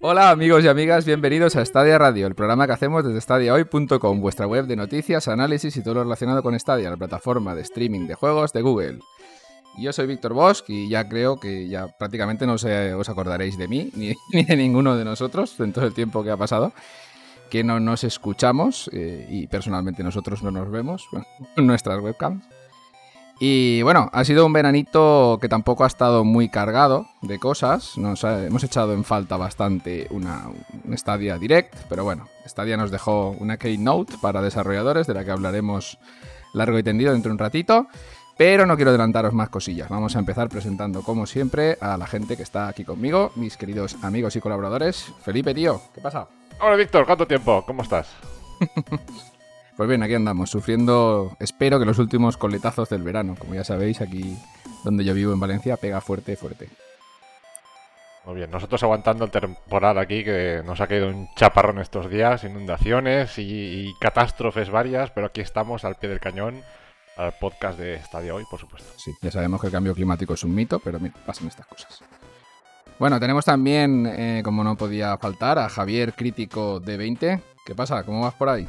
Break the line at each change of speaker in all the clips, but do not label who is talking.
Hola amigos y amigas, bienvenidos a Stadia Radio, el programa que hacemos desde stadiahoy.com, vuestra web de noticias, análisis y todo lo relacionado con Stadia, la plataforma de streaming de juegos de Google. Yo soy Víctor Bosch y ya creo que ya prácticamente no os acordaréis de mí ni, de ninguno de nosotros en todo el tiempo que ha pasado, que no nos escuchamos eh, y personalmente nosotros no nos vemos en nuestras webcams. Y bueno, ha sido un veranito que tampoco ha estado muy cargado de cosas. Nos hemos echado en falta bastante una, un Stadia Direct, pero bueno, Stadia nos dejó una Keynote para desarrolladores de la que hablaremos largo y tendido dentro de un ratito. Pero no quiero adelantaros más cosillas. Vamos a empezar presentando, como siempre, a la gente que está aquí conmigo, mis queridos amigos y colaboradores. Felipe, tío, ¿qué pasa?
Hola, Víctor, ¿cuánto tiempo? ¿Cómo estás?
Pues bien, aquí andamos, sufriendo, espero que los últimos coletazos del verano. Como ya sabéis, aquí donde yo vivo en Valencia, pega fuerte, fuerte.
Muy bien, nosotros aguantando el temporal aquí, que nos ha caído un chaparrón estos días, inundaciones y, catástrofes varias, pero aquí estamos al pie del cañón, al podcast de Estadio Hoy, por supuesto.
Sí, ya sabemos que el cambio climático es un mito, pero mira, pasan estas cosas. Bueno, tenemos también, eh, como no podía faltar, a Javier Crítico de 20. ¿Qué pasa? ¿Cómo vas por ahí?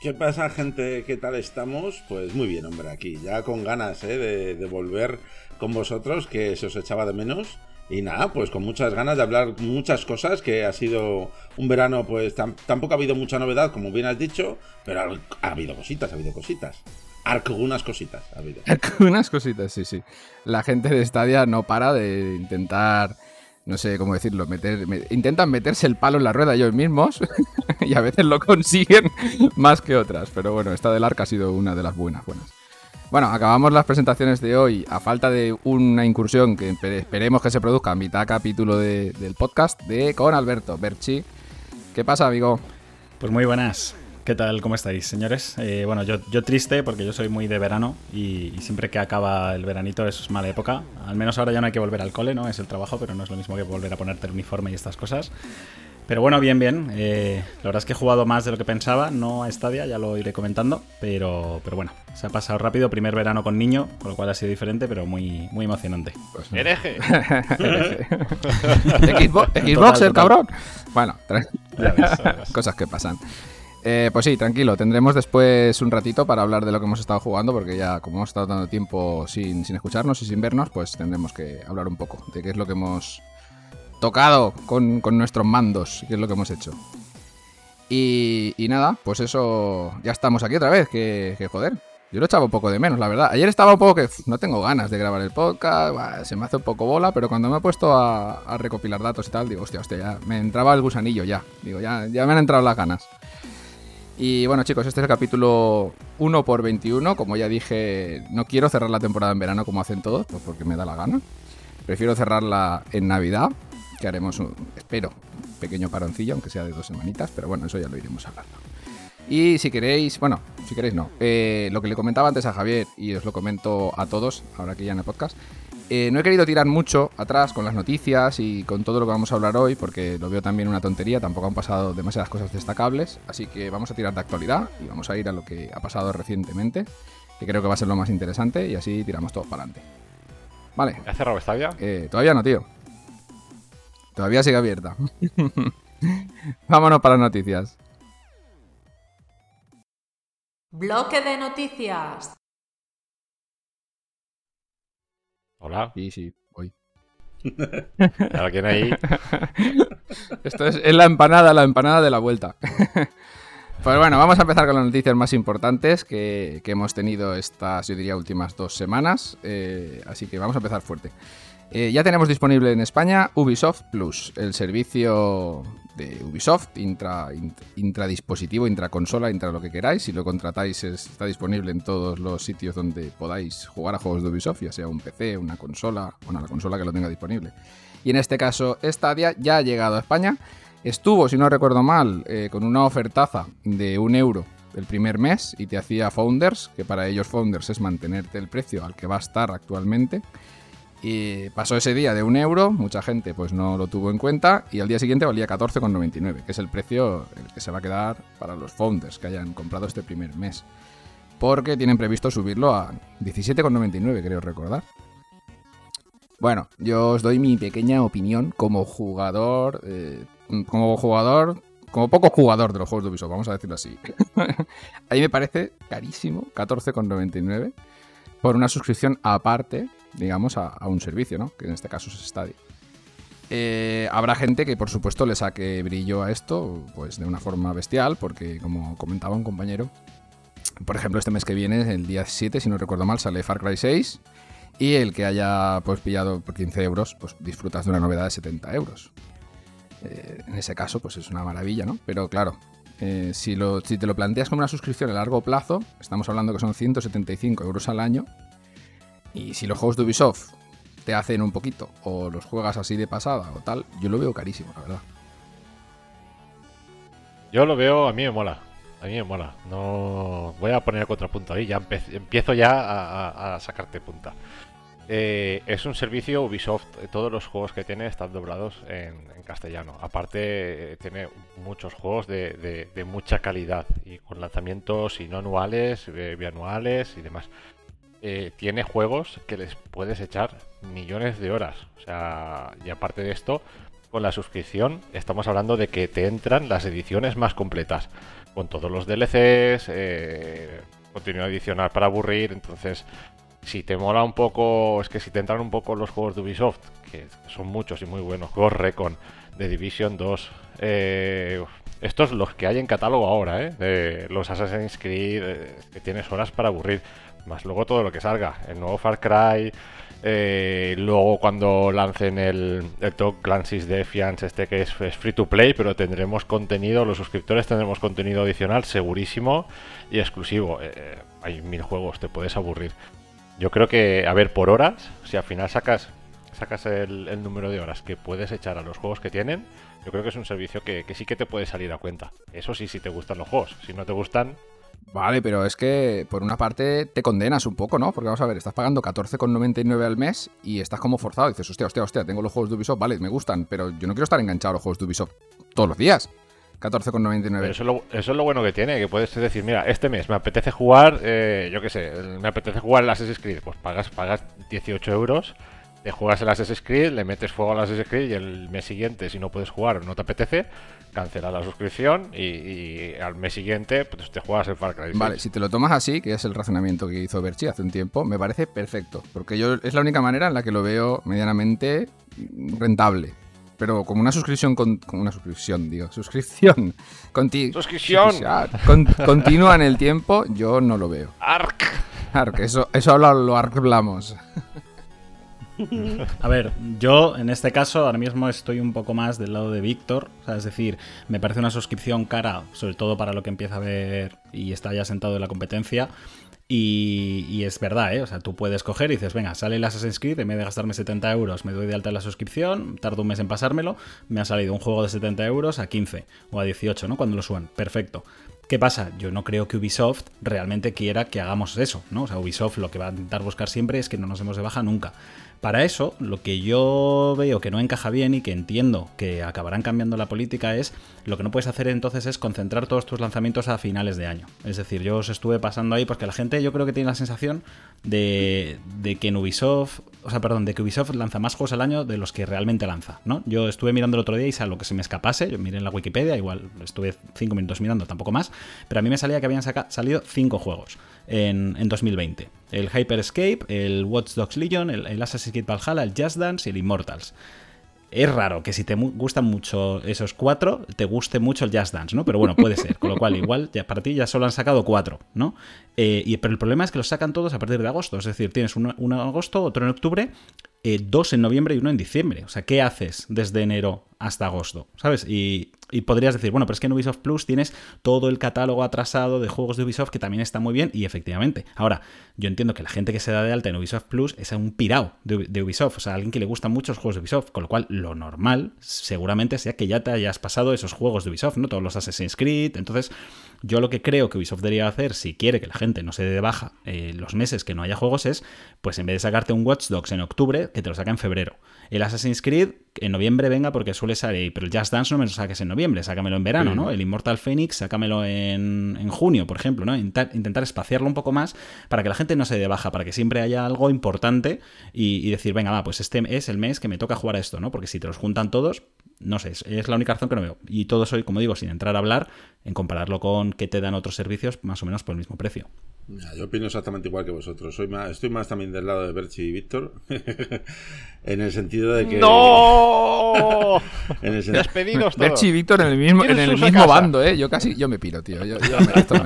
¿Qué pasa, gente? ¿Qué tal estamos? Pues muy bien, hombre, aquí. Ya con ganas ¿eh? de, volver con vosotros, que se os echaba de menos. Y nada, pues con muchas ganas de hablar muchas cosas, que ha sido un verano, pues tampoco ha habido mucha novedad, como bien has dicho, pero ha, habido cositas, ha habido cositas. Algunas cositas ha habido.
Algunas cositas, sí, sí. La gente de Stadia no para de intentar no sé cómo decirlo, meter, intentan meterse el palo en la rueda ellos mismos y a veces lo consiguen más que otras. Pero bueno, esta del arca ha sido una de las buenas, buenas. Bueno, acabamos las presentaciones de hoy a falta de una incursión que esperemos que se produzca a mitad capítulo del podcast de con Alberto Berchi. ¿Qué pasa, amigo?
Pues muy buenas. ¿Qué tal? ¿Cómo estáis, señores? Eh, bueno, yo, yo triste porque yo soy muy de verano y, siempre que acaba el veranito es mala época. Al menos ahora ya no hay que volver al cole, ¿no? Es el trabajo, pero no es lo mismo que volver a ponerte el uniforme y estas cosas. Pero bueno, bien, bien. Eh, la verdad es que he jugado más de lo que pensaba, no a Stadia, ya lo iré comentando, pero, pero bueno, se ha pasado rápido. Primer verano con niño, con lo cual ha sido diferente, pero muy, muy emocionante.
Pues, hereje.
Xbox, el cabrón. Bueno, cosas que pasan. Eh, pues sí, tranquilo, tendremos después un ratito para hablar de lo que hemos estado jugando, porque ya como hemos estado dando tiempo sin, escucharnos y sin vernos, pues tendremos que hablar un poco de qué es lo que hemos tocado con, nuestros mandos, qué es lo que hemos hecho. Y, nada, pues eso, ya estamos aquí otra vez, que, joder, yo lo echaba un poco de menos, la verdad. Ayer estaba un poco que no tengo ganas de grabar el podcast, se me hace un poco bola, pero cuando me he puesto a, recopilar datos y tal, digo, hostia, hostia, ya me entraba el gusanillo ya. Digo, ya, ya me han entrado las ganas. Y bueno, chicos, este es el capítulo 1 por 21. Como ya dije, no quiero cerrar la temporada en verano como hacen todos, pues porque me da la gana. Prefiero cerrarla en Navidad, que haremos, un, espero, un pequeño paroncillo, aunque sea de dos semanitas, pero bueno, eso ya lo iremos hablando. Y si queréis, bueno, si queréis no, eh, lo que le comentaba antes a Javier, y os lo comento a todos, ahora que ya en el podcast, eh, no he querido tirar mucho atrás con las noticias y con todo lo que vamos a hablar hoy, porque lo veo también una tontería, tampoco han pasado demasiadas cosas destacables, así que vamos a tirar de actualidad y vamos a ir a lo que ha pasado recientemente, que creo que va a ser lo más interesante, y así tiramos todo para adelante. Vale.
¿Ha cerrado Stadia?
Eh, todavía no, tío. Todavía sigue abierta. Vámonos para las noticias.
Bloque de noticias.
Hola.
Sí, sí, voy.
¿Alguien ahí?
Esto es, la empanada, la empanada de la vuelta. Pues bueno, vamos a empezar con las noticias más importantes que, hemos tenido estas, yo diría, últimas dos semanas. Eh, así que vamos a empezar fuerte. Eh, ya tenemos disponible en España Ubisoft Plus, el servicio de Ubisoft, intra, intradispositivo, intraconsola, intra lo que queráis. Si lo contratáis está disponible en todos los sitios donde podáis jugar a juegos de Ubisoft, ya sea un PC, una consola, bueno, la consola que lo tenga disponible. Y en este caso, Stadia ya ha llegado a España. Estuvo, si no recuerdo mal, eh, con una ofertaza de un euro el primer mes y te hacía Founders, que para ellos Founders es mantenerte el precio al que va a estar actualmente. Y pasó ese día de un euro, mucha gente pues no lo tuvo en cuenta y al día siguiente valía 14,99, que es el precio que se va a quedar para los founders que hayan comprado este primer mes. Porque tienen previsto subirlo a 17,99, creo recordar. Bueno, yo os doy mi pequeña opinión como jugador, eh, como jugador, como poco jugador de los juegos de Ubisoft, vamos a decirlo así. a mí me parece carísimo, 14,99, por una suscripción aparte digamos, a, un servicio, ¿no? Que en este caso es Stadia. Eh, habrá gente que, por supuesto, le saque brillo a esto, pues de una forma bestial, porque, como comentaba un compañero, por ejemplo, este mes que viene, el día 7, si no recuerdo mal, sale Far Cry 6. Y el que haya pues, pillado por 15 euros, pues disfrutas de una novedad de 70 euros. Eh, en ese caso, pues es una maravilla, ¿no? Pero claro, eh, si, lo, si te lo planteas como una suscripción a largo plazo, estamos hablando que son 175 euros al año, y si los juegos de Ubisoft te hacen un poquito, o los juegas así de pasada o tal, yo lo veo carísimo, la verdad.
Yo lo veo, a mí me mola. A mí me mola. No voy a poner contrapunto ahí, ya empiezo ya a, sacarte punta. Eh, es un servicio Ubisoft, todos los juegos que tiene están doblados en, castellano. Aparte, eh, tiene muchos juegos de, mucha calidad y con lanzamientos y no anuales, eh, bianuales y demás. Eh, tiene juegos que les puedes echar millones de horas. O sea, y aparte de esto, con la suscripción estamos hablando de que te entran las ediciones más completas, con todos los DLCs, eh, contenido adicional para aburrir, entonces si te mola un poco, es que si te entran un poco los juegos de Ubisoft, que son muchos y muy buenos, Ghost Recon, The Division 2, eh, estos los que hay en catálogo ahora, ¿eh? de los Assassin's Creed, eh, que tienes horas para aburrir más luego todo lo que salga. El nuevo Far Cry, eh, luego cuando lancen el, el Top Clancy's Defiance, este que es, free to play, pero tendremos contenido, los suscriptores tendremos contenido adicional segurísimo y exclusivo. Eh, eh, hay mil juegos, te puedes aburrir. Yo creo que, a ver, por horas, si al final sacas sacas el, número de horas que puedes echar a los juegos que tienen, yo creo que es un servicio que, que sí que te puede salir a cuenta. Eso sí, si te gustan los juegos. Si no te gustan,
Vale, pero es que por una parte te condenas un poco, ¿no? Porque vamos a ver, estás pagando 14,99 al mes y estás como forzado. dices, hostia, hostia, hostia, tengo los juegos de Ubisoft, vale, me gustan, pero yo no quiero estar enganchado a los juegos de Ubisoft todos los días. 14,99.
Eso, es lo, eso es lo bueno que tiene, que puedes decir, mira, este mes me apetece jugar, eh, yo qué sé, me apetece jugar el Assassin's Creed, pues pagas, pagas 18 euros te juegas el Assassin's Creed, le metes fuego al Assassin's Creed y el mes siguiente, si no puedes jugar no te apetece, cancela la suscripción y, al mes siguiente pues, te juegas el Far Cry.
Vale, si te lo tomas así, que es el razonamiento que hizo Berchi hace un tiempo, me parece perfecto, porque yo es la única manera en la que lo veo medianamente rentable. Pero como una suscripción con, una suscripción, digo, suscripción. Conti
suscripción.
continúa en el tiempo, yo no lo veo.
Arc.
Arc, eso, eso lo, lo hablamos.
A ver, yo en este caso ahora mismo estoy un poco más del lado de Víctor, es decir, me parece una suscripción cara, sobre todo para lo que empieza a ver y está ya sentado en la competencia. Y, es verdad, ¿eh? O sea, tú puedes coger y dices, venga, sale el Assassin's Creed, en vez de gastarme 70 euros, me doy de alta la suscripción, tardo un mes en pasármelo, me ha salido un juego de 70 euros a 15 o a 18, ¿no? Cuando lo suban. Perfecto. ¿Qué pasa? Yo no creo que Ubisoft realmente quiera que hagamos eso, ¿no? O sea, Ubisoft lo que va a intentar buscar siempre es que no nos hemos de baja nunca. Para eso, lo que yo veo que no encaja bien y que entiendo que acabarán cambiando la política es, lo que no puedes hacer entonces es concentrar todos tus lanzamientos a finales de año. Es decir, yo os estuve pasando ahí porque la gente yo creo que tiene la sensación de, que en Ubisoft, o sea, perdón, de que Ubisoft lanza más juegos al año de los que realmente lanza, ¿no? Yo estuve mirando el otro día y lo que se me escapase, yo miré en la Wikipedia, igual estuve cinco minutos mirando, tampoco más, pero a mí me salía que habían salido cinco juegos en, 2020. El Hyper Escape, el Watch Dogs Legion, el, Assassin's Creed Valhalla, el Just Dance y el Immortals es raro que si te gustan mucho esos cuatro, te guste mucho el Just Dance, ¿no? Pero bueno, puede ser. Con lo cual, igual ya para ti ya solo han sacado cuatro, ¿no? Eh, y, pero el problema es que los sacan todos a partir de agosto. Es decir, tienes uno, en agosto, otro en octubre, eh, dos en noviembre y uno en diciembre. O sea, ¿qué haces desde enero hasta agosto? ¿Sabes? Y, podrías decir, bueno, pero es que en Ubisoft Plus tienes todo el catálogo atrasado de juegos de Ubisoft que también está muy bien y efectivamente. Ahora, yo entiendo que la gente que se da de alta en Ubisoft Plus es un pirao de, Ubisoft, o sea, alguien que le gustan mucho los juegos de Ubisoft, con lo cual lo normal seguramente sea que ya te hayas pasado esos juegos de Ubisoft, ¿no? Todos los Assassin's Creed. Entonces, yo lo que creo que Ubisoft debería hacer si quiere que la gente no se dé de baja eh, los meses que no haya juegos es, pues en vez de sacarte un Watch Dogs en octubre, que te lo saca en febrero. El Assassin's Creed en noviembre venga porque suele salir, pero el Just Dance no me lo saques en noviembre, sácamelo en verano, ¿no? El Immortal Phoenix, sácamelo en, en junio, por ejemplo, ¿no? Intentar, espaciarlo un poco más para que la gente no se dé baja, para que siempre haya algo importante y, decir, venga, va, pues este es el mes que me toca jugar a esto, ¿no? Porque si te los juntan todos, no sé, es la única razón que no veo. Y todo soy, como digo, sin entrar a hablar, en compararlo con que te dan otros servicios más o menos por el mismo precio
yo opino exactamente igual que vosotros. Soy más, estoy más también del lado de Berchi y Víctor. En el sentido de que.
¡No! en el
Berchi y Víctor en el mismo, en el mismo bando, ¿eh? Yo casi yo me piro, tío. Yo,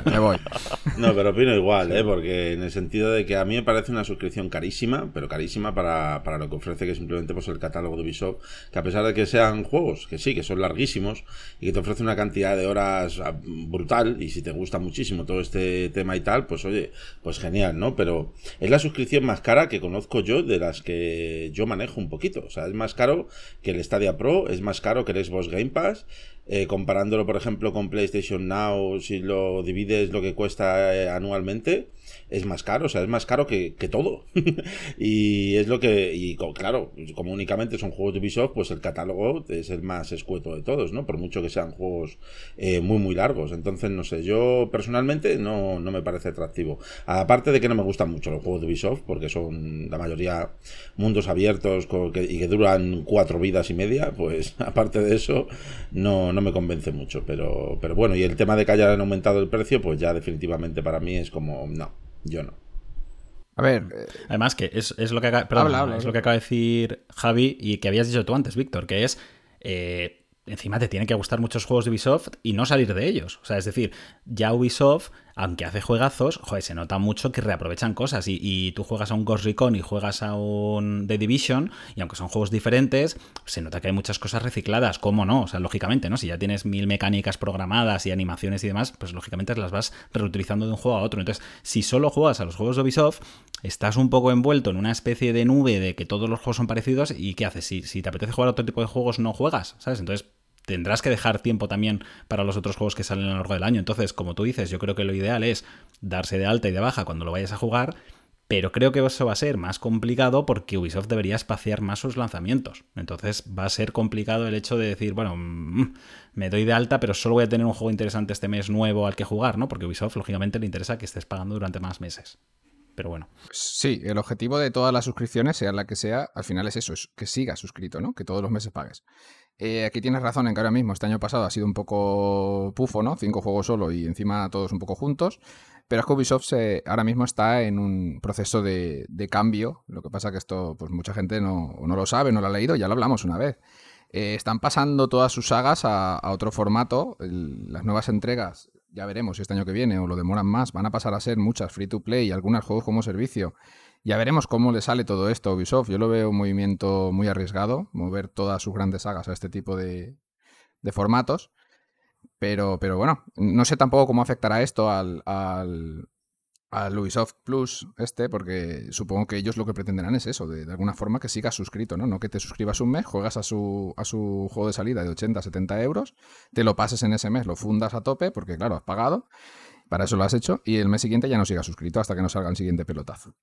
me, voy.
No, pero opino igual, ¿eh? Porque en el sentido de que a mí me parece una suscripción carísima, pero carísima para, para lo que ofrece, que simplemente pues, el catálogo de Ubisoft. Que a pesar de que sean juegos, que sí, que son larguísimos y que te ofrece una cantidad de horas ah, brutal, y si te gusta muchísimo todo este tema y tal, pues oye, pues genial, ¿no? Pero es la suscripción más cara que conozco yo de las que yo manejo un poquito. O sea, es más caro que el Stadia Pro, es más caro que el Xbox Game Pass. Eh, comparándolo, por ejemplo, con PlayStation Now, si lo divides lo que cuesta eh, anualmente, es más caro, o sea, es más caro que, todo. y es lo que, y claro, como únicamente son juegos de Ubisoft, pues el catálogo es el más escueto de todos, ¿no? Por mucho que sean juegos eh, muy, muy largos. Entonces, no sé, yo personalmente no, no me parece atractivo. Aparte de que no me gustan mucho los juegos de Ubisoft, porque son la mayoría mundos abiertos y que duran cuatro vidas y media, pues aparte de eso, no, no me convence mucho. Pero, pero bueno, y el tema de que hayan aumentado el precio, pues ya definitivamente para mí es como, no. Yo no.
A ver.
Eh, Además, que es, lo que, acaba, es lo que acaba de decir Javi y que habías dicho tú antes, Víctor, que es. Eh, encima te tiene que gustar muchos juegos de Ubisoft y no salir de ellos. O sea, es decir, ya Ubisoft aunque hace juegazos, joder, se nota mucho que reaprovechan cosas. Y, tú juegas a un Ghost Recon y juegas a un The Division, y aunque son juegos diferentes, se nota que hay muchas cosas recicladas. ¿Cómo no? O sea, lógicamente, ¿no? Si ya tienes mil mecánicas programadas y animaciones y demás, pues lógicamente las vas reutilizando de un juego a otro. Entonces, si solo juegas a los juegos de Ubisoft, estás un poco envuelto en una especie de nube de que todos los juegos son parecidos y ¿qué haces? Si, si te apetece jugar a otro tipo de juegos, no juegas, ¿sabes? Entonces, tendrás que dejar tiempo también para los otros juegos que salen a lo largo del año. Entonces, como tú dices, yo creo que lo ideal es darse de alta y de baja cuando lo vayas a jugar, pero creo que eso va a ser más complicado porque Ubisoft debería espaciar más sus lanzamientos. Entonces va a ser complicado el hecho de decir, bueno, mm, me doy de alta, pero solo voy a tener un juego interesante este mes nuevo al que jugar, ¿no? Porque Ubisoft, lógicamente, le interesa que estés pagando durante más meses. Pero bueno.
Sí, el objetivo de todas las suscripciones, sea la que sea, al final es eso, es que sigas suscrito, ¿no? Que todos los meses pagues. Eh, aquí tienes razón en que ahora mismo, este año pasado ha sido un poco pufo, ¿no? Cinco juegos solo y encima todos un poco juntos. Pero es que Ubisoft ahora mismo está en un proceso de, cambio. Lo que pasa que esto, pues mucha gente no, lo sabe, no lo ha leído, ya lo hablamos una vez. Eh, están pasando todas sus sagas a, otro formato. las nuevas entregas, ya veremos si este año que viene o lo demoran más, van a pasar a ser muchas free to play y algunos juegos como servicio. Ya veremos cómo le sale todo esto a Ubisoft. Yo lo veo un movimiento muy arriesgado, mover todas sus grandes sagas a este tipo de, formatos. Pero, pero bueno, no sé tampoco cómo afectará esto al, al, Ubisoft Plus este, porque supongo que ellos lo que pretenderán es eso, de, alguna forma que sigas suscrito, ¿no? No que te suscribas un mes, juegas a su, a su juego de salida de 80, 70 euros, te lo pases en ese mes, lo fundas a tope, porque claro, has pagado, para eso lo has hecho, y el mes siguiente ya no sigas suscrito hasta que no salga el siguiente pelotazo.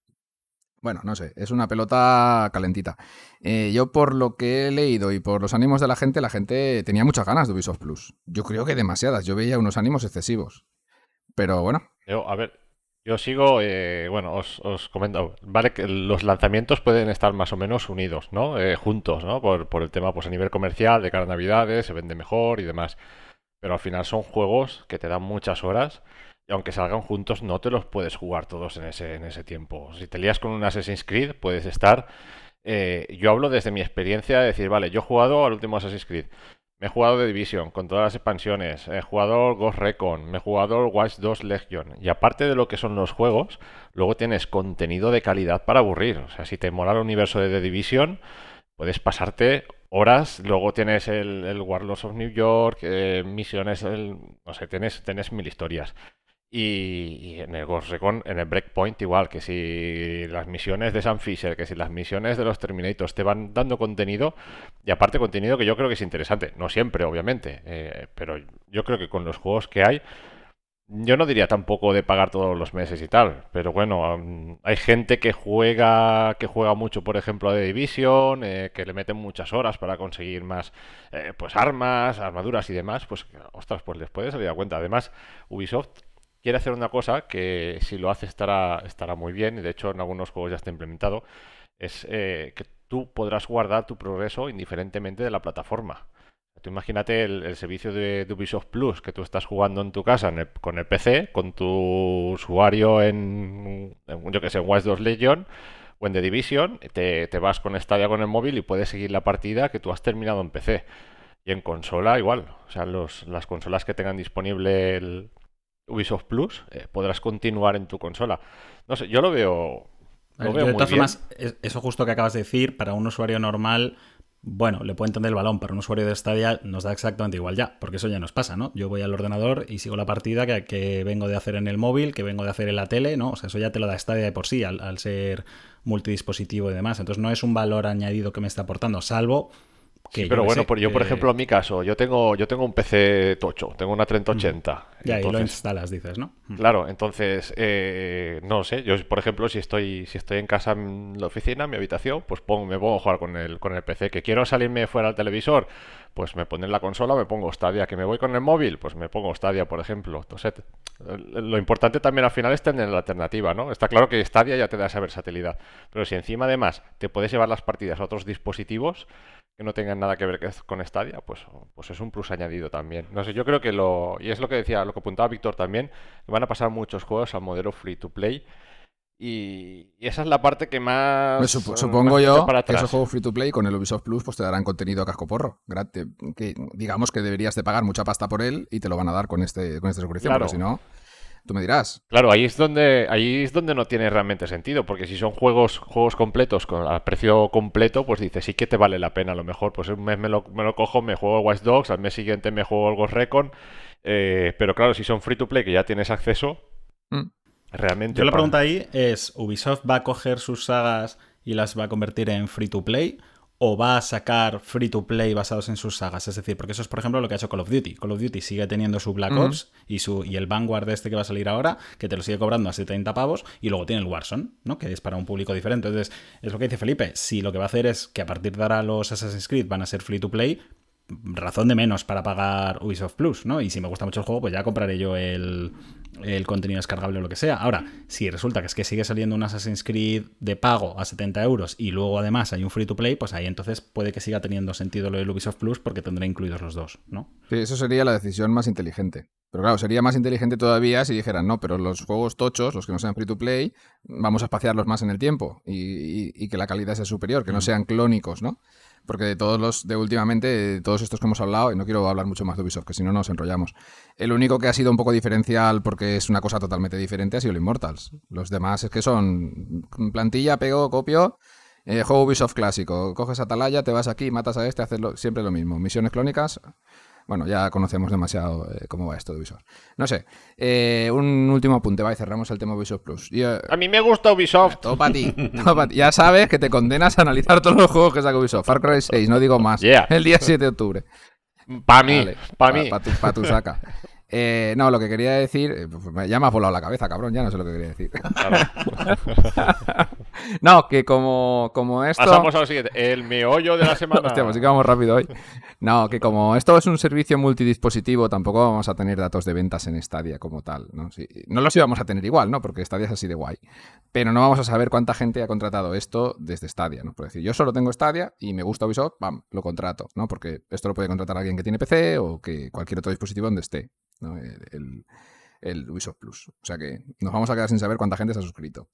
Bueno, no sé, es una pelota calentita. Eh, yo por lo que he leído y por los ánimos de la gente, la gente tenía muchas ganas de Ubisoft Plus. Yo creo que demasiadas, yo veía unos ánimos excesivos. Pero bueno.
Yo, a ver, yo sigo, eh, bueno, os, comento, vale que los lanzamientos pueden estar más o menos unidos, ¿no? Eh, juntos, ¿no? Por, por, el tema, pues a nivel comercial, de cara a Navidades, se vende mejor y demás. Pero al final son juegos que te dan muchas horas y aunque salgan juntos, no te los puedes jugar todos en ese, en ese tiempo. Si te lías con un Assassin's Creed, puedes estar. Eh, yo hablo desde mi experiencia de decir, vale, yo he jugado al último Assassin's Creed. Me he jugado de Division con todas las expansiones. He jugado Ghost Recon. Me he jugado Watch 2 Legion. Y aparte de lo que son los juegos, luego tienes contenido de calidad para aburrir. O sea, si te mola el universo de The Division, puedes pasarte horas. Luego tienes el, el Warlords of New York, eh, misiones, no sé, tienes, tienes mil historias. Y, en el Ghost Recon, el Breakpoint igual, que si las misiones de Sam Fisher, que si las misiones de los Terminators te van dando contenido, y aparte contenido que yo creo que es interesante, no siempre obviamente, eh, pero yo creo que con los juegos que hay, yo no diría tampoco de pagar todos los meses y tal, pero bueno, hay gente que juega que juega mucho, por ejemplo, a The Division, eh, que le meten muchas horas para conseguir más eh, pues armas, armaduras y demás, pues ostras, pues les puede salir a cuenta. Además, Ubisoft quiere hacer una cosa que si lo hace estará estará muy bien y de hecho en algunos juegos ya está implementado, es eh, que tú podrás guardar tu progreso indiferentemente de la plataforma. Tú imagínate el, servicio de, Ubisoft Plus que tú estás jugando en tu casa con el PC, con tu usuario en, yo que sé, en Watch 2 Legion o en The Division, te, vas con Stadia con el móvil y puedes seguir la partida que tú has terminado en PC. Y en consola igual. O sea, los, las consolas que tengan disponible el Ubisoft Plus, eh, podrás continuar en tu consola. No sé, yo lo veo...
Lo veo de todas formas, eso justo que acabas de decir, para un usuario normal bueno, le puedo entender el balón, para un usuario de Stadia nos da exactamente igual ya, porque eso ya nos pasa, ¿no? Yo voy al ordenador y sigo la partida que, vengo de hacer en el móvil, que vengo de hacer en la tele, ¿no? O sea, eso ya te lo da Stadia de por sí, al, al ser multidispositivo y demás. Entonces no es un valor añadido que me está aportando, salvo
pero bueno, por, yo por ejemplo en mi caso, yo tengo, yo tengo un PC tocho, tengo una 3080.
Ya, y lo instalas, dices, ¿no?
Claro, entonces, eh, no sé, yo por ejemplo, si estoy, si estoy en casa en la oficina, en mi habitación, pues pongo, me pongo a jugar con el, con el PC. Que quiero salirme fuera al televisor, pues me pongo en la consola, me pongo Stadia. Que me voy con el móvil, pues me pongo Stadia, por ejemplo. Entonces, lo importante también al final es tener la alternativa, ¿no? Está claro que Stadia ya te da esa versatilidad. Pero si encima además te puedes llevar las partidas a otros dispositivos, que no tengan nada que ver con Stadia, pues, pues es un plus añadido también. No sé, yo creo que lo, y es lo que decía, lo que apuntaba Víctor también, van a pasar muchos juegos al modelo free to play. Y, esa es la parte que más.
Pues supongo yo que esos juegos free to play con el Ubisoft Plus pues te darán contenido a casco porro. Que, digamos que deberías de pagar mucha pasta por él y te lo van a dar con este con esta suscripción, pero si no. Tú me dirás.
Claro, ahí es donde ahí es donde no tiene realmente sentido, porque si son juegos juegos completos con a precio completo, pues dices, sí que te vale la pena. A lo mejor, pues un mes me lo, me lo cojo, me juego Watch Dogs, al mes siguiente me juego el Ghost Recon. Eh, pero claro, si son free to play, que ya tienes acceso, mm. realmente.
Yo la pregunta ahí es: ¿Ubisoft va a coger sus sagas y las va a convertir en free to play? O va a sacar free to play basados en sus sagas. Es decir, porque eso es, por ejemplo, lo que ha hecho Call of Duty. Call of Duty sigue teniendo su Black Ops y, su, y el Vanguard este que va a salir ahora, que te lo sigue cobrando a 70 pavos, y luego tiene el Warzone, ¿no? Que es para un público diferente. Entonces, es lo que dice Felipe. Si lo que va a hacer es que a partir de ahora los Assassin's Creed van a ser free to play, razón de menos para pagar Ubisoft Plus, ¿no? Y si me gusta mucho el juego, pues ya compraré yo el, el contenido descargable o lo que sea. Ahora, si resulta que es que sigue saliendo un Assassin's Creed de pago a 70 euros y luego además hay un free to play, pues ahí entonces puede que siga teniendo sentido lo del Ubisoft Plus porque tendrá incluidos los dos, ¿no?
Sí, eso sería la decisión más inteligente. Pero claro, sería más inteligente todavía si dijeran, no, pero los juegos tochos, los que no sean free to play, vamos a espaciarlos más en el tiempo y, y que la calidad sea superior, que no mm. sean clónicos, ¿no? Porque de todos los de últimamente, todos estos que hemos hablado, y no quiero hablar mucho más de Ubisoft, que si no nos enrollamos. El único que ha sido un poco diferencial porque es una cosa totalmente diferente ha sido el Immortals. Los demás es que son plantilla, pego, copio. Eh, juego Ubisoft clásico. Coges Atalaya, te vas aquí, matas a este, haces siempre lo mismo. Misiones clónicas, bueno, ya conocemos demasiado eh, cómo va esto de Ubisoft. No sé, eh, un último apunte, va, y cerramos el tema Ubisoft Plus.
Eh, a mí me gusta Ubisoft.
Todo para ti, Ya sabes que te condenas a analizar todos los juegos que saca Ubisoft. Far Cry 6, no digo más. El día 7 de octubre.
Para mí, para mí.
Para tu, saca. no, lo que quería decir, ya me ha volado la cabeza, cabrón, ya no sé lo que quería decir. no, que como, como esto...
Pasamos al siguiente, el meollo de la semana.
Hostia, pues sí que vamos rápido hoy. No, que como esto es un servicio multidispositivo, tampoco vamos a tener datos de ventas en Stadia como tal. ¿no? no los íbamos a tener igual, ¿no? Porque Stadia es así de guay. Pero no vamos a saber cuánta gente ha contratado esto desde Stadia, ¿no? Por decir, yo solo tengo Stadia y me gusta Ubisoft, ¡pam! Lo contrato, ¿no? Porque esto lo puede contratar alguien que tiene PC o que cualquier otro dispositivo donde esté, ¿no? el, el Ubisoft Plus. O sea que nos vamos a quedar sin saber cuánta gente se ha suscrito.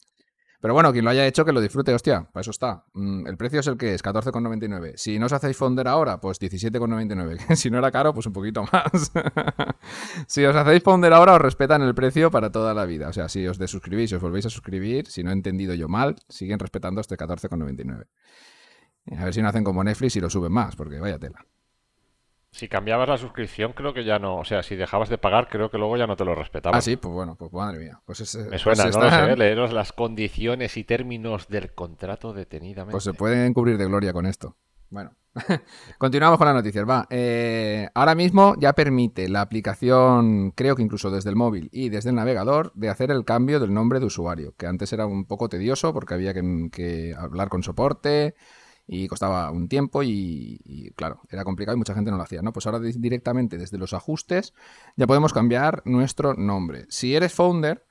Pero bueno, quien lo haya hecho, que lo disfrute, hostia, para eso está. Mm, el precio es el que es, 14,99. Si no os hacéis fonder ahora, pues 17,99. si no era caro, pues un poquito más. si os hacéis fonder ahora, os respetan el precio para toda la vida. O sea, si os desuscribís y os volvéis a suscribir, si no he entendido yo mal, siguen respetando este 14,99. A ver si no hacen como Netflix y lo suben más, porque vaya tela.
Si cambiabas la suscripción, creo que ya no. O sea, si dejabas de pagar, creo que luego ya no te lo respetaban.
Ah, sí, pues bueno, pues madre mía. Pues
Me suena, pues no lo sé, leeros las condiciones y términos del contrato detenidamente.
Pues se pueden cubrir de gloria con esto. Bueno. Continuamos con las noticias. Va. Eh, ahora mismo ya permite la aplicación, creo que incluso desde el móvil y desde el navegador, de hacer el cambio del nombre de usuario, que antes era un poco tedioso porque había que, hablar con soporte y costaba un tiempo y, claro, era complicado y mucha gente no lo hacía, ¿no? Pues ahora directamente desde los ajustes ya podemos cambiar nuestro nombre. Si eres founder,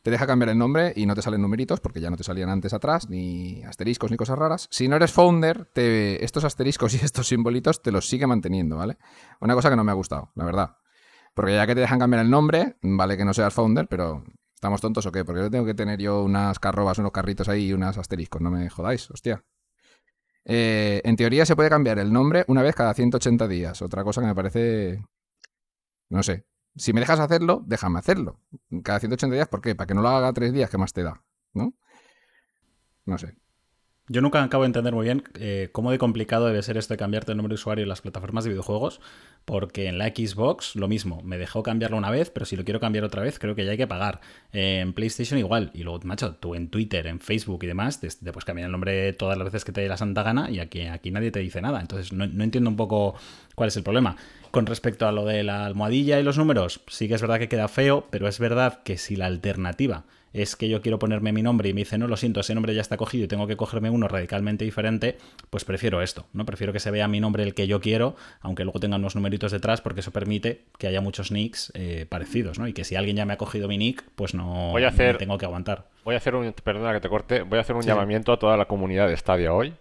te deja cambiar el nombre y no te salen numeritos porque ya no te salían antes atrás, ni asteriscos ni cosas raras. Si no eres founder, estos asteriscos y estos simbolitos te los sigue manteniendo, ¿vale? Una cosa que no me ha gustado, la verdad. Porque ya que te dejan cambiar el nombre, vale que no seas founder, pero ¿estamos tontos o qué? Porque yo tengo que tener yo unas carrobas, unos carritos ahí y unos asteriscos, no me jodáis, hostia. Eh, en teoría se puede cambiar el nombre una vez cada 180 días. Otra cosa que me parece. No sé. Si me dejas hacerlo, déjame hacerlo. Cada 180 días, ¿por qué? Para que no lo haga tres días, ¿qué más te da? ¿No? No sé.
Yo nunca acabo de entender muy bien eh, cómo de complicado debe ser esto de cambiarte el nombre de usuario en las plataformas de videojuegos, porque en la Xbox lo mismo, me dejó cambiarlo una vez, pero si lo quiero cambiar otra vez, creo que ya hay que pagar. en PlayStation igual, y luego, macho, tú en Twitter, en Facebook y demás, te, puedes cambiar el nombre todas las veces que te dé la santa gana y aquí, aquí nadie te dice nada. Entonces no, no entiendo un poco cuál es el problema. Con respecto a lo de la almohadilla y los números, sí que es verdad que queda feo, pero es verdad que si la alternativa es que yo quiero ponerme mi nombre y me dice, no, lo siento, ese nombre ya está cogido y tengo que cogerme uno radicalmente diferente, pues prefiero esto, ¿no? Prefiero que se vea mi nombre el que yo quiero, aunque luego tenga unos numeritos detrás, porque eso permite que haya muchos nicks eh, parecidos, ¿no? Y que si alguien ya me ha cogido mi nick, pues no,
voy a hacer,
tengo que aguantar.
Voy a hacer un, perdona que te corte, voy a hacer un llamamiento a toda la comunidad de Stadia hoy,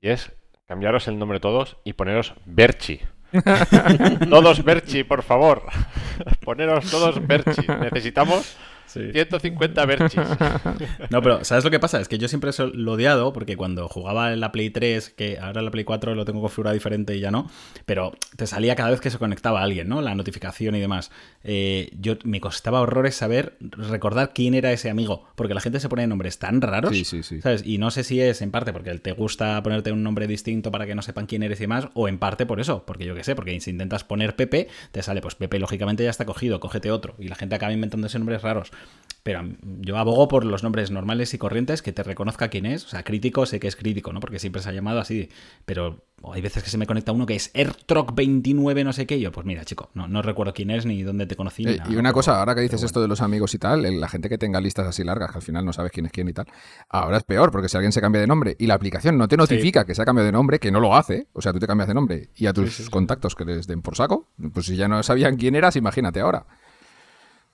y es cambiaros el nombre todos y poneros Berchi. todos Berchi, por favor. Poneros todos Berchi. Necesitamos 150 berchis.
No, pero ¿sabes lo que pasa? Es que yo siempre lo he odiado porque cuando jugaba en la Play 3, que ahora en la Play 4 lo tengo configurado diferente y ya no, pero te salía cada vez que se conectaba alguien, ¿no? La notificación y demás. Eh, yo me costaba horrores saber, recordar quién era ese amigo, porque la gente se pone nombres tan raros,
sí, sí, sí.
¿sabes? Y no sé si es en parte porque te gusta ponerte un nombre distinto para que no sepan quién eres y demás, o en parte por eso, porque yo qué sé, porque si intentas poner Pepe, te sale, pues Pepe lógicamente ya está cogido, cógete otro, y la gente acaba inventándose nombres raros. Pero yo abogo por los nombres normales y corrientes, que te reconozca quién es. O sea, crítico, sé que es crítico, ¿no? Porque siempre se ha llamado así. Pero hay veces que se me conecta uno que es AirTrock29 no sé qué. yo, pues mira, chico, no, no recuerdo quién es ni dónde te conocí.
Eh, y una cosa, ahora que dices esto de los amigos y tal, la gente que tenga listas así largas, que al final no sabes quién es quién y tal, ahora es peor, porque si alguien se cambia de nombre y la aplicación no te notifica que se ha cambiado de nombre, que no lo hace, o sea, tú te cambias de nombre y a tus contactos que les den por saco, pues si ya no sabían quién eras, imagínate ahora.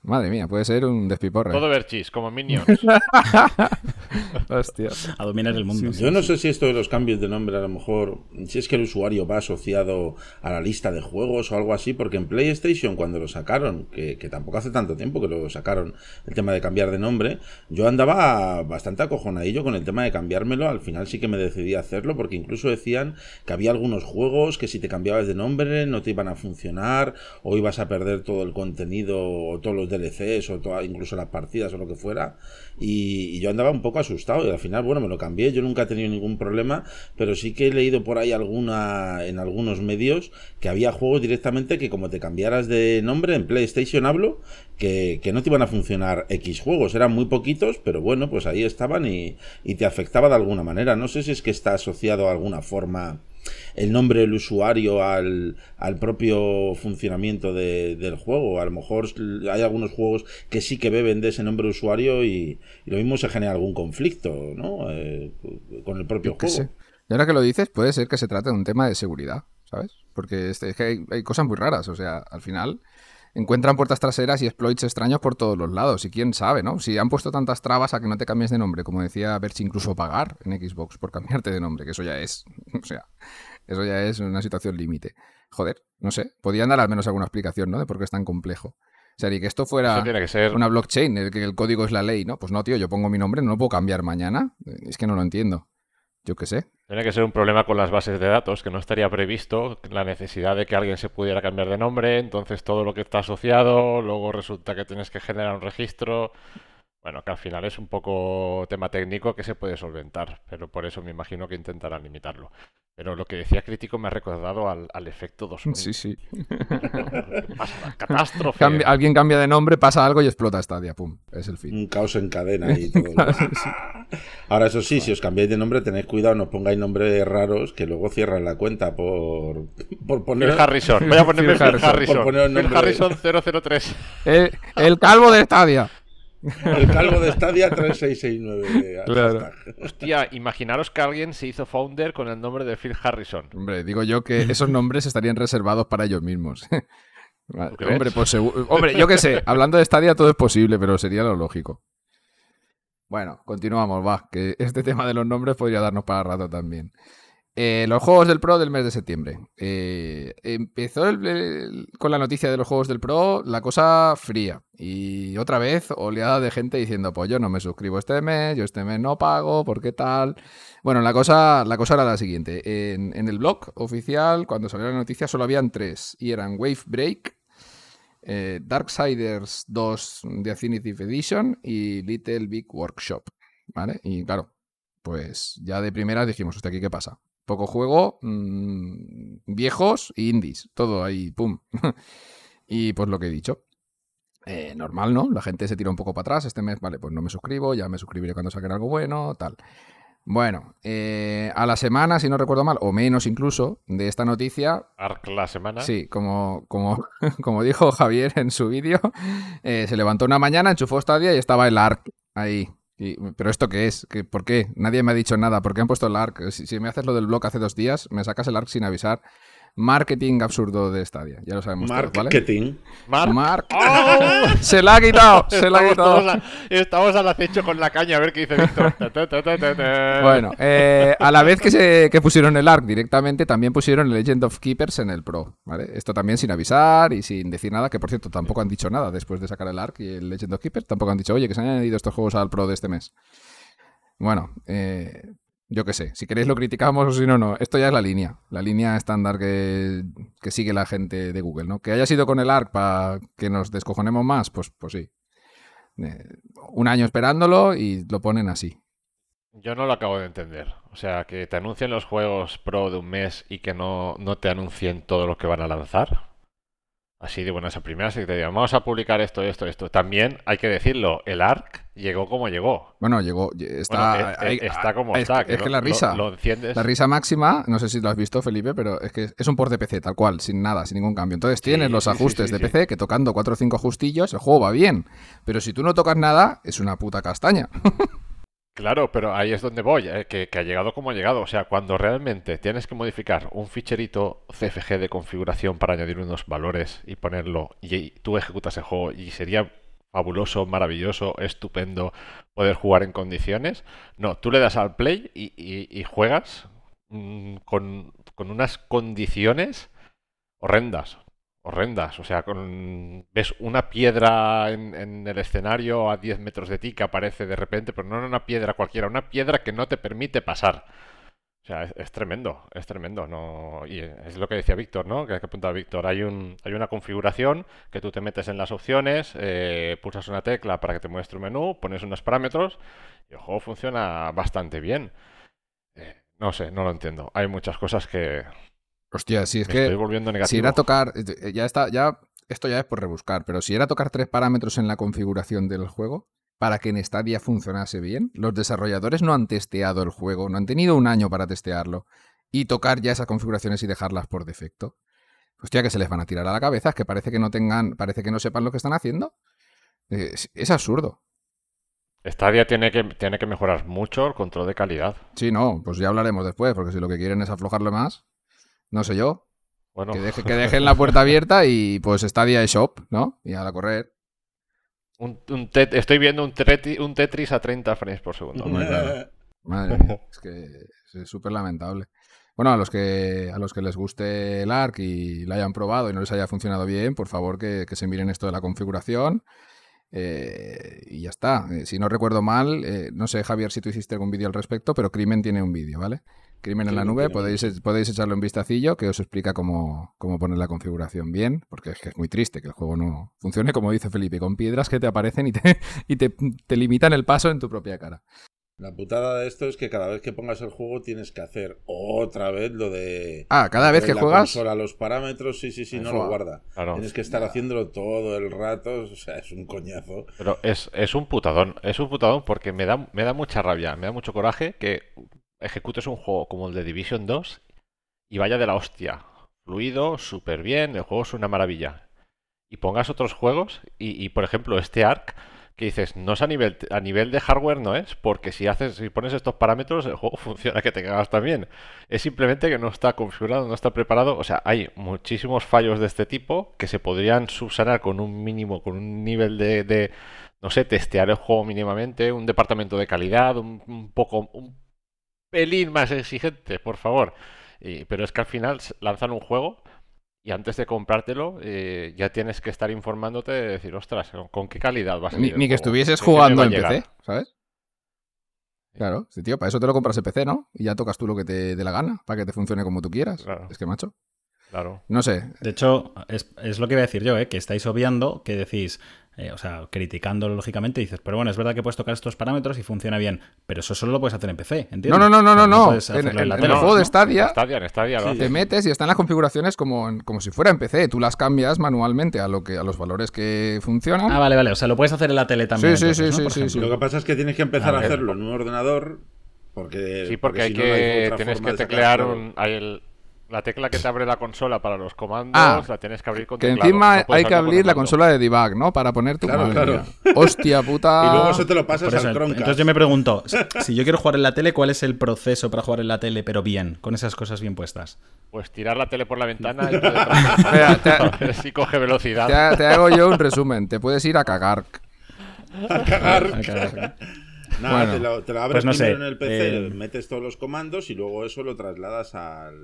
Madre mía, puede ser un despiporre.
Todo Berchis, como Minions.
Hostia.
A dominar el mundo.
Yo no sé si esto de los cambios de nombre, a lo mejor, si es que el usuario va asociado a la lista de juegos o algo así, porque en PlayStation, cuando lo sacaron, que, tampoco hace tanto tiempo que lo sacaron, el tema de cambiar de nombre, yo andaba bastante acojonadillo con el tema de cambiármelo. Al final sí que me decidí a hacerlo, porque incluso decían que había algunos juegos que si te cambiabas de nombre no te iban a funcionar, o ibas a perder todo el contenido o todos los DLCs o incluso las partidas o lo que fuera. Y, yo andaba un poco asustado y al final, bueno, me lo cambié. Yo nunca he tenido ningún problema, pero sí que he leído por ahí alguna en algunos medios que había juegos directamente que como te cambiaras de nombre, en PlayStation hablo, que, que no te iban a funcionar X juegos. Eran muy poquitos, pero bueno, pues ahí estaban y, y te afectaba de alguna manera. No sé si es que está asociado a alguna forma el nombre del usuario al, propio funcionamiento del juego. A lo mejor hay algunos juegos que sí que beben de ese nombre de usuario y, lo mismo se genera algún conflicto ¿no? Eh, con el propio juego.
Y ahora que lo dices, puede ser que se trate de un tema de seguridad, ¿sabes? Porque es que hay, hay cosas muy raras. O sea, al final encuentran puertas traseras y exploits extraños por todos los lados. Y quién sabe, ¿no? Si han puesto tantas trabas a que no te cambies de nombre, como decía Berch, incluso pagar en Xbox por cambiarte de nombre, que eso ya es. O sea, eso ya es una situación límite. Joder, no sé. Podían dar al menos alguna explicación, ¿no? De por qué es tan complejo. O sea, y que esto fuera una blockchain, el que el código es la ley, ¿no? Pues no, tío, yo pongo mi nombre, no lo puedo cambiar mañana. Es que no lo entiendo. Yo qué sé.
Tiene que ser un problema con las bases de datos, que no estaría previsto la necesidad de que alguien se pudiera cambiar de nombre, entonces todo lo que está asociado, luego resulta que tienes que generar un registro. Bueno, que al final es un poco tema técnico que se puede solventar, pero por eso me imagino que intentarán limitarlo. Pero lo que decía crítico me ha recordado al, al efecto 2000.
Sí, sí.
¿Qué pasa? Catástrofe.
Cambia- alguien cambia de nombre, pasa algo y explota Stadia. Pum. Es el fin.
Un caos en cadena y todo. Ahora, eso sí, si os cambiáis de nombre, tened cuidado, no pongáis nombres raros que luego cierran la cuenta por, por poner.
Phil Harrison. Voy a ponerme
Phil
Phil
Harrison.
Harrison.
Por poner el
Phil
nombre.
Harrison 003.
El, el calvo de Stadia.
El calvo de Stadia 3669.
Claro.
Hostia, imaginaros que alguien se hizo founder con el nombre de Phil Harrison.
Hombre, digo yo que esos nombres estarían reservados para ellos mismos. Hombre, pues seguro. Hombre, yo qué sé, hablando de Stadia todo es posible, pero sería lo lógico. Bueno, continuamos, va, que este tema de los nombres podría darnos para rato también. Eh, los juegos del Pro del mes de septiembre. Eh, empezó con la noticia de los juegos del Pro la cosa fría. Y otra vez oleada de gente diciendo, pues yo no me suscribo este mes, yo este mes no pago, ¿por qué tal? Bueno, la cosa, la cosa era la siguiente. En, el blog oficial, cuando salió la noticia, solo habían tres. Y eran Wave Break, eh, Darksiders 2 Definitive Edition y Little Big Workshop. ¿Vale? Y claro, pues ya de primeras dijimos, hostia, ¿aquí qué pasa? Poco juego, mm, viejos y indies. Todo ahí, pum. y pues lo que he dicho. Eh, normal, ¿no? La gente se tira un poco para atrás. Este mes, vale, pues no me suscribo, ya me suscribiré cuando saquen algo bueno, tal. Bueno, eh, a la semana, si no recuerdo mal, o menos incluso, de esta noticia,
Arc la semana.
Sí, como, como, como dijo Javier en su vídeo, eh, se levantó una mañana, enchufó Stadia y estaba el ARC ahí. Y- ¿Pero esto qué es? ¿Qué, ¿Por qué? Nadie me ha dicho nada. ¿Por qué han puesto el ARC? Si, si me haces lo del blog hace dos días, me sacas el ARC sin avisar. Marketing absurdo de Stadia. Ya lo sabemos todos, ¿vale?
Marketing.
Mark.
¡Oh!
Se la ha quitado, se la ha quitado.
a- estamos al acecho con la caña a ver qué dice Víctor.
Bueno, eh, a la vez que, se, que pusieron el ARC directamente, también pusieron el Legend of Keepers en el Pro, ¿vale? Esto también sin avisar y sin decir nada, que por cierto tampoco han dicho nada después de sacar el ARC y el Legend of Keepers, tampoco han dicho, oye, que se han añadido estos juegos al Pro de este mes. Bueno, eh, yo qué sé, si queréis lo criticamos o si no, no. Esto ya es la línea, la línea estándar que, que sigue la gente de Google, ¿no? Que haya sido con el ARC para que nos descojonemos más, pues, pues sí. Eh, un año esperándolo y lo ponen así.
Yo no lo acabo de entender. O sea, que te anuncien los juegos pro de un mes y que no, no te anuncien todo lo que van a lanzar. Así de buenas a primeras y que te digan, vamos a publicar esto, esto, esto. También hay que decirlo, el ARC llegó como llegó.
Bueno, llegó, está,
Bueno, eh,
ahí-
está como
es,
está.
Es que la risa,
Lo, enciendes.
la risa máxima, no sé si lo has visto, Felipe, pero es que es un port de PC, tal cual, sin nada, sin ningún cambio. Entonces tienes los
sí,
ajustes
sí,
de. PC que tocando 4 o 5 ajustillos, el juego va bien. Pero si tú no tocas nada, es una puta castaña.
Claro, pero ahí es donde voy, eh, que, ha llegado como ha llegado. O sea, cuando realmente tienes que modificar un ficherito CFG de configuración para añadir unos valores y ponerlo, y, tú ejecutas el juego y sería fabuloso, maravilloso, estupendo poder jugar en condiciones. No, tú le das al play y, juegas mm, con unas condiciones horrendas. Horrendas, o sea, con, ves una piedra en, el escenario a 10 metros de ti que aparece de repente, pero no una piedra cualquiera, una piedra que no te permite pasar. O sea, es, es tremendo, es tremendo. No, y es lo que decía Víctor, ¿no? Que que apuntaba Víctor. Hay, un, hay una configuración que tú te metes en las opciones, eh, pulsas una tecla para que te muestre un menú, pones unos parámetros y el juego funciona bastante bien. Eh, no sé, no lo entiendo. Hay muchas cosas que
Hostia, si es
me estoy
que
volviendo negativo.
si era tocar, eh, ya está, ya, esto ya es por rebuscar, pero si era tocar tres parámetros en la configuración del juego, para que en Stadia funcionase bien, los desarrolladores no han testeado el juego, no han tenido un año para testearlo y tocar ya esas configuraciones y dejarlas por defecto. Hostia, que se les van a tirar a la cabeza, es que parece que no tengan, parece que no sepan lo que están haciendo. Es, es absurdo.
Stadia tiene que, tiene que mejorar mucho el control de calidad.
Sí, no, pues ya hablaremos después, porque si lo que quieren es aflojarlo más, no sé yo,
Bueno,
que, deje- que dejen la puerta abierta y pues Stadia es shop, ¿no? Y a la correr.
un- un tet- estoy viendo un, Tetris a 30 frames por segundo.
Madre mía, es que es súper lamentable. Bueno, a los que a los que les guste el ARC y lo hayan probado y no les haya funcionado bien, por favor que, que se miren esto de la configuración. eh, y ya está. Eh, si no recuerdo mal, eh, no sé, Javier, si tú hiciste algún vídeo al respecto, pero Crimen tiene un vídeo, ¿vale? Crimen en
Sí,
la nube, podéis,
un-
podéis echarle un vistacillo que os explica cómo, cómo poner la configuración bien, porque es que es muy triste que el juego no funcione, como dice Felipe, con piedras que te aparecen y te, y te, te limitan el paso en tu propia cara.
La putada de esto es que cada vez que pongas el juego tienes que hacer otra vez lo de.
Ah, cada vez que
la
juegas.
consola, los parámetros, sí, sí, sí, no lo guarda.
Claro.
Tienes que estar haciéndolo todo el rato, o sea, es un coñazo.
Pero es, es un putadón, es un putadón porque me da, me da mucha rabia, me da mucho coraje que ejecutes un juego como el de Division 2 y vaya de la hostia. Fluido, súper bien, el juego es una maravilla. Y pongas otros juegos y, por ejemplo, este Ark que dices, no es a nivel, a nivel de hardware, no es, porque si haces, si pones estos parámetros, el juego funciona que te cagas también. Es simplemente que no está configurado, no está preparado. O sea, hay muchísimos fallos de este tipo que se podrían subsanar con un mínimo, con un nivel de, no sé, testear el juego mínimamente, un departamento de calidad, un, poco, pelín más exigente, por favor. Y- pero es que al final lanzan un juego y antes de comprártelo eh, ya tienes que estar informándote de decir, ostras, ¿con- ¿con qué calidad vas a
Ni, ni que estuvieses
¿Qué- qué me
jugando en? PC, ¿sabes? Claro, sí, tío, para eso te lo compras en PC, ¿no? Y ya tocas tú lo que te dé la gana, para que te funcione como tú quieras.
Claro.
Es que, macho,
Claro.
no sé.
De hecho, es, es lo que iba a decir yo, ¿eh? que estáis obviando, que decís, eh, o sea, criticándolo lógicamente, dices, pero bueno, es verdad que puedes tocar estos parámetros y funciona bien, pero eso solo lo puedes hacer en PC, ¿entiendes?
No, no, no, no, no, no. En, en-
la
en
tele,
el juego de. Stadia
Stadia, en Stadia
Sí.
te metes y están las configuraciones como, en- como si fuera en PC. Tú las cambias manualmente a lo que a los valores que funcionan.
Ah, vale, vale, o sea, lo puedes hacer en la tele también.
Sí, sí,
entonces,
sí, sí, sí.
Lo que pasa es que tienes que empezar
A
hacerlo en un ordenador. Porque,
Sí, porque hay
si no, no hay
que tienes que teclear un, hay el- la tecla que te abre la consola para los comandos,
Ah,
la tienes que abrir con
que
teclado.
encima
no
hay que abrir la consola de debug, ¿no? Para poner tu
Claro, claro.
Hostia puta.
Y luego eso te lo pasas
eso,
al Chromecast.
entonces yo me pregunto, si yo quiero jugar en la tele, ¿cuál es el proceso para jugar en la tele, pero bien, con esas cosas bien puestas?
Pues tirar la tele por la ventana y
te-
a ver si coge velocidad.
Te, ha- te hago yo un resumen. Te puedes ir a cagar.
A cagar.
Ah, claro.
Nada,
Bueno,
te, lo, te lo abres
pues no sé,
primero en el PC,
eh,
metes todos los comandos y luego eso lo trasladas al,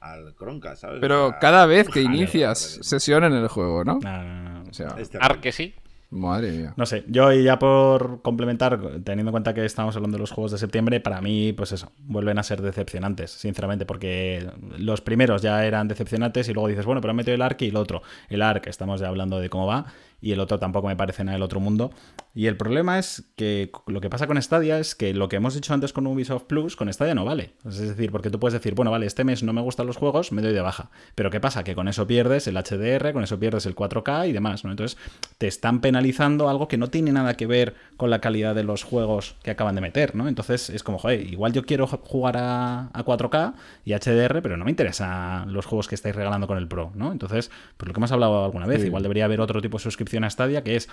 al Chromecast, ¿sabes?
Pero cada vez que inicias sesión en el juego, ¿no?
No, no, no.
O sea,
Es terrible.
Ar que sí.
madre mía.
No sé, yo y ya por complementar, teniendo en cuenta que estamos hablando de los juegos de septiembre, para mí, pues eso, vuelven a ser decepcionantes, sinceramente, porque los primeros ya eran decepcionantes y luego dices, bueno, pero han metido el ARC y el otro. El ARC, estamos ya hablando de cómo va, y el otro tampoco me parece nada del otro mundo. Y el problema es que lo que pasa con Stadia es que lo que hemos dicho antes con Ubisoft Plus, con Stadia no vale. Es decir, porque tú puedes decir, bueno, vale, este mes no me gustan los juegos, me doy de baja. Pero ¿qué pasa? Que con eso pierdes el HDR, con eso pierdes el 4K y demás, ¿no? Entonces te están penalizando algo que no tiene nada que ver con la calidad de los juegos que acaban de meter, ¿no? Entonces es como, joder, igual yo quiero jugar a, a 4K y HDR, pero no me interesan los juegos que estáis regalando con el Pro, ¿no? Entonces, pues lo que hemos hablado alguna vez,
Sí.
igual debería haber otro tipo de suscripción a Stadia que es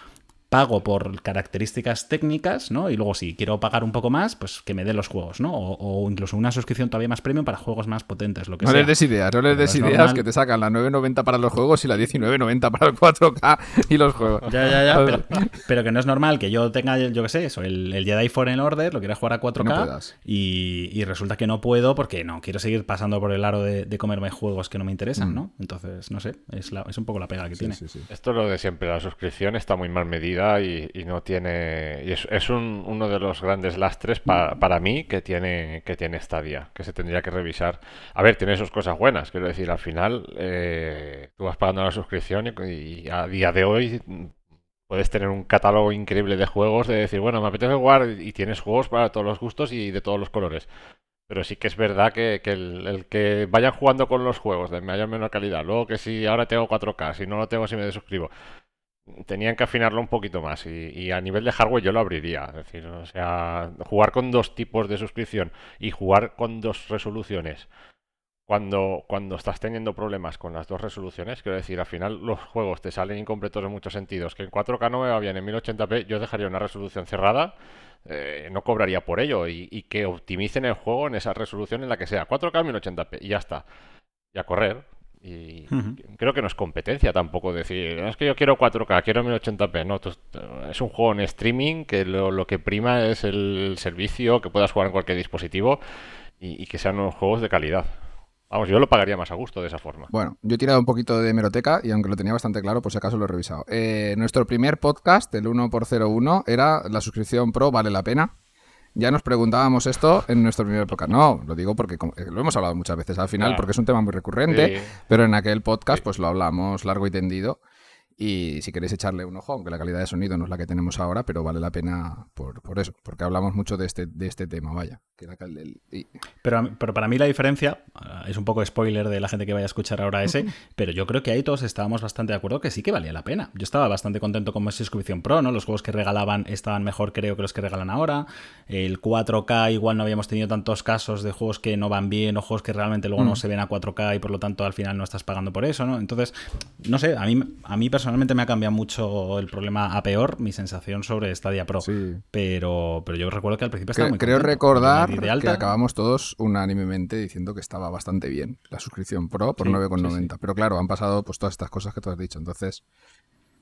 pago por características técnicas, ¿no? Y luego si quiero pagar un poco más, pues que me dé los juegos, ¿no? O, o incluso una suscripción todavía más premium para juegos más potentes, lo que
No
sea.
les des ideas, no les des
es
ideas
normal.
que te sacan la 9.90 para los juegos y la 19.90 para el 4K y los juegos.
Ya, ya, ya, pero, pero que no es normal que yo tenga, yo qué sé, eso, el, el Jedi Fallen Order, lo quiera jugar a 4K
no puedas.
y, y resulta que no puedo porque no, quiero seguir pasando por el aro de, de comerme juegos que no me interesan,
Mm.
¿no? Entonces, no sé, es, la- es un poco la pega que
Sí,
tiene.
sí, sí.
Esto es lo de siempre, la suscripción está muy mal medida y, no tiene... Y es, es un- uno de los grandes lastres pa- para mí que tiene, que tiene Stadia, que se tendría que revisar. A ver, tiene sus cosas buenas, quiero decir, al final eh, tú vas pagando la suscripción y, a día de hoy puedes tener un catálogo increíble de juegos, de decir, bueno, me apetece jugar y tienes juegos para todos los gustos y de todos los colores. Pero sí que es verdad que, que el, el que vayan jugando con los juegos de mayor o menor calidad, luego que si ahora tengo 4K, si no lo tengo, si me desuscribo, tenían que afinarlo un poquito más. Y, y a nivel de hardware yo lo abriría. Es decir, o sea, jugar con dos tipos de suscripción y jugar con dos resoluciones. Cuando, cuando estás teniendo problemas con las dos resoluciones, quiero decir, al final los juegos te salen incompletos en muchos sentidos. Que en 4K no me va bien, en 1080p yo dejaría una resolución cerrada, eh, no cobraría por ello y, y que optimicen el juego en esa resolución en la que sea 4K 1080p y ya está. Y a correr. Y creo que no es competencia tampoco decir, "No, es que yo quiero 4K, quiero 1080p. No, es un juego en streaming que lo, lo que prima es el servicio, que puedas jugar en cualquier dispositivo y, y que sean unos juegos de calidad. Vamos, yo lo pagaría más a gusto de esa forma.
Bueno, yo he tirado un poquito de hemeroteca y aunque lo tenía bastante claro, por si acaso lo he revisado. Eh, nuestro primer podcast, el 1x01, era la suscripción pro vale la pena. Ya nos preguntábamos esto en nuestro primer podcast. No, lo digo porque eh, lo hemos hablado muchas veces al final,
Claro.
porque es un tema muy recurrente,
Sí.
pero en aquel podcast pues lo hablamos largo y tendido. Y si queréis echarle un ojo, aunque la calidad de sonido no es la que tenemos ahora, pero vale la pena por, por eso, porque hablamos mucho de este, de este tema, vaya. Que la cal- el- y-
Pero, pero para mí la diferencia, ah, es un poco spoiler de la gente que vaya a escuchar ahora ese, pero yo creo que ahí todos estábamos bastante de acuerdo que sí que valía la pena. Yo estaba bastante contento con mi suscripción Pro, ¿no? Los juegos que regalaban estaban mejor creo que los que regalan ahora. El 4K igual no habíamos tenido tantos casos de juegos que no van bien o juegos que realmente luego no se ven a 4K y por lo tanto al final no estás pagando por eso, ¿no? Entonces, no sé, a mí, a mí personalmente me ha cambiado mucho el problema a peor mi sensación sobre Stadia Pro.
Sí.
Pero, pero yo recuerdo que al principio estaba
Creo,
muy
creo
contento.
recordar que acabamos todos unánimemente diciendo que estaba bastante bien la suscripción Pro por
Sí,
9,90. Pero claro, han pasado pues todas estas cosas que tú has dicho. Entonces,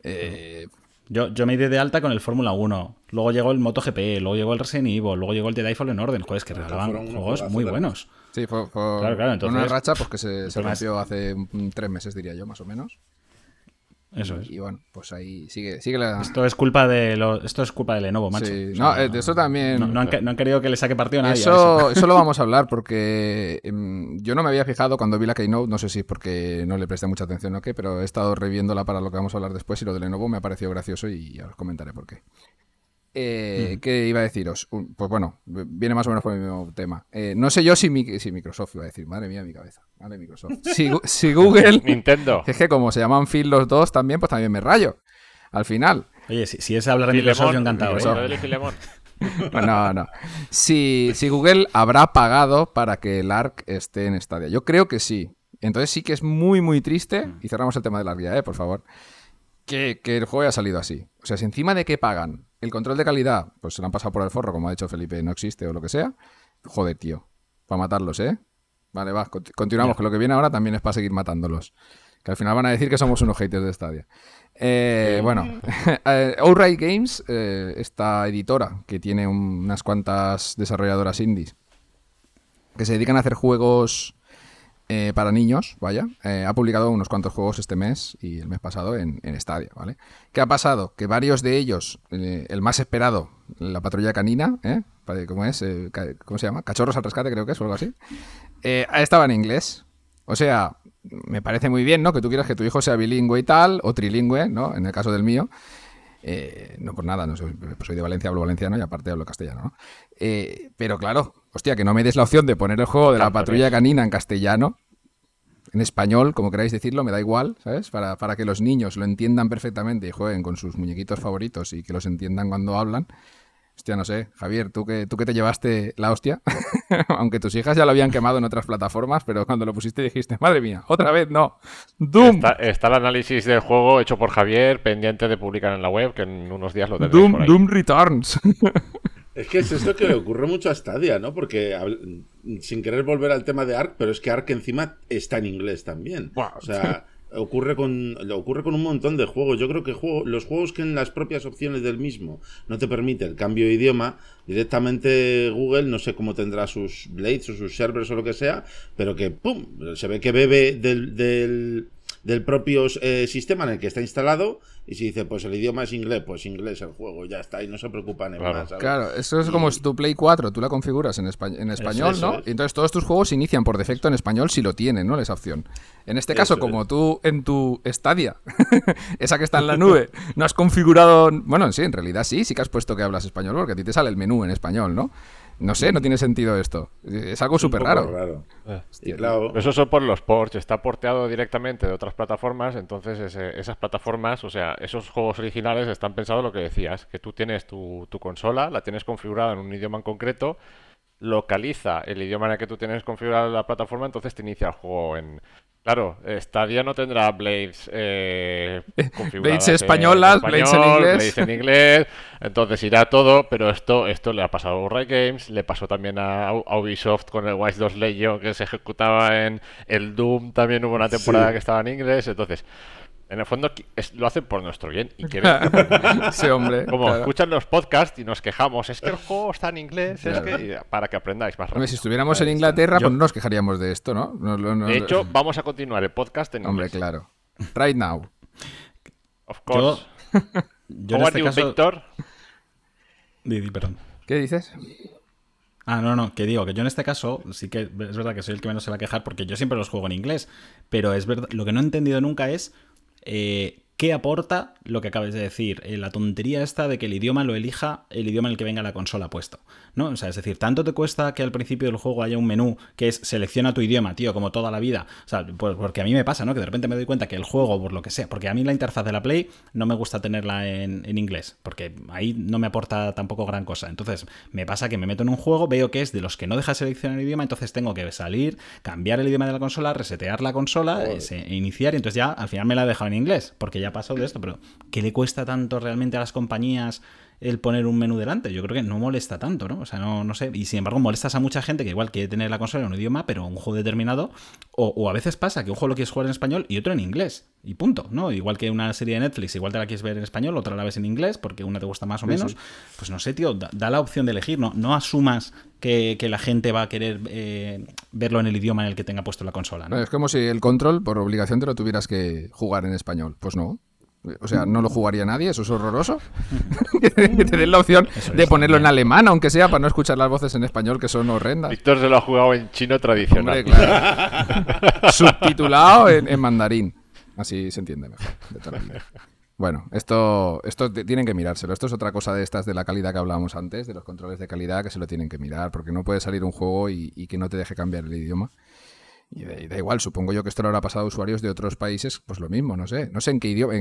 eh,
Yo, yo me di de alta con el Fórmula 1, luego llegó el MotoGP, luego llegó el Resident Evil, luego llegó el Jedi Fallen Order, juegos que regalaban juegos muy
de
buenos.
sí, fue, fue
Claro, claro, entonces-
una racha pues que se, se rompió hace tres meses, diría yo, más o menos.
Eso es.
Y bueno, pues ahí sigue, sigue la...
Esto es culpa de lo- esto es culpa de Lenovo, macho.
Sí,
O sea,
no, eh, de eso también...
no, no han, que- no han querido que le saque partido a nadie. a
Eso, eso lo vamos a hablar porque em, yo no me había fijado cuando vi la Keynote, no sé si es porque no le presté mucha atención o qué, pero he estado reviéndola para lo que vamos a hablar después y lo de Lenovo me ha parecido gracioso y ya os comentaré por qué. Eh, ¿Qué iba a deciros? Pues bueno, viene más o menos por el mismo tema. Eh, no sé yo si, mi- si Microsoft iba a decir, madre mía, mi cabeza. Madre Microsoft. Si, Google,
Nintendo.
es que como se llaman Phil los dos también, pues también me rayo. Al final.
Oye, si, si es hablar de Microsoft, yo encantado. ¿eh?
Filemón, Filemón.
No, no. Si, si Google habrá pagado para que el ARC esté en Stadia. Yo creo que sí. Entonces sí que es muy, muy triste. Y cerramos el tema del ARC ya, ¿eh? por favor. Que, que el juego haya salido así. O sea, si encima de que pagan el control de calidad, pues se lo han pasado por el forro, como ha dicho Felipe, no existe o lo que sea. Joder, tío. Para matarlos, ¿eh? Vale, va. cont- Continuamos, que lo que viene ahora también es para seguir matándolos. Que al final van a decir que somos unos haters de Stadia. Eh, bueno, eh, Outright Games, eh, esta editora que tiene un- unas cuantas desarrolladoras indies que se dedican a hacer juegos eh, para niños, vaya, eh, ha publicado unos cuantos juegos este mes y el mes pasado en, en ¿vale? ¿Qué ha pasado? Que varios de ellos, eh, el más esperado, la patrulla canina, ¿eh? ¿Cómo es? ¿Cómo se llama? Cachorros al rescate, creo que es, o algo así. Estaba en inglés. O sea, me parece muy bien, ¿no? Que tú quieras que tu hijo sea bilingüe y tal, o trilingüe, ¿no? En el caso del mío. No por nada, no soy, pues soy de Valencia, hablo valenciano y aparte hablo castellano, ¿no? Pero claro, hostia, que no me des la opción de poner el juego de la patrulla canina en castellano, en español, como queráis decirlo, me da igual, ¿sabes? Para, para que los niños lo entiendan perfectamente y jueguen con sus muñequitos favoritos y que los entiendan cuando hablan. Hostia, no sé, Javier, tú que, tú que te llevaste la hostia, aunque tus hijas ya lo habían quemado en otras plataformas, pero cuando lo pusiste dijiste, madre mía, otra vez no, Doom,
Está, está el análisis del juego hecho por Javier, pendiente de publicar en la web, que en unos días lo tendréis por
Doom,
ahí.
Doom Returns.
Es que es esto que le ocurre mucho a Stadia, ¿no? Porque sin querer volver al tema de Ark, pero es que Ark encima está en inglés también. O sea, ocurre con ocurre con un montón de juegos. Yo creo que juego, los juegos que en las propias opciones del mismo no te permite el cambio de idioma, directamente Google, no sé cómo tendrá sus blades o sus servers o lo que sea, pero que pum, se ve que bebe del, del, del propio eh, sistema en el que está instalado y si dice, pues el idioma es inglés, pues inglés el juego, ya está, y no se preocupan en
Claro.
más. ¿sabes?
Claro, eso es como si tu Play 4 tú la configuras en, espa- en español,
eso
¿no?
es.
Y entonces todos tus juegos inician por defecto en español si lo tienen, ¿no? Esa opción. En este caso,
Eso
como
es.
tú en tu Stadia, esa que está en la nube, no has configurado. Bueno, sí, en realidad sí, sí que has puesto que hablas español, porque a ti te sale el menú en español, ¿no? No sé, no tiene sentido esto. Es algo súper
poco
raro.
Eh.
Y claro,
Eso son por los ports, está porteado directamente de otras plataformas, entonces ese- esas plataformas, o sea, esos juegos originales están pensados lo que decías, que tú tienes tu, tu consola, la tienes configurada en un idioma en concreto, localiza el idioma en el que tú tienes configurada la plataforma, entonces te inicia el juego en... Claro, Stadia no tendrá Blades eh, configuradas en
españolas, Blades en inglés.
Blades en inglés, entonces irá todo, pero esto, esto le ha pasado a Outright Games, le pasó también a, a Ubisoft con el Watch 2 Legion que se ejecutaba en el Doom, también hubo una temporada
Sí.
que estaba en inglés, entonces, en el fondo es- lo hacen por nuestro bien y quieren...
sí, hombre.
Como
claro.
escuchan los podcasts y nos quejamos, es que el juego está en inglés, es que para que aprendáis más
Hombre,
rápido.
si estuviéramos en Inglaterra,
Yo-
pues no nos quejaríamos de esto, ¿no? No- no- no-
De hecho, vamos a continuar el podcast en
hombre,
inglés.
claro. Right now.
Of course.
Yo en
How
este caso.
Víctor?
Di, di, perdón.
¿Qué dices?
Ah, no, no, que digo, que yo en este caso sí que es verdad que soy el que menos se va a quejar porque yo siempre los juego en inglés, pero es verdad, lo que no he entendido nunca es eh, ¿qué aporta lo que acabas de decir? Eh, la tontería esta de que el idioma lo elija el idioma en el que venga la consola puesto. ¿No? O sea, es decir, tanto te cuesta que al principio del juego haya un menú que es selecciona tu idioma, tío, como toda la vida. O sea, pues porque a mí me pasa, ¿no? Que de repente me doy cuenta que el juego, por lo que sea, porque a mí la interfaz de la Play no me gusta tenerla en, en inglés, porque ahí no me aporta tampoco gran cosa. Entonces, me pasa que me meto en un juego, veo que es de los que no deja seleccionar el idioma, entonces tengo que salir, cambiar el idioma de la consola, resetear la consola, e iniciar, y entonces ya al final me la he dejado en inglés, porque ya ha pasado de esto, pero ¿qué le cuesta tanto realmente a las compañías? El poner un menú delante. Yo creo que no molesta tanto, ¿no? O sea, no, no sé. Y sin embargo, molestas a mucha gente que igual quiere tener la consola en un idioma, pero un juego determinado. O, a veces pasa que un juego lo quieres jugar en español y otro en inglés. Y punto, ¿no? Igual que una serie de Netflix, igual te la quieres ver en español, otra la ves en inglés, porque una te gusta más o menos. Pues no sé, tío, da, la opción de elegir, ¿no? No asumas que, la gente va a querer eh, verlo en el idioma en el que tenga puesto la consola, ¿no?
Es como si el control, por obligación, te lo tuvieras que jugar en español. Pues no. O sea, no lo jugaría nadie, eso es horroroso. que te den la opción de ponerlo en alemán, aunque sea para no escuchar las voces en español que son horrendas.
Víctor se lo ha jugado en chino tradicional.
Subtitulado en, mandarín. Así se entiende mejor. Bueno, esto, esto tienen que mirárselo. Esto es otra cosa de estas de la calidad que hablábamos antes, de los controles de calidad, que se lo tienen que mirar, porque no puede salir un juego y que no te deje cambiar el idioma. Y da, igual, supongo yo que esto lo habrá pasado a usuarios de otros países, pues lo mismo, no sé. No sé en qué idioma.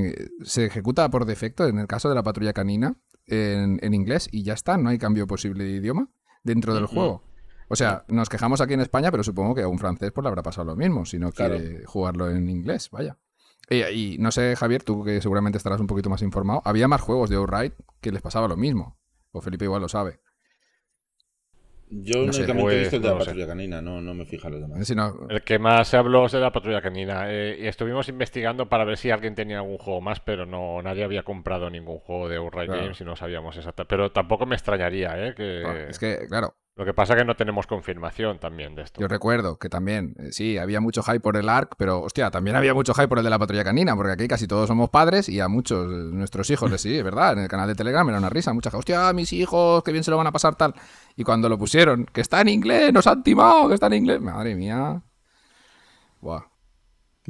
se ejecuta por defecto, en el caso de la patrulla canina, en, inglés y ya está, no hay cambio posible de idioma dentro del juego. O sea, nos quejamos aquí en España, pero supongo que a un francés pues le habrá pasado lo mismo, si no quiere jugarlo en inglés, vaya. Y, no sé, Javier, tú que seguramente estarás un poquito más informado, había más juegos de Outright que les pasaba lo mismo. O Felipe igual lo sabe.
Yo no únicamente he visto el de la patrulla canina, no, no me fija los demás.
El que más se habló es de la patrulla canina. Eh, y estuvimos investigando para ver si alguien tenía algún juego más, pero no nadie había comprado ningún juego de Outright Games y no sabíamos exactamente. Pero tampoco me extrañaría, ¿eh? Que...
es que, claro,
lo que pasa es que no tenemos confirmación también de esto.
Yo recuerdo que también, eh, sí, había mucho hype por el ARC, pero hostia, también había mucho hype por el de la patrulla canina, porque aquí casi todos somos padres y a muchos de nuestros hijos sí, es verdad, en el canal de Telegram era una risa, mucha hostia, mis hijos, qué bien se lo van a pasar tal. Y cuando lo pusieron, que está en inglés, nos han timado, que está en inglés, madre mía. Buah.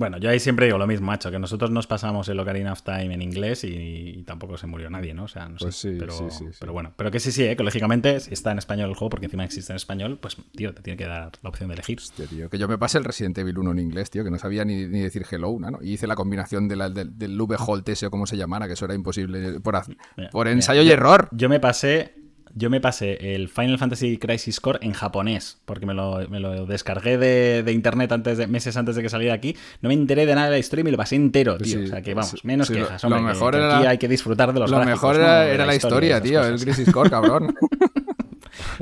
Bueno, yo ahí siempre digo lo mismo, macho, que nosotros nos pasamos el Ocarina of Time en inglés y, tampoco se murió nadie, ¿no? O sea, no
pues
sé.
Sí,
pero,
sí, sí,
pero bueno, pero que sí, sí, ¿eh? que lógicamente si está en español el juego, porque encima existe en español, pues, tío, te tiene que dar la opción de elegir.
Hostia, tío, que yo me pasé el Resident Evil 1 en inglés, tío, que no sabía ni, decir hello, ¿no? Y hice la combinación de la, del, del Holt ese o como se llamara, que eso era imposible por, por ensayo y error.
Yo me pasé yo me pasé el Final Fantasy Crisis Core en japonés, porque me lo, me lo descargué de, internet antes de, meses antes de que saliera aquí. No me enteré de nada de la historia y me lo pasé entero, tío. o sea que vamos, menos quejas. Hombre, lo mejor era, aquí hay que disfrutar de los
Lo mejor era, la, historia, tío, el Crisis Core, cabrón.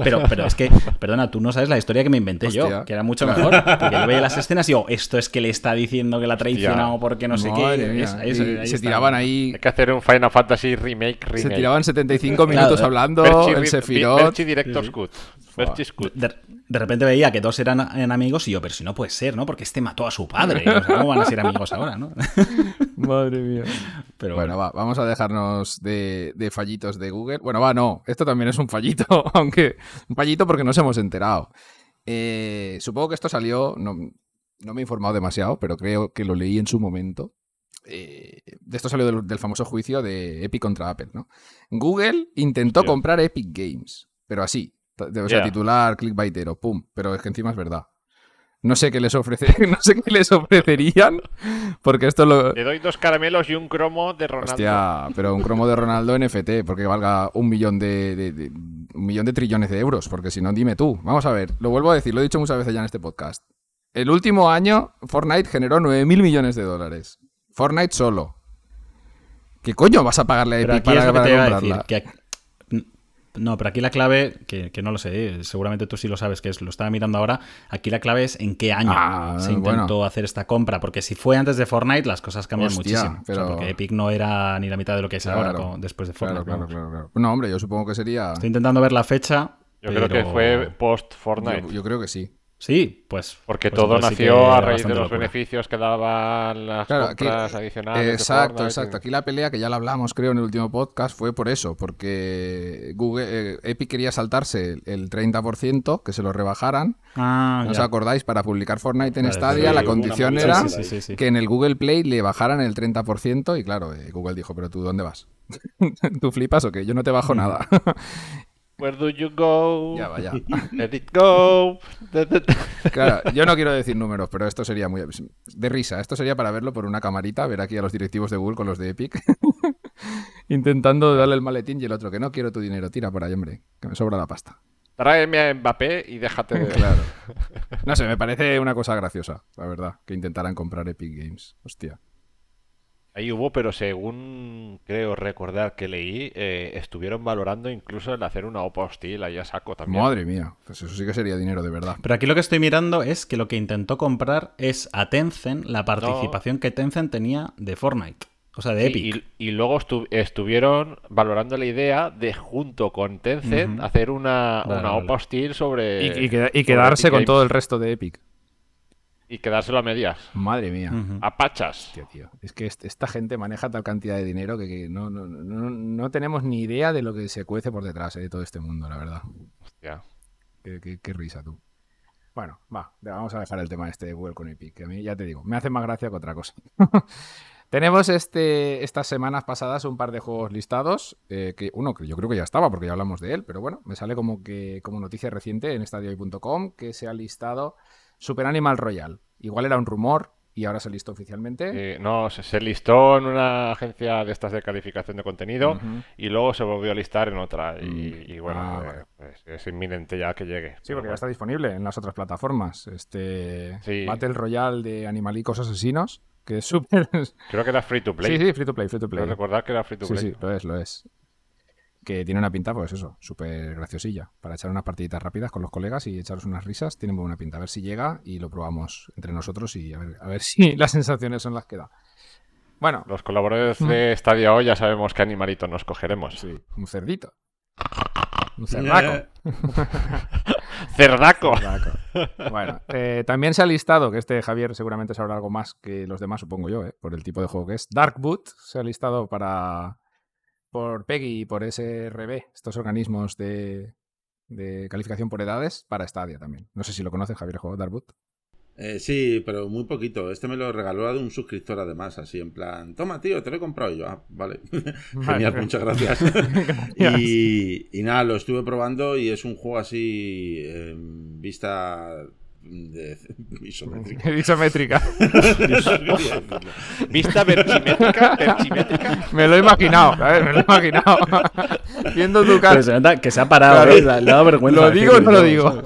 Pero, pero es que, perdona, tú no sabes la historia que me inventé yo, que era mucho mejor. Porque yo veía las escenas y digo, esto es que le está diciendo que la ha traicionado porque no sé qué.
se tiraban ahí.
Hay que hacer un Final Fantasy remake. remake.
Se tiraban 75 minutos hablando. el Sephiroth.
Director's Cut.
De, repente veía que dos eran amigos y yo, pero si no puede ser, ¿no? Porque este mató a su padre. ¿Cómo van a ser amigos ahora, no?
Madre mía. Pero bueno, va, vamos a dejarnos de, fallitos de Google. Bueno, va, no. Esto también es un fallito, aunque un fallito porque nos hemos enterado. Eh, supongo que esto salió, no, me he informado demasiado, pero creo que lo leí en su momento. Eh, de esto salió del, famoso juicio de Epic contra Apple, ¿no? Google intentó comprar Epic Games, pero así, o sea, titular, clickbaitero, pum. Pero es que encima es verdad. No sé qué les ofrece, no sé qué les ofrecerían, porque esto lo...
Le doy dos caramelos y un cromo de Ronaldo.
Hostia, pero un cromo de Ronaldo NFT, porque valga un millón de, un millón de trillones de euros, porque si no, dime tú. Vamos a ver, lo vuelvo a decir, lo he dicho muchas veces ya en este podcast. El último año, Fortnite generó 9 mil millones de dólares. Fortnite solo. ¿Qué coño vas a pagarle a Epic para, comprarla?
No, pero aquí la clave, que, no lo sé, seguramente tú sí lo sabes, que es, lo estaba mirando ahora, aquí la clave es en qué año ah, se intentó hacer esta compra, porque si fue antes de Fortnite las cosas cambian muchísimo. porque Epic no era ni la mitad de lo que es ahora después de Fortnite.
Claro, claro, claro, No, hombre, yo supongo que sería...
Estoy intentando ver la fecha.
Yo creo que fue post Fortnite.
Yo, creo que sí.
Sí, pues.
Porque
pues
todo
sí
nació a raíz de los
locura.
beneficios que daban las
Claro, aquí-
compras adicionales. de
Exacto,
Fortnite.
exacto. Aquí la pelea, que ya la hablamos, creo, en el último podcast, fue por eso, porque Google, eh, Epic quería saltarse el- el 30%, que se lo rebajaran.
Ah,
¿No os acordáis? Para publicar Fortnite en
Vale,
Stadia,
sí,
la condición era
así.
Sí, sí, sí.
que en el Google Play le bajaran el 30%, y claro, eh, Google dijo, pero tú, ¿dónde vas? ¿Tú flipas o qué? Yo no te bajo nada.
Where do you go?
ya va, ya.
Let it go.
Claro, yo no quiero decir números, pero esto sería muy de risa. Esto sería para verlo por una camarita, ver aquí a los directivos de Google con los de Epic, intentando darle el maletín y el otro que no quiero tu dinero, tira por ahí, hombre, que me sobra la pasta.
Tráeme a Mbappé y déjate de...
Claro. No sé, me parece una cosa graciosa, la verdad, que intentaran comprar Epic Games. Hostia.
Ahí hubo, pero según creo recordar que leí, eh, estuvieron valorando incluso el hacer una OPA hostil ahí a saco también.
Madre mía, pues eso sí que sería dinero de verdad.
Pero aquí lo que estoy mirando es que lo que intentó comprar es a Tencent la participación que Tencent tenía de Fortnite. O sea, de
Sí,
Epic.
y, y luego estu- estuvieron valorando la idea de, junto con Tencent, hacer una,
Vale,
una
vale.
OPA hostil sobre.
Y, y queda- y
sobre
quedarse con todo el resto de Epic.
Y quedárselo a medias.
Madre mía.
Ujú.
A pachas.
Hostia, tío. Es que est- esta gente maneja tal cantidad de dinero que, que no, no, no, no tenemos ni idea de lo que se cuece por detrás eh, de todo este mundo, la verdad.
Hostia.
Qué, qué- qué risa tú. Bueno, va, vamos a dejar el tema este de Google con Epic, que a mí ya te digo, me hace más gracia que otra cosa. Tenemos este, estas semanas pasadas un par de juegos listados, eh, que uno que yo creo que ya estaba porque ya hablamos de él, pero bueno, me sale como que como noticia reciente en stadio.com que se ha listado Super Animal Royal. Igual era un rumor y ahora se listó oficialmente.
Eh, no, se, se listó en una agencia de estas de calificación de contenido y luego se volvió a listar en otra. Y,
Mm.
y bueno,
Ah,
eh,
vale.
pues es inminente ya que llegue.
Sí, porque ya está disponible en las otras plataformas. Este
Sí.
Battle Royale de animalicos asesinos, que es súper...
Creo que era free to play.
Sí, sí, free to play, free to play.
Recordar que era free to
Sí,
play.
sí, lo es, lo es. Que tiene una pinta, pues eso, súper graciosilla. Para echar unas partiditas rápidas con los colegas y echaros unas risas, tiene muy buena pinta. A ver si llega y lo probamos entre nosotros y a ver, a ver si las sensaciones son las que da. Bueno,
Los colaboradores de Stadia hoy ya sabemos qué animalito nos cogeremos.
sí, un cerdito. Un cerdaco.
¡Cerdaco!
Cerdaco. Bueno, eh, también se ha listado, que este Javier seguramente sabrá algo más que los demás, supongo yo, eh, por el tipo de juego que es. Darkboot se ha listado para por PEGI y por SRB, estos organismos de, de calificación por edades, para Stadia también. No sé si lo conoces, Javier, juego Darkboot.
Eh, sí, pero muy poquito. Este me lo regaló de un suscriptor además, así en plan, toma tío, te lo he comprado Y yo. Ah, vale. Genial, muchas gracias. y, y nada, lo estuve probando y es un juego así en vista de isométrica.
Isométrica.
Vista verchimétrica, verchimétrica.
me lo he imaginado, ¿sabes? Me lo he imaginado. Viendo tu cara.
Pero se nota que se ha parado,
Claro.
¿eh? Le ha dado vergüenza.
¿Lo digo o no lo digo?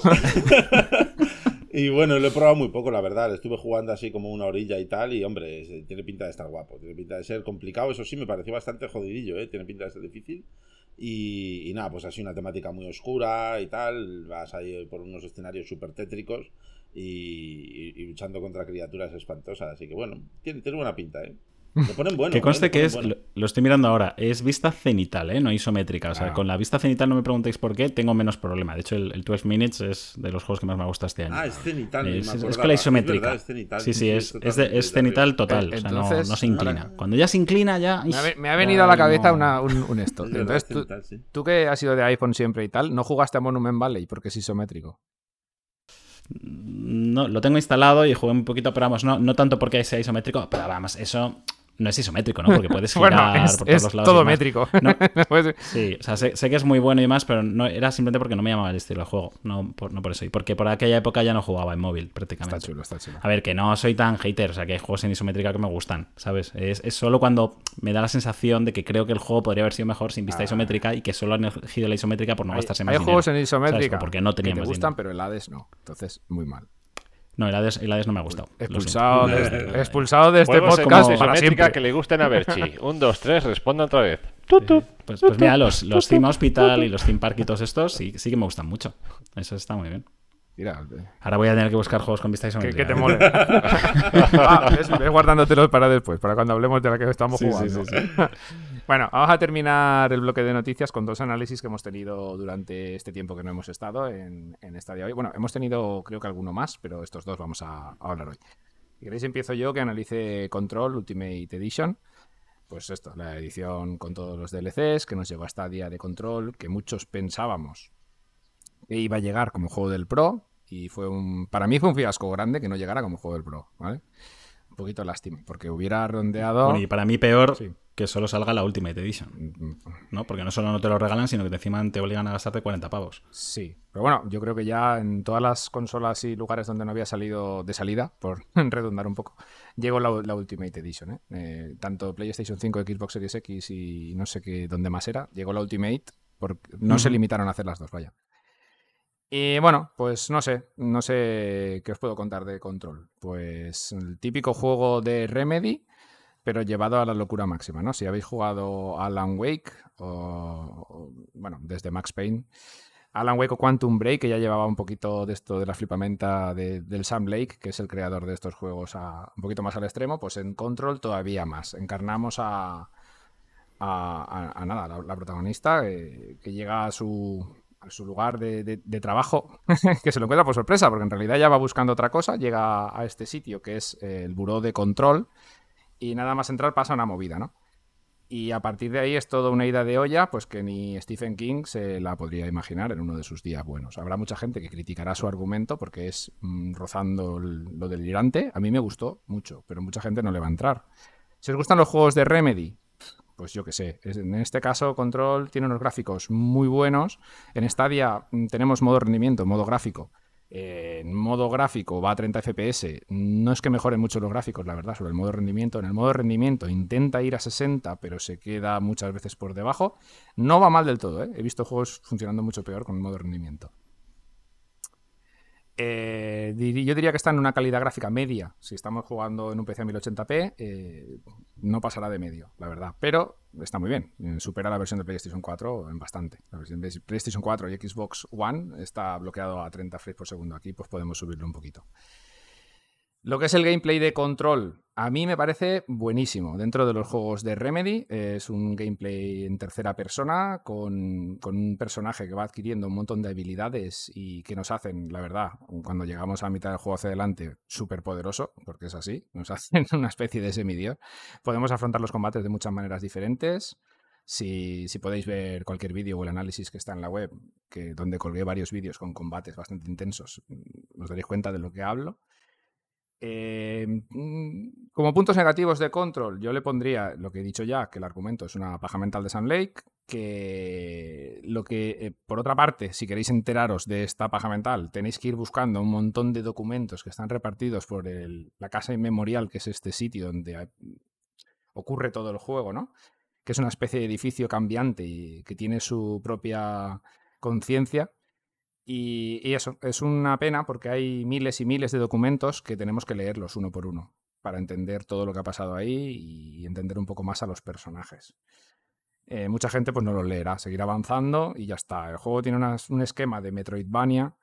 Y bueno, lo he probado muy poco, la verdad. Le Estuve jugando así como una orilla y tal. Y hombre, tiene pinta de estar guapo. Tiene pinta de ser complicado. Eso sí, me pareció bastante jodidillo, ¿eh? Tiene pinta de ser difícil. Y, y nada, pues así una temática muy oscura y tal. Vas ahí por unos escenarios súper tétricos y, y- y luchando contra criaturas espantosas. Así que bueno, tiene, tiene buena pinta, ¿eh? Lo ponen bueno.
Que conste que es,
bueno.
lo, estoy mirando ahora, es vista cenital, ¿eh? no isométrica. O sea,
Ah.
con la vista cenital no me preguntéis por qué, tengo menos problema. De hecho, el, el 12 Minutes es de los juegos que más me gusta este año.
Ah, es cenital. ni
Es,
me
es- es con la isométrica.
verdad, es cenital.
sí, sí, es, es, de- cenital total.
Eh,
o sea, no, no se inclina.
ahora-
Cuando ya se inclina, ya.
Me ha, me venido a la cabeza
no-
una- un, un esto. Entonces,
es
tú,
cenital, sí.
tú que has sido de iPhone siempre y tal, ¿no jugaste a Monument Valley porque es isométrico?
No, lo tengo instalado y jugué un poquito, pero vamos, no, no tanto porque sea isométrico, pero vamos, eso no es isométrico, ¿no? Porque puedes girar
bueno, es,
por todos
es
los lados.
todo métrico.
No. Sí, o sea, sé, sé que es muy bueno y más, pero no era simplemente porque no me llamaba el estilo de juego. No por, no por eso. Y porque por aquella época ya no jugaba en móvil, prácticamente.
está chulo, está chulo.
A ver, que no soy tan hater, o sea, que hay juegos en isométrica que me gustan, ¿sabes? Es, es solo cuando me da la sensación de que creo que el juego podría haber sido mejor sin vista
Ah.
isométrica y que solo han elegido la isométrica por no
Hay,
gastarse más
hay
dinero.
juegos en isométrica
Porque no
que
tenía
te gustan,
dinero.
pero el Hades no. Entonces, muy mal.
No, el Hades, el Hades no me ha gustado.
Expulsado, de, expulsado de este
en
podcast para siempre.
que le gusten a Berchi. Un, dos, tres, responda otra vez. Tut, tut.
Pues, pues mira, los, los Theme Hospital y los Theme Park y todos estos sí, sí que me gustan mucho. Eso está muy bien.
Mira,
Ahora voy a tener que buscar juegos con vista
Que,
isométrica.
que te
¿eh?
mole.
Ah, ves, ves guardándotelos para después, para cuando hablemos de la que estamos
Sí,
jugando.
sí, sí.
bueno, vamos a terminar el bloque de noticias con dos análisis que hemos tenido durante este tiempo que no hemos estado en, en esta día hoy. Bueno, hemos tenido creo que alguno más, pero estos dos vamos a, a hablar hoy. Si queréis empiezo yo que analice Control Ultimate Edition. Pues esto, la edición con todos los DLCs que nos llegó hasta día de Control, que muchos pensábamos que iba a llegar como juego del Pro y fue un para mí fue un fiasco grande que no llegara como juego del Pro, ¿vale? Un poquito lástima, porque hubiera rondeado
Bueno, y para mí peor
Sí.
que solo salga la Ultimate Edition, ¿no? Porque no solo no te lo regalan, sino que encima te obligan a gastarte 40 pavos.
Sí, pero bueno, yo creo que ya en todas las consolas y lugares donde no había salido de salida, por redundar un poco, llegó la, la Ultimate Edition. ¿eh? Eh, tanto PlayStation 5, Xbox Series X y no sé qué dónde más era, llegó la Ultimate, porque no se limitaron a hacer las dos, vaya. Y bueno, pues no sé, no sé qué os puedo contar de Control. Pues el típico juego de Remedy, pero llevado a la locura máxima, ¿no? Si habéis jugado Alan Wake o, bueno, desde Max Payne, Alan Wake o Quantum Break, que ya llevaba un poquito de esto de la flipamenta de- del Sam Lake, que es el creador de estos juegos a, un poquito más al extremo, pues en Control todavía más. Encarnamos a, a, nada, la, la protagonista eh, que llega a su, a su lugar de, trabajo, que se lo encuentra por sorpresa, porque en realidad ya va buscando otra cosa, llega a este sitio que es el buró de control y nada más entrar pasa una movida, ¿no? Y a partir de ahí es toda una ida de olla, pues que ni Stephen King se la podría imaginar en uno de sus días buenos. Habrá mucha gente que criticará su argumento porque es mm, rozando lo delirante. A mí me gustó mucho, pero mucha gente no le va a entrar. Si os gustan los juegos de Remedy, pues yo qué sé. En este caso, Control tiene unos gráficos muy buenos. En Stadia mm, tenemos modo rendimiento, modo gráfico. Eh, en modo gráfico va a 30 FPS. No es que mejoren mucho los gráficos, la verdad, sobre el modo rendimiento. En el modo rendimiento intenta ir a 60, pero se queda muchas veces por debajo. No va mal del todo, ¿eh? He visto juegos funcionando mucho peor con el modo rendimiento. Eh, yo diría que está en una calidad gráfica media. Si estamos jugando en un PC a 1080p, eh, no pasará de medio, la verdad. Pero está muy bien. Eh, Supera la versión de PlayStation 4 en bastante. La versión de PlayStation 4 y Xbox One está bloqueado a 30 frames por segundo. Aquí pues podemos subirlo un poquito. Lo que es el gameplay de control, a mí me parece buenísimo. Dentro de los juegos de Remedy, es un gameplay en tercera persona con, con un personaje que va adquiriendo un montón de habilidades y que nos hacen, la verdad, cuando llegamos a mitad del juego hacia adelante, súper poderoso, porque es así, nos hacen una especie de semidios. Podemos afrontar los combates de muchas maneras diferentes. Si, si podéis ver cualquier vídeo o el análisis que está en la web, que, donde colgué varios vídeos con combates bastante intensos, os daréis cuenta de lo que hablo. Eh, mm, como puntos negativos de Control, yo le pondría lo que he dicho ya, que el argumento es una paja mental de Sam Lake, que lo que, eh, por otra parte, si queréis enteraros de esta paja mental, tenéis que ir buscando un montón de documentos que están repartidos por la casa inmemorial, que es este sitio donde ocurre todo el juego, ¿no? Que es una especie de edificio cambiante y que tiene su propia conciencia. Y, eso, es una pena porque hay miles y miles de documentos que tenemos que leerlos uno por uno para entender todo lo que ha pasado ahí y entender un poco más a los personajes. Eh, mucha gente pues no los leerá, seguirá avanzando y ya está. El juego tiene un esquema de Metroidvania,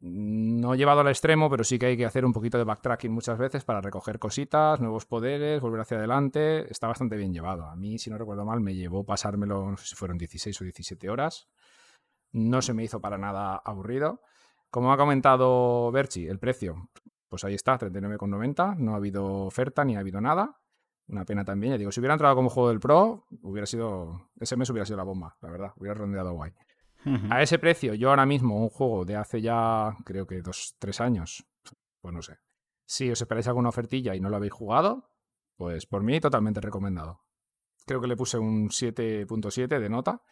no llevado al extremo, pero sí que hay que hacer un poquito de backtracking muchas veces para recoger cositas, nuevos poderes, volver hacia adelante. Está bastante bien llevado. A mí, si no recuerdo mal, me llevó pasármelo, no sé si fueron 16 o 17 horas. No se me hizo para nada aburrido. Como ha comentado Berchi, el precio, pues ahí está, 39,90. No ha habido oferta ni ha habido nada. Una pena también. Ya digo, si hubiera entrado como juego del Pro, hubiera sido. Ese mes hubiera sido la bomba, la verdad. Hubiera rondeado guay. A ese precio, yo ahora mismo, un juego de hace ya, creo que dos, tres años, pues no sé. Si os esperáis alguna ofertilla y no lo habéis jugado, pues por mí totalmente recomendado. Creo que le puse un 7.7 de nota.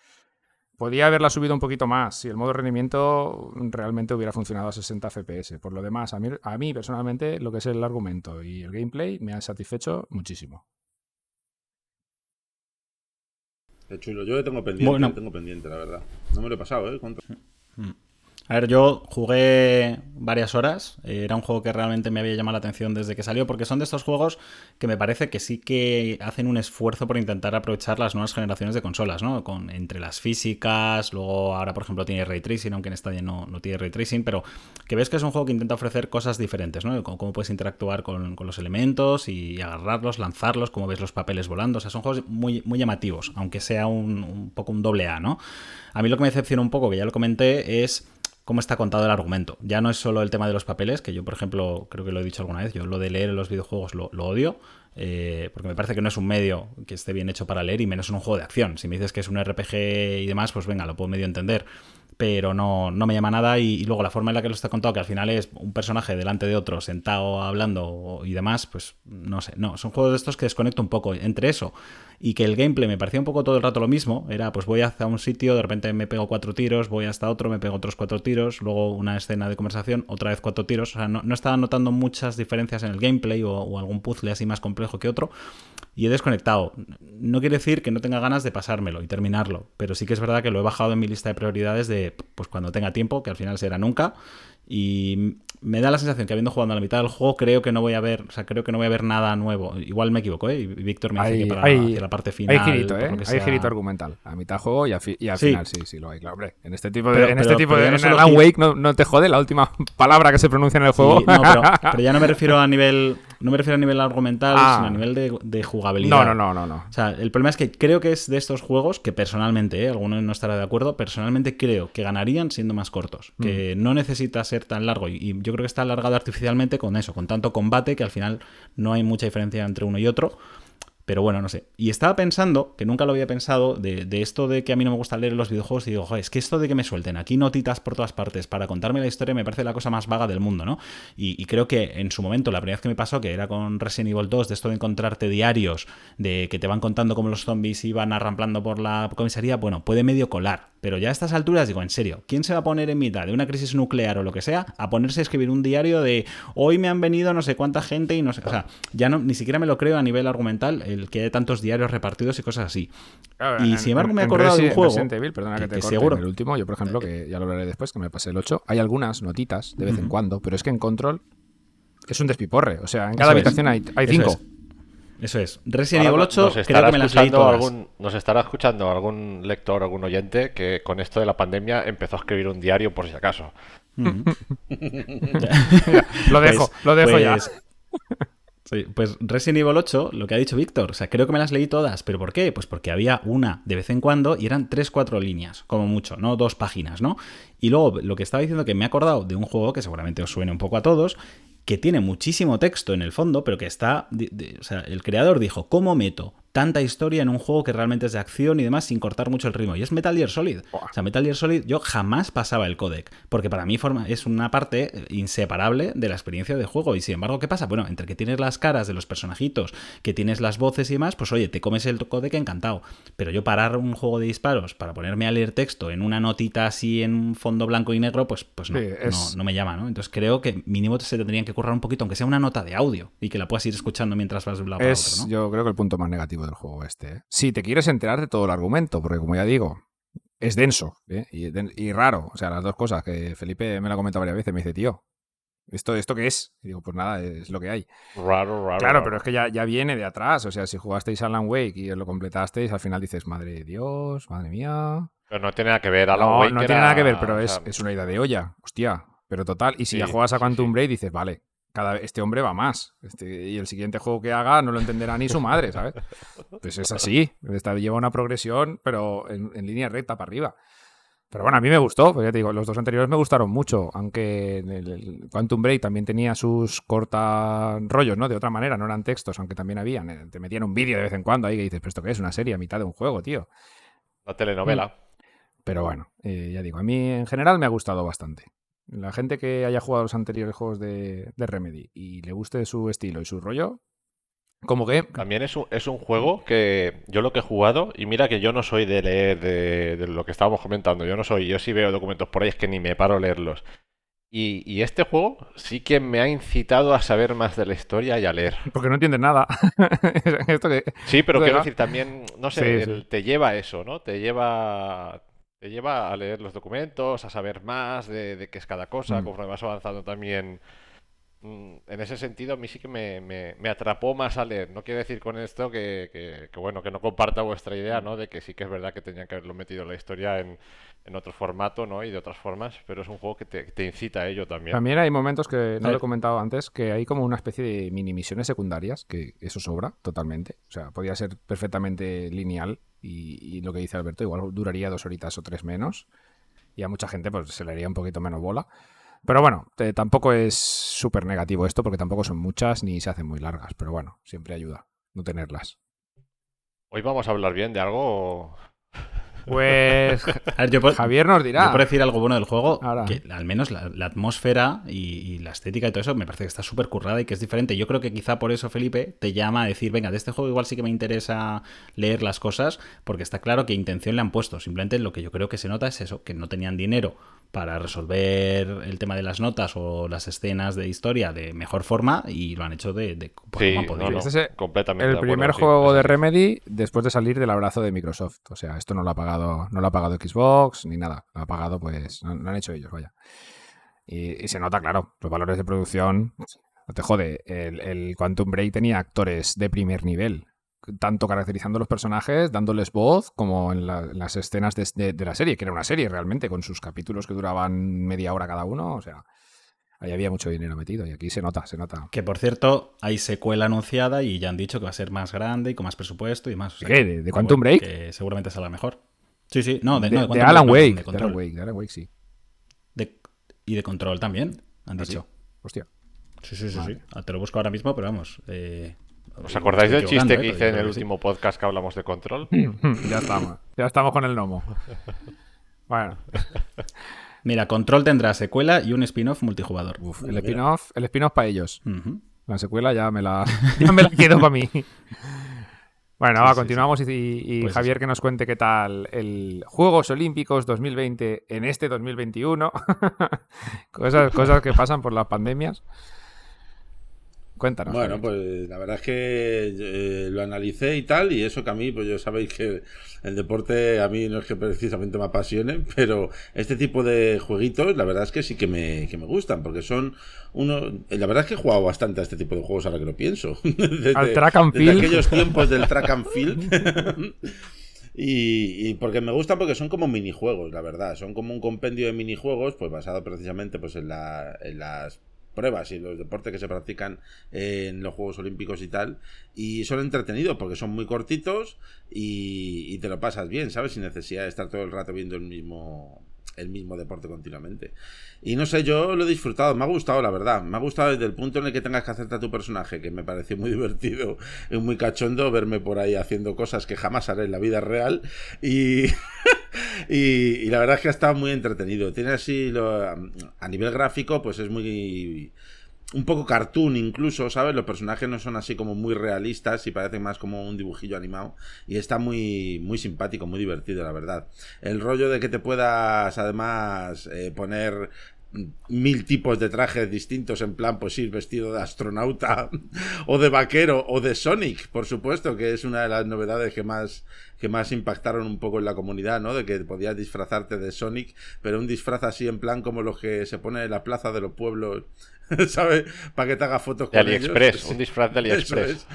Podía haberla subido un poquito más si el modo rendimiento realmente hubiera funcionado a 60 FPS. Por lo demás, a mí, a mí personalmente lo que es el argumento y el gameplay me han satisfecho muchísimo.
Qué chulo. Yo lo tengo pendiente,
Bueno.
lo tengo pendiente, la verdad. No me lo he pasado, ¿eh?
Mm. A ver, yo jugué varias horas. Era un juego que realmente me había llamado la atención desde que salió, porque son de estos juegos que me parece que sí que hacen un esfuerzo por intentar aprovechar las nuevas generaciones de consolas, ¿no? Con, entre las físicas, luego ahora, por ejemplo, tiene ray tracing, aunque en esta no, no tiene ray tracing, pero que ves que es un juego que intenta ofrecer cosas diferentes, ¿no? Cómo, puedes interactuar con, los elementos y agarrarlos, lanzarlos, cómo ves los papeles volando. O sea, son juegos muy, muy llamativos, aunque sea un, un poco un doble A, ¿no? A mí lo que me decepciona un poco, que ya lo comenté, es cómo está contado el argumento. Ya no es solo el tema de los papeles, que yo, por ejemplo, creo que lo he dicho alguna vez, yo lo de leer en los videojuegos lo, odio, eh, porque me parece que no es un medio que esté bien hecho para leer y menos en un juego de acción. Si me dices que es un RPG y demás, pues venga, lo puedo medio entender pero no, no, me llama nada. Y, luego la forma en la que lo está contado, que al final es un personaje delante de otro, sentado, hablando y demás, pues no sé, no, son juegos de estos que desconecto un poco entre eso y que el gameplay me parecía un poco todo el rato lo mismo. Era, pues voy hacia un sitio, de repente me pego cuatro tiros, voy hasta otro, me pego otros cuatro tiros, luego una escena de conversación, otra vez cuatro tiros. O sea, no, no estaba notando muchas diferencias en el gameplay o, o algún puzzle así más complejo que otro y he desconectado. No quiere decir que no tenga ganas de pasármelo y terminarlo, pero sí que es verdad que lo he bajado en mi lista de prioridades de pues cuando tenga tiempo, que al final será nunca, y me da la sensación que habiendo jugado a la mitad del juego, creo que no voy a ver, o sea, creo que no voy a ver nada nuevo. Igual me equivoco, ¿eh? Y Víctor me dice que para la parte final.
Hay girito, ¿eh? Hay girito argumental. A mitad juego y, al final, sí, sí, lo hay, claro, hombre. En este tipo de. en este tipo de. En Alan Wake no, te jode la última palabra que se pronuncia en el juego.
no, pero, ya no me refiero a nivel. No me refiero a nivel argumental, ah. sino a nivel de, jugabilidad.
No, no, no, no, no.
O sea, el problema es que creo que es de estos juegos que personalmente, ¿eh? alguno no estará de acuerdo, personalmente creo que ganarían siendo más cortos. Que mm. no necesita tan largo. Y, y yo creo que está alargado artificialmente con eso, con tanto combate que al final no hay mucha diferencia entre uno y otro. Pero bueno, no sé. Y estaba pensando, que nunca lo había pensado, de, esto de que a mí no me gusta leer los videojuegos y digo, joder, es que esto de que me suelten aquí notitas por todas partes para contarme la historia me parece la cosa más vaga del mundo, ¿no? Y, creo que en su momento, la primera vez que me pasó, que era con Resident Evil 2, de esto de encontrarte diarios, de que te van contando cómo los zombies iban arramplando por la comisaría, bueno, puede medio colar. Pero ya a estas alturas digo, en serio, ¿quién se va a poner en mitad de una crisis nuclear o lo que sea a ponerse a escribir un diario de hoy me han venido no sé cuánta gente y no sé, o sea, ya no, ni siquiera me lo creo a nivel argumental el que hay tantos diarios repartidos y cosas así. y sin embargo me he acordado de un juego
perdona que, te seguro. el último, yo por ejemplo, que ya lo hablaré después, que me pasé el 8, hay algunas notitas de vez en cuando, pero es que en Control es un despiporre, o sea, en cada habitación hay, hay cinco.
Eso es. Resident Evil 8 creo que me las leí
Algún, nos estará escuchando algún lector, algún oyente que con esto de la pandemia empezó a escribir un diario por si acaso.
lo dejo, pues, lo dejo ya.
Pues, pues Resident Evil 8, lo que ha dicho Víctor, o sea, creo que me las leí todas, pero ¿por qué? Pues porque había una de vez en cuando y eran 3-4 líneas, como mucho, no dos páginas, ¿no? Y luego lo que estaba diciendo que me he acordado de un juego que seguramente os suene un poco a todos, que tiene muchísimo texto en el fondo, pero que está... o sea, el creador dijo, ¿cómo meto tanta historia en un juego que realmente es de acción y demás sin cortar mucho el ritmo. Y es Metal Gear Solid. O sea, Metal Gear Solid yo jamás pasaba el codec, porque para mí forma, es una parte inseparable de la experiencia de juego. Y sin embargo, ¿qué pasa? Bueno, entre que tienes las caras de los personajitos, que tienes las voces y demás, pues oye, te comes el codec encantado. Pero yo parar un juego de disparos para ponerme a leer texto en una notita así en un fondo blanco y negro, pues, pues no, no, me llama, ¿no? Entonces creo que mínimo se tendrían que currar un poquito, aunque sea una nota de audio y que la puedas ir escuchando mientras vas de un lado
es,
otro,
Yo creo que el punto más negativo del juego este. ¿eh? Si te quieres enterar de todo el argumento, porque como ya digo, es denso ¿eh? y, raro. O sea, las dos cosas que Felipe me lo ha comentado varias veces. Me dice, tío, ¿esto, ¿esto qué es? Y digo, pues nada, es lo que hay.
Raro, raro.
Claro, pero es que ya, ya viene de atrás. O sea, si jugasteis Alan Wake y lo completasteis, al final dices, madre de Dios, madre mía.
Pero no tiene nada que ver, Alan Wake.
No tiene nada que ver, pero es, es, una idea de olla. Hostia, pero total. Y si ya juegas a Quantum Break, dices, vale, cada, este hombre va más. Este, y el siguiente juego que haga no lo entenderá ni su madre, ¿sabes? Pues es así. lleva una progresión, pero en, línea recta para arriba. Pero bueno, a mí me gustó, pues ya te digo, los dos anteriores me gustaron mucho, aunque el, Quantum Break también tenía sus corta rollos, ¿no? De otra manera, no eran textos, aunque también habían. Eh, te metían un vídeo de vez en cuando ahí que dices, ¿pero esto qué es? Una serie a mitad de un juego, tío.
La telenovela.
Pero bueno, eh, ya digo, a mí en general me ha gustado bastante. La gente que haya jugado los anteriores juegos de, Remedy y le guste su estilo y su rollo, como que...
También es un, es un juego que yo lo que he jugado, y mira que yo no soy de leer de, lo que estábamos comentando, yo no soy, yo sí veo documentos por ahí, es que ni me paro a leerlos. Y, este juego sí que me ha incitado a saber más de la historia y a leer.
Porque no entiendes nada.
Sí, pero quiero decir, también, no sé, te lleva a eso, ¿no? Te lleva te lleva a leer los documentos, a saber más de, de qué es cada cosa,
Mm.
conforme vas avanzando también. mm, En ese sentido, a mí sí que me, me- me atrapó más a leer. No quiero decir con esto que, que- que, bueno, que no comparta vuestra idea, ¿no? De que sí que es verdad que tenían que haberlo metido en la historia en, en otro formato, ¿no? Y de otras formas, pero es un juego que te, te incita a ello también.
También hay momentos que no lo he comentado antes, que hay como una especie de mini misiones secundarias, que eso sobra totalmente. O sea, podría ser perfectamente lineal y, lo que dice Alberto, igual duraría dos horitas o tres menos. Y a mucha gente pues se le haría un poquito menos bola. Pero bueno, tampoco es súper negativo esto, porque tampoco son muchas ni se hacen muy largas. Pero bueno, siempre ayuda no tenerlas.
Hoy vamos a hablar bien de algo.
Pues
ver, yo por,
Javier nos dirá.
yo por decir algo bueno del juego,
Ahora.
que al menos la, la atmósfera y, y la estética y todo eso me parece que está súper currada y que es diferente. Yo creo que quizá por eso Felipe te llama a decir, venga, de este juego igual sí que me interesa leer las cosas, porque está claro qué intención le han puesto. Simplemente lo que yo creo que se nota es eso, que no tenían dinero para resolver el tema de las notas o las escenas de historia de mejor forma y lo han hecho de, de por
Sí,
han
no, no,
Este es el-
completamente.
El
acuerdo,
primer
sí,
juego de. Remedy después de salir del abrazo de Microsoft. O sea, esto no lo ha pagado, no lo ha pagado Xbox ni nada. Lo ha pagado, pues, no, no han hecho ellos, vaya. Y, y se nota, claro, los valores de producción. No te jode. El, el Quantum Break tenía actores de primer nivel. Tanto caracterizando los personajes, dándoles voz, como en, la- en las escenas de, de- de la serie, que era una serie realmente, con sus capítulos que duraban media hora cada uno. O sea, ahí había mucho dinero metido. Y aquí se nota, se nota.
Que por cierto, hay secuela anunciada y ya han dicho que va a ser más grande y con más presupuesto y más. o sea
¿Qué? ¿De- de Quantum
bueno,
Break?
Que seguramente salga mejor. Sí, sí, no, de, no,
Alan
Break, no,
Wake.
Control.
Alan Wake, de Alan Wake, sí.
Y de control también, han
¿Ah, sí?
dicho.
Hostia.
Sí, sí, sí,
Vale.
sí. Ah, Te lo busco ahora mismo, pero vamos. eh,
¿Os acordáis del chiste que
eh,
hice en el último podcast que hablamos de control?
ya estamos. Ya estamos con el gnomo. Bueno,
Mira, Control tendrá secuela y un spin-off multijugador.
uf, el spin-off, el spin-off para ellos.
Ujú.
La secuela ya me la, ya me la quedo para mí. Bueno, va,
sí,
continuamos y, y
Pues
Javier que nos cuente qué tal el Juegos Olímpicos 2020 en este 2021. cosas, cosas que pasan por las pandemias. Cuéntanos.
Bueno, pues la verdad es que eh, lo analicé y tal, y eso que a mí, pues ya sabéis que el deporte a mí no es que precisamente me apasione, pero este tipo de jueguitos, la verdad es que sí que me, que me gustan, porque son uno. La verdad es que he jugado bastante a este tipo de juegos ahora que lo pienso. Desde,
Al track and
desde
field.
aquellos tiempos del track and field. Y, y porque me gustan porque son como minijuegos, la verdad. Son como un compendio de minijuegos, pues basado precisamente pues en, la, en las pruebas y los deportes que se practican en los Juegos Olímpicos y tal. Y son entretenidos porque son muy cortitos y, y te lo pasas bien, ¿sabes? Sin necesidad de estar todo el rato viendo el mismo el mismo deporte continuamente. Y no sé, yo lo he disfrutado, me ha gustado, la verdad. Me ha gustado desde el punto en el que tengas que hacerte a tu personaje, que me pareció muy divertido y muy cachondo verme por ahí haciendo cosas que jamás haré en la vida real. Y, y, la verdad es que ha estado muy entretenido. Tiene así, lo- a nivel gráfico, pues es muy un poco cartoon incluso, ¿sabes? Los personajes no son así como muy realistas y parecen más como un dibujillo animado y está muy muy simpático, muy divertido, la verdad. El rollo de que te puedas además eh, poner mil tipos de trajes distintos en plan pues ir vestido de astronauta o de vaquero o de Sonic por supuesto que es una de las novedades que más que más impactaron un poco en la comunidad no de que podías disfrazarte de Sonic pero un disfraz así en plan como los que se pone en la plaza de los pueblos ¿sabes? para que te haga fotos
De
con
AliExpress,
ellos.
un disfraz de AliExpress.
es.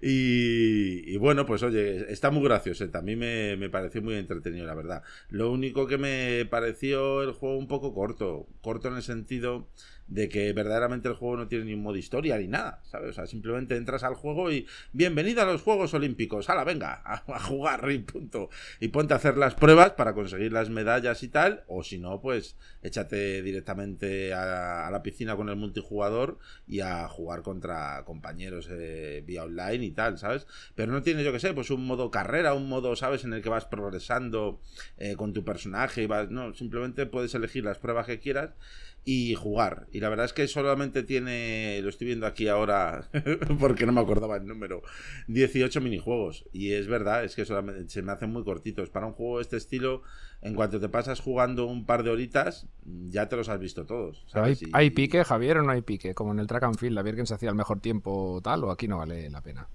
Y, bueno, pues oye, está muy gracioso. A mí me, me pareció muy entretenido, la verdad. Lo único que me pareció el juego un poco corto. Corto en el sentido de que verdaderamente el juego no tiene ni un modo historia ni nada, ¿sabes? O sea, simplemente entras al juego y bienvenido a los Juegos Olímpicos, hala, venga, a, jugar y punto. Y ponte a hacer las pruebas para conseguir las medallas y tal, o si no, pues échate directamente a, a la piscina con el multijugador y a jugar contra compañeros eh, vía online y tal, ¿sabes? Pero no tiene, yo que sé, pues un modo carrera, un modo, ¿sabes? En el que vas progresando eh, con tu personaje y vas, no, simplemente puedes elegir las pruebas que quieras y jugar. Y la verdad es que solamente tiene, lo estoy viendo aquí ahora porque no me acordaba el número, 18 minijuegos. Y es verdad, es que solamente se me hacen muy cortitos. Para un juego de este estilo, en cuanto te pasas jugando un par de horitas, ya te los has visto todos.
¿Hay, hay pique, Javier, o no hay pique? Como en el track and field, a ver quién se hacía el mejor tiempo tal, o aquí no vale la pena.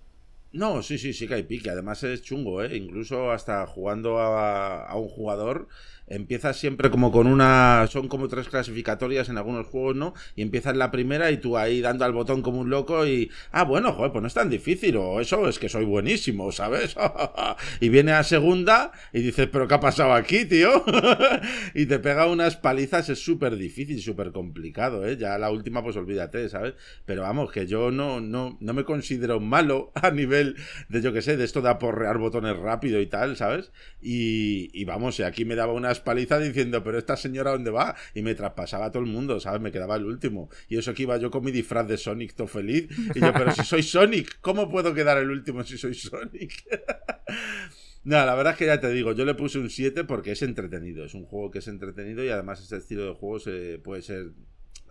No, sí, sí, sí que hay pique. Además es chungo, ¿eh? Incluso hasta jugando a, un jugador empiezas siempre como con una. Son como tres clasificatorias en algunos juegos, ¿no? Y empiezas la primera y tú ahí dando al botón como un loco y. Ah, bueno, joder, pues no es tan difícil, o eso es que soy buenísimo, ¿sabes? y viene a segunda y dices, ¿pero qué ha pasado aquí, tío? y te pega unas palizas, es súper difícil, súper complicado, ¿eh? Ya la última, pues olvídate, ¿sabes? Pero vamos, que yo no, no, no me considero malo a nivel de, yo que sé, de esto de aporrear botones rápido y tal, ¿sabes? Y, y vamos, y aquí me daba unas palizas diciendo, pero esta señora dónde va? Y me traspasaba todo el mundo, ¿sabes? Me quedaba el último. Y eso que iba yo con mi disfraz de Sonic todo feliz. Y yo, pero si soy Sonic, ¿cómo puedo quedar el último si soy Sonic? No, la verdad es que ya te digo, yo le puse un 7 porque es entretenido. Es un juego que es entretenido y además este estilo de juego se puede ser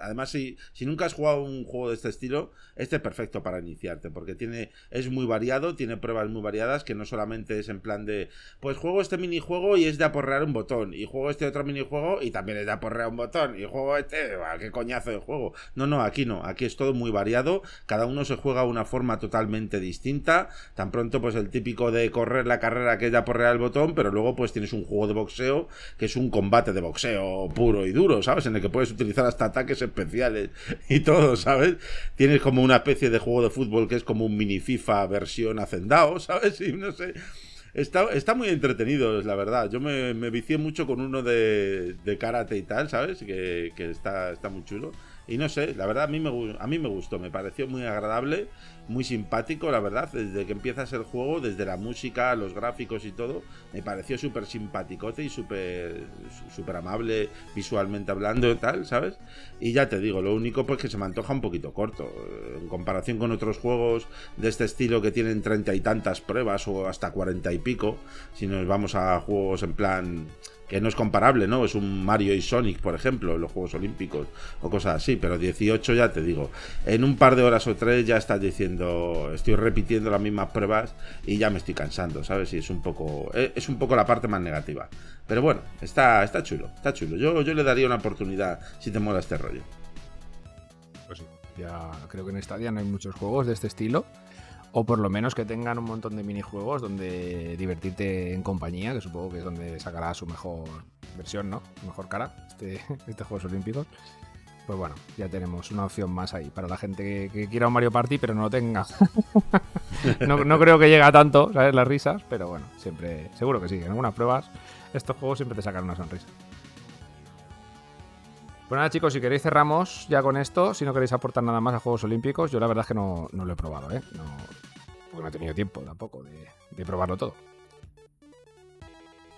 Además, si, si nunca has jugado un juego de este estilo, este es perfecto para iniciarte, porque tiene, es muy variado, tiene pruebas muy variadas, que no solamente es en plan de, pues juego este minijuego y es de aporrear un botón, y juego este otro minijuego y también es de aporrear un botón, y juego este, qué coñazo de juego. No, no, aquí no, aquí es todo muy variado, cada uno se juega de una forma totalmente distinta, tan pronto pues el típico de correr la carrera que es de aporrear el botón, pero luego pues tienes un juego de boxeo, que es un combate de boxeo puro y duro, ¿sabes? En el que puedes utilizar hasta ataques especiales y todo, ¿sabes? Tienes como una especie de juego de fútbol que es como un mini FIFA versión hacendado, ¿sabes? Y no sé. Está, está muy entretenido, la verdad. Yo me, me vicié mucho con uno de, de karate y tal, ¿sabes? Que, que está, está muy chulo. Y no sé, la verdad a mí, me, a mí me gustó, me pareció muy agradable, muy simpático, la verdad, desde que empiezas el juego, desde la música, los gráficos y todo, me pareció súper simpaticote y súper súper amable visualmente hablando y tal, ¿sabes? Y ya te digo, lo único pues que se me antoja un poquito corto, eh, en comparación con otros juegos de este estilo que tienen treinta y tantas pruebas o hasta cuarenta y pico, si nos vamos a juegos en plan que no es comparable, ¿no? Es un Mario y Sonic, por ejemplo, los Juegos Olímpicos o cosas así, pero 18 ya te digo, en un par de horas o tres ya estás diciendo, estoy repitiendo las mismas pruebas y ya me estoy cansando, ¿sabes? Y es un poco, eh, es un poco la parte más negativa. Pero bueno, está, está chulo, está chulo. Yo, yo le daría una oportunidad si te mola este rollo.
Pues sí, ya creo que en Stadia no hay muchos juegos de este estilo. O por lo menos que tengan un montón de minijuegos donde divertirte en compañía, que supongo que es donde sacará su mejor versión, ¿no? Su mejor cara, este, este Juegos Olímpicos. Pues bueno, ya tenemos una opción más ahí para la gente que, que quiera un Mario Party pero no lo tenga. no, no, creo que llegue a tanto, ¿sabes? Las risas, pero bueno, siempre, seguro que sí. En algunas pruebas, estos juegos siempre te sacan una sonrisa. Pues nada, chicos, si queréis cerramos ya con esto. Si no queréis aportar nada más a Juegos Olímpicos, yo la verdad es que no, no lo he probado, ¿eh? No, porque no he tenido tiempo tampoco de, de probarlo todo.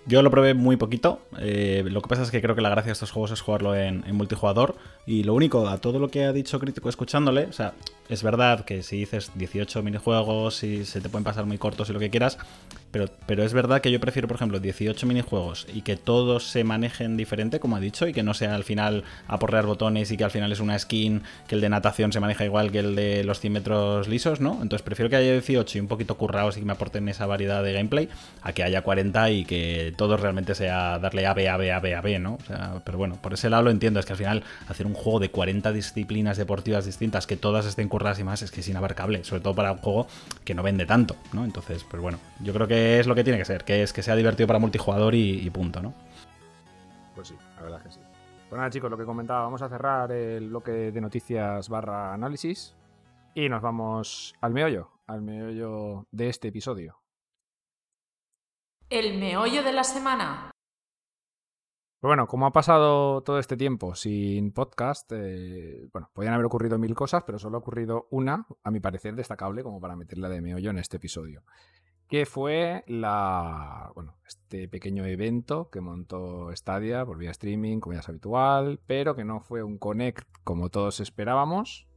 Yo lo probé muy poquito. Eh, lo que pasa es que creo que la gracia de estos juegos es jugarlo en, en, multijugador. Y lo único, a todo lo que ha dicho Crítico escuchándole, o sea, es verdad que si dices 18 minijuegos y se te pueden pasar muy cortos y lo que quieras, pero, pero, es verdad que yo prefiero, por ejemplo, 18 minijuegos y que todos se manejen diferente, como ha dicho, y que no sea al final aporrear botones y que al final es una skin, que el de natación se maneja igual que el de los 100 metros lisos, ¿no? Entonces prefiero que haya 18 y un poquito currados y que me aporten esa variedad de gameplay, a que haya 40 y que todos realmente sea darle A, B, A, B, A, B, ¿no? O sea, pero bueno, por ese lado lo entiendo, es que al final hacer un juego de 40 disciplinas deportivas distintas, que todas estén curradas y más, es que es inabarcable, sobre todo para un juego que no vende tanto, ¿no? Entonces, pues bueno, yo creo que es lo que tiene que ser, que es que sea divertido para multijugador y, y punto, ¿no?
Pues sí, la verdad que sí. Pues nada, chicos, lo que comentaba, vamos a cerrar el bloque de noticias barra análisis y nos vamos al meollo, al meollo de este episodio.
El meollo de la semana.
Bueno, como ha pasado todo este tiempo sin podcast, eh, bueno, podían haber ocurrido mil cosas, pero solo ha ocurrido una, a mi parecer, destacable como para meterla de meollo en este episodio que fue la, bueno, este pequeño evento que montó Stadia por vía streaming, como ya es habitual, pero que no fue un connect como todos esperábamos,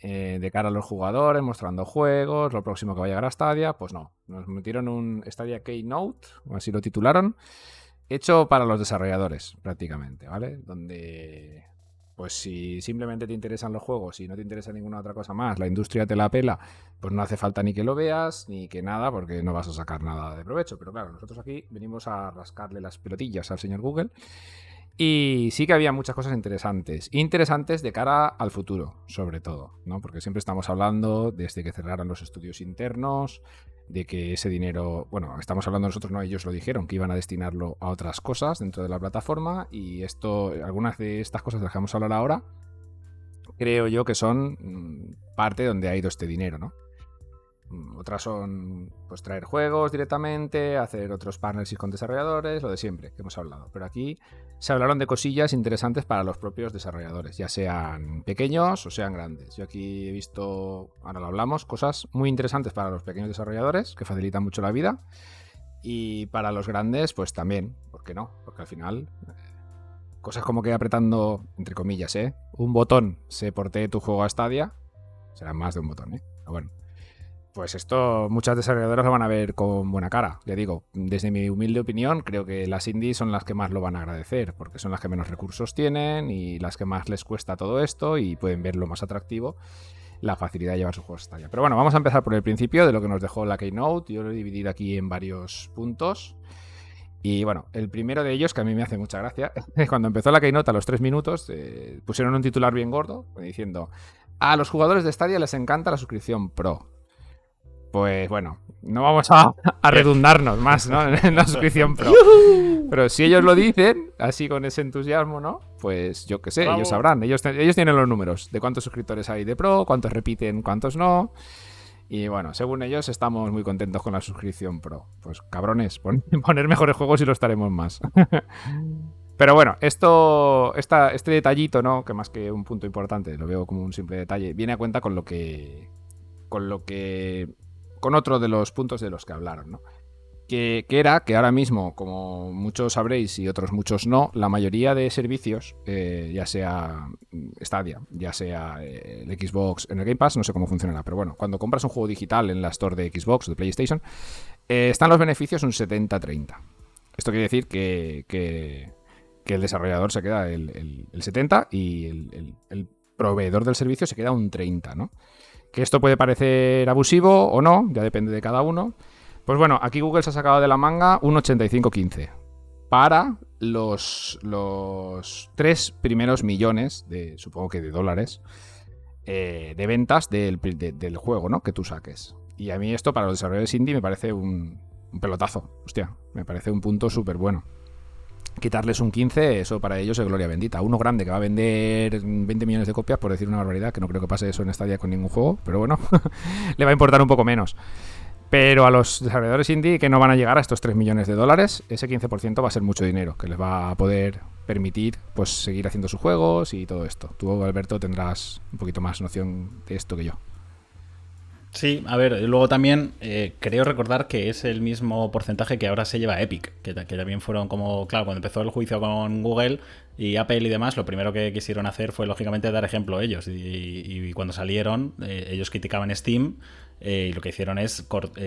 eh, de cara a los jugadores, mostrando juegos, lo próximo que va a llegar a Stadia, pues no, nos metieron un Stadia Keynote, así lo titularon, hecho para los desarrolladores prácticamente, ¿vale? Donde pues si simplemente te interesan los juegos y no te interesa ninguna otra cosa más, la industria te la pela, pues no hace falta ni que lo veas ni que nada, porque no vas a sacar nada de provecho. Pero claro, nosotros aquí venimos a rascarle las pelotillas al señor Google Y sí que había muchas cosas interesantes. Interesantes de cara al futuro, sobre todo, ¿no? Porque siempre estamos hablando desde que cerraran los estudios internos, de que ese dinero, bueno, estamos hablando nosotros, no, ellos lo dijeron, que iban a destinarlo a otras cosas dentro de la plataforma y esto, algunas de estas cosas de las que vamos a hablar ahora, creo yo que son mm, parte donde ha ido este dinero, ¿no? Mm, otras son pues traer juegos directamente, hacer otros partnerships con desarrolladores, lo de siempre que hemos hablado. Pero aquí se hablaron de cosillas interesantes para los propios desarrolladores, ya sean pequeños o sean grandes. Yo aquí he visto, ahora lo hablamos, cosas muy interesantes para los pequeños desarrolladores que facilitan mucho la vida. Y para los grandes, pues también, ¿por qué no? Porque al final, eh, cosas como que apretando, entre comillas, ¿eh? un botón se porte tu juego a Stadia, será más de un botón, ¿eh? Bueno pues esto muchas desarrolladoras lo van a ver con buena cara. Ya digo, desde mi humilde opinión, creo que las indies son las que más lo van a agradecer, porque son las que menos recursos tienen y las que más les cuesta todo esto y pueden ver lo más atractivo, la facilidad de llevar sus juegos a talla. Pero bueno, vamos a empezar por el principio de lo que nos dejó la Keynote. Yo lo he dividido aquí en varios puntos. Y bueno, el primero de ellos, que a mí me hace mucha gracia, es cuando empezó la Keynote a los tres minutos, eh, pusieron un titular bien gordo diciendo: A los jugadores de Stadia les encanta la suscripción Pro pues bueno, no vamos a, redundarnos más ¿no? en la suscripción Pro. Pero si ellos lo dicen, así con ese entusiasmo, ¿no? Pues yo qué sé, ellos sabrán. Ellos, ellos tienen los números de cuántos suscriptores hay de Pro, cuántos repiten, cuántos no. Y bueno, según ellos, estamos muy contentos con la suscripción Pro. Pues cabrones, poner mejores juegos y lo estaremos más. Pero bueno, esto, esta, este detallito, ¿no? Que más que un punto importante, lo veo como un simple detalle, viene a cuenta con lo que. Con lo que con otro de los puntos de los que hablaron, ¿no? Que, era que ahora mismo, como muchos sabréis y otros muchos no, la mayoría de servicios, eh, ya sea Stadia, ya sea eh, el Xbox en el Game Pass, no sé cómo funcionará, pero bueno, cuando compras un juego digital en la store de Xbox o de PlayStation, eh, están los beneficios un 70-30. Esto quiere decir que, el desarrollador se queda el, 70 y el proveedor del servicio se queda un 30, ¿no? Que esto puede parecer abusivo o no, ya depende de cada uno. Pues bueno, aquí Google se ha sacado de la manga un 85-15 para los, los tres primeros millones, de, supongo que de dólares, eh, de ventas del, juego, ¿no? Que tú saques. Y a mí esto para los desarrolladores indie me parece un, un pelotazo. Hostia, me parece un punto súper bueno quitarles un 15, eso para ellos es gloria bendita. Uno grande que va a vender 20 millones de copias, por decir una barbaridad, que no creo que pase eso en Stadia con ningún juego, pero bueno, le va a importar un poco menos. Pero a los desarrolladores indie que no van a llegar a estos 3 millones de dólares, ese 15% va a ser mucho dinero, que les va a poder permitir pues seguir haciendo sus juegos y todo esto. Tú, Alberto, tendrás un poquito más noción de esto que yo.
Sí, a ver, luego también eh, creo recordar que es el mismo porcentaje que ahora se lleva Epic, que, también fueron como, claro, cuando empezó el juicio con Google y Apple y demás, lo primero que quisieron hacer fue lógicamente dar ejemplo a ellos. Y, cuando salieron, eh, ellos criticaban Steam eh, y lo que hicieron es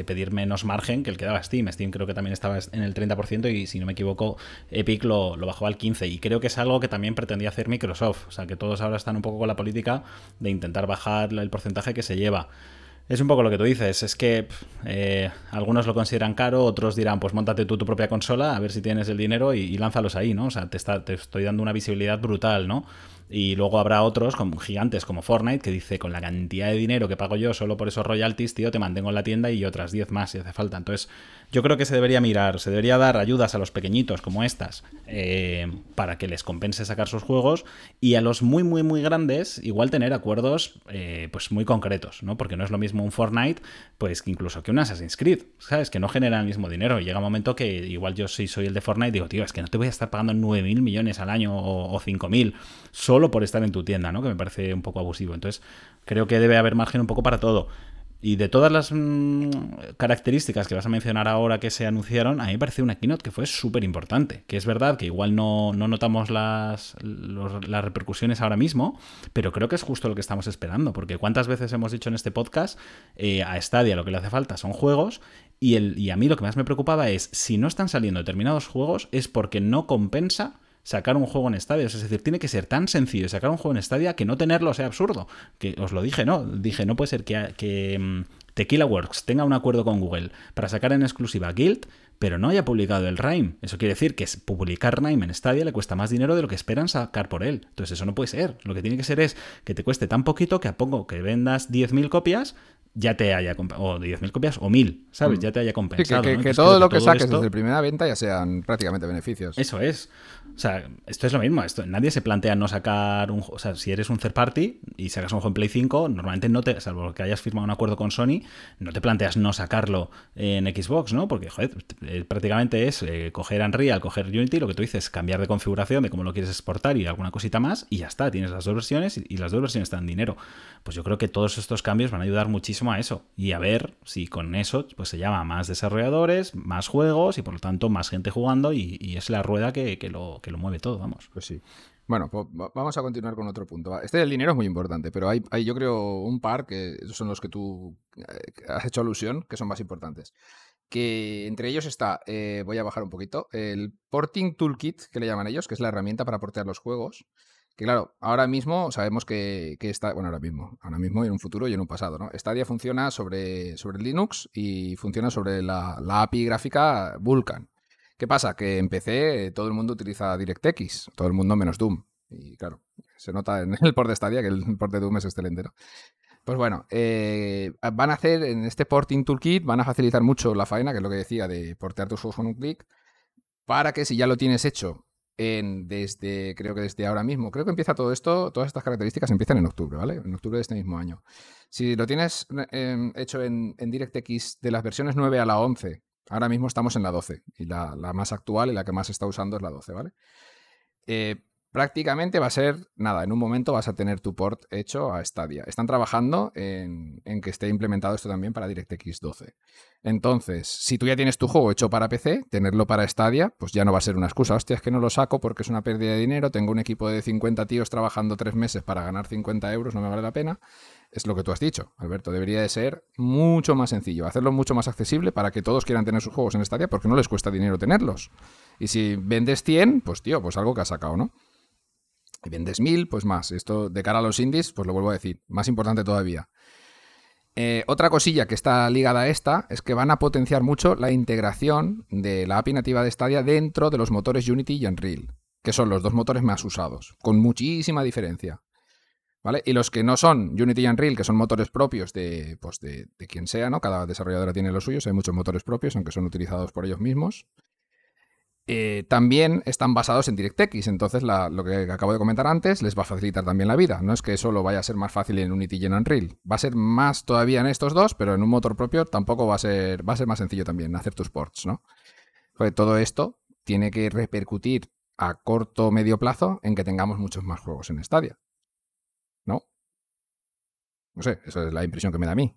pedir menos margen que el que daba Steam. Steam creo que también estaba en el 30% y si no me equivoco, Epic lo, lo, bajó al 15%. Y creo que es algo que también pretendía hacer Microsoft. O sea, que todos ahora están un poco con la política de intentar bajar el porcentaje que se lleva. Es un poco lo que tú dices, es que eh, algunos lo consideran caro, otros dirán, pues montate tú tu propia consola, a ver si tienes el dinero y, lánzalos ahí, ¿no? O sea, te, está, te estoy dando una visibilidad brutal, ¿no? Y luego habrá otros como gigantes como Fortnite que dice con la cantidad de dinero que pago yo solo por esos royalties, tío, te mantengo en la tienda y otras 10 más si hace falta. Entonces, yo creo que se debería mirar, se debería dar ayudas a los pequeñitos como estas eh, para que les compense sacar sus juegos y a los muy, muy, muy grandes igual tener acuerdos eh, pues muy concretos, ¿no? Porque no es lo mismo un Fortnite pues que incluso que un Assassin's Creed, ¿sabes? Que no generan el mismo dinero. Y llega un momento que igual yo si soy el de Fortnite digo, tío, es que no te voy a estar pagando 9.000 millones al año o, o 5.000 solo por estar en tu tienda, ¿no? Que me parece un poco abusivo. Entonces, creo que debe haber margen un poco para todo. Y de todas las mm, características que vas a mencionar ahora que se anunciaron, a mí me parece una keynote que fue súper importante. Que es verdad que igual no, notamos las, las repercusiones ahora mismo, pero creo que es justo lo que estamos esperando. Porque cuántas veces hemos dicho en este podcast, eh, a Stadia lo que le hace falta son juegos, y, el, y a mí lo que más me preocupaba es, si no están saliendo determinados juegos, es porque no compensa sacar un juego en Stadia. Es decir, tiene que ser tan sencillo sacar un juego en Stadia que no tenerlo sea absurdo. Que os lo dije, ¿no? Dije, no puede ser que, que, mm, Tequila Works tenga un acuerdo con Google para sacar en exclusiva Guild, pero no haya publicado el Rime. Eso quiere decir que publicar Rime en Stadia le cuesta más dinero de lo que esperan sacar por él. Entonces eso no puede ser. Lo que tiene que ser es que te cueste tan poquito que a poco que vendas 10.000 copias, ya te haya o 10.000 copias o 1.000, ¿sabes? Mm. Ya te haya compensado.
que, todo lo que saques desde la primera venta ya sean prácticamente beneficios.
Eso es. O sea, esto es lo mismo. Nadie se plantea no sacar un O sea, si eres un third party y sacas un juego en Play 5, normalmente no te, salvo que hayas firmado un acuerdo con Sony, no te planteas no sacarlo en Xbox, ¿no? Porque, joder, eh, prácticamente es eh, coger Unreal, coger Unity, lo que tú dices, cambiar de configuración de cómo lo quieres exportar y alguna cosita más, y ya está. Tienes las dos versiones y, las dos versiones están dinero. Pues yo creo que todos estos cambios van a ayudar muchísimo a eso y a ver si con eso pues se llama más desarrolladores, más juegos y por lo tanto más gente jugando y, es la rueda que, lo, que lo mueve todo, vamos.
Pues sí. Bueno, pues vamos a continuar con otro punto. Este del dinero es muy importante, pero hay, hay yo creo un par que son los que tú eh, has hecho alusión, que son más importantes. Que entre ellos está, eh, voy a bajar un poquito, el Porting Toolkit, que le llaman ellos, que es la herramienta para portear los juegos. Que claro, ahora mismo sabemos que, está, bueno, ahora mismo, ahora mismo y en un futuro y en un pasado, ¿no? Stadia funciona sobre, sobre Linux y funciona sobre la, API gráfica Vulkan. ¿Qué pasa? Que en PC todo el mundo utiliza DirectX, todo el mundo menos Doom. Y claro, se nota en el port de Stadia que el port de Doom es excelente, ¿no? Pues bueno, eh, van a hacer en este porting toolkit, van a facilitar mucho la faena, que es lo que decía, de portear tus juegos con un clic, para que si ya lo tienes hecho desde, creo que desde ahora mismo. Creo que empieza todo esto, todas estas características empiezan en octubre, ¿vale? En octubre de este mismo año. Si lo tienes em, hecho en, DirectX de las versiones 9 a la 11, ahora mismo estamos en la 12 y la, más actual y la que más está usando es la 12, ¿vale? Eh, prácticamente va a ser, nada, en un momento vas a tener tu port hecho a Stadia. Están trabajando en, que esté implementado esto también para DirectX 12. Entonces, si tú ya tienes tu juego hecho para PC, tenerlo para Stadia, pues ya no va a ser una excusa. Hostia, es que no lo saco porque es una pérdida de dinero, tengo un equipo de 50 tíos trabajando tres meses para ganar 50 euros, no me vale la pena. Es lo que tú has dicho, Alberto. Debería de ser mucho más sencillo, hacerlo mucho más accesible para que todos quieran tener sus juegos en Stadia porque no les cuesta dinero tenerlos. Y si vendes 100, pues tío, pues algo que has sacado, ¿no? Y vendes mil, pues más. Esto de cara a los indies, pues lo vuelvo a decir, más importante todavía. Eh, otra cosilla que está ligada a esta es que van a potenciar mucho la integración de la API nativa de Stadia dentro de los motores Unity y Unreal, que son los dos motores más usados, con muchísima diferencia. ¿Vale? Y los que no son Unity y Unreal, que son motores propios de, pues de, de quien sea, ¿no? Cada desarrolladora tiene los suyos, hay muchos motores propios, aunque son utilizados por ellos mismos. Eh, también están basados en DirectX. Entonces, lo que acabo de comentar antes les va a facilitar también la vida. No es que solo vaya a ser más fácil en Unity y en Unreal. Va a ser más todavía en estos dos, pero en un motor propio tampoco va a ser, va a ser más sencillo también hacer tus ports, ¿no? todo esto tiene que repercutir a corto o medio plazo en que tengamos muchos más juegos en Stadia. ¿No? No sé, esa es la impresión que me da a mí.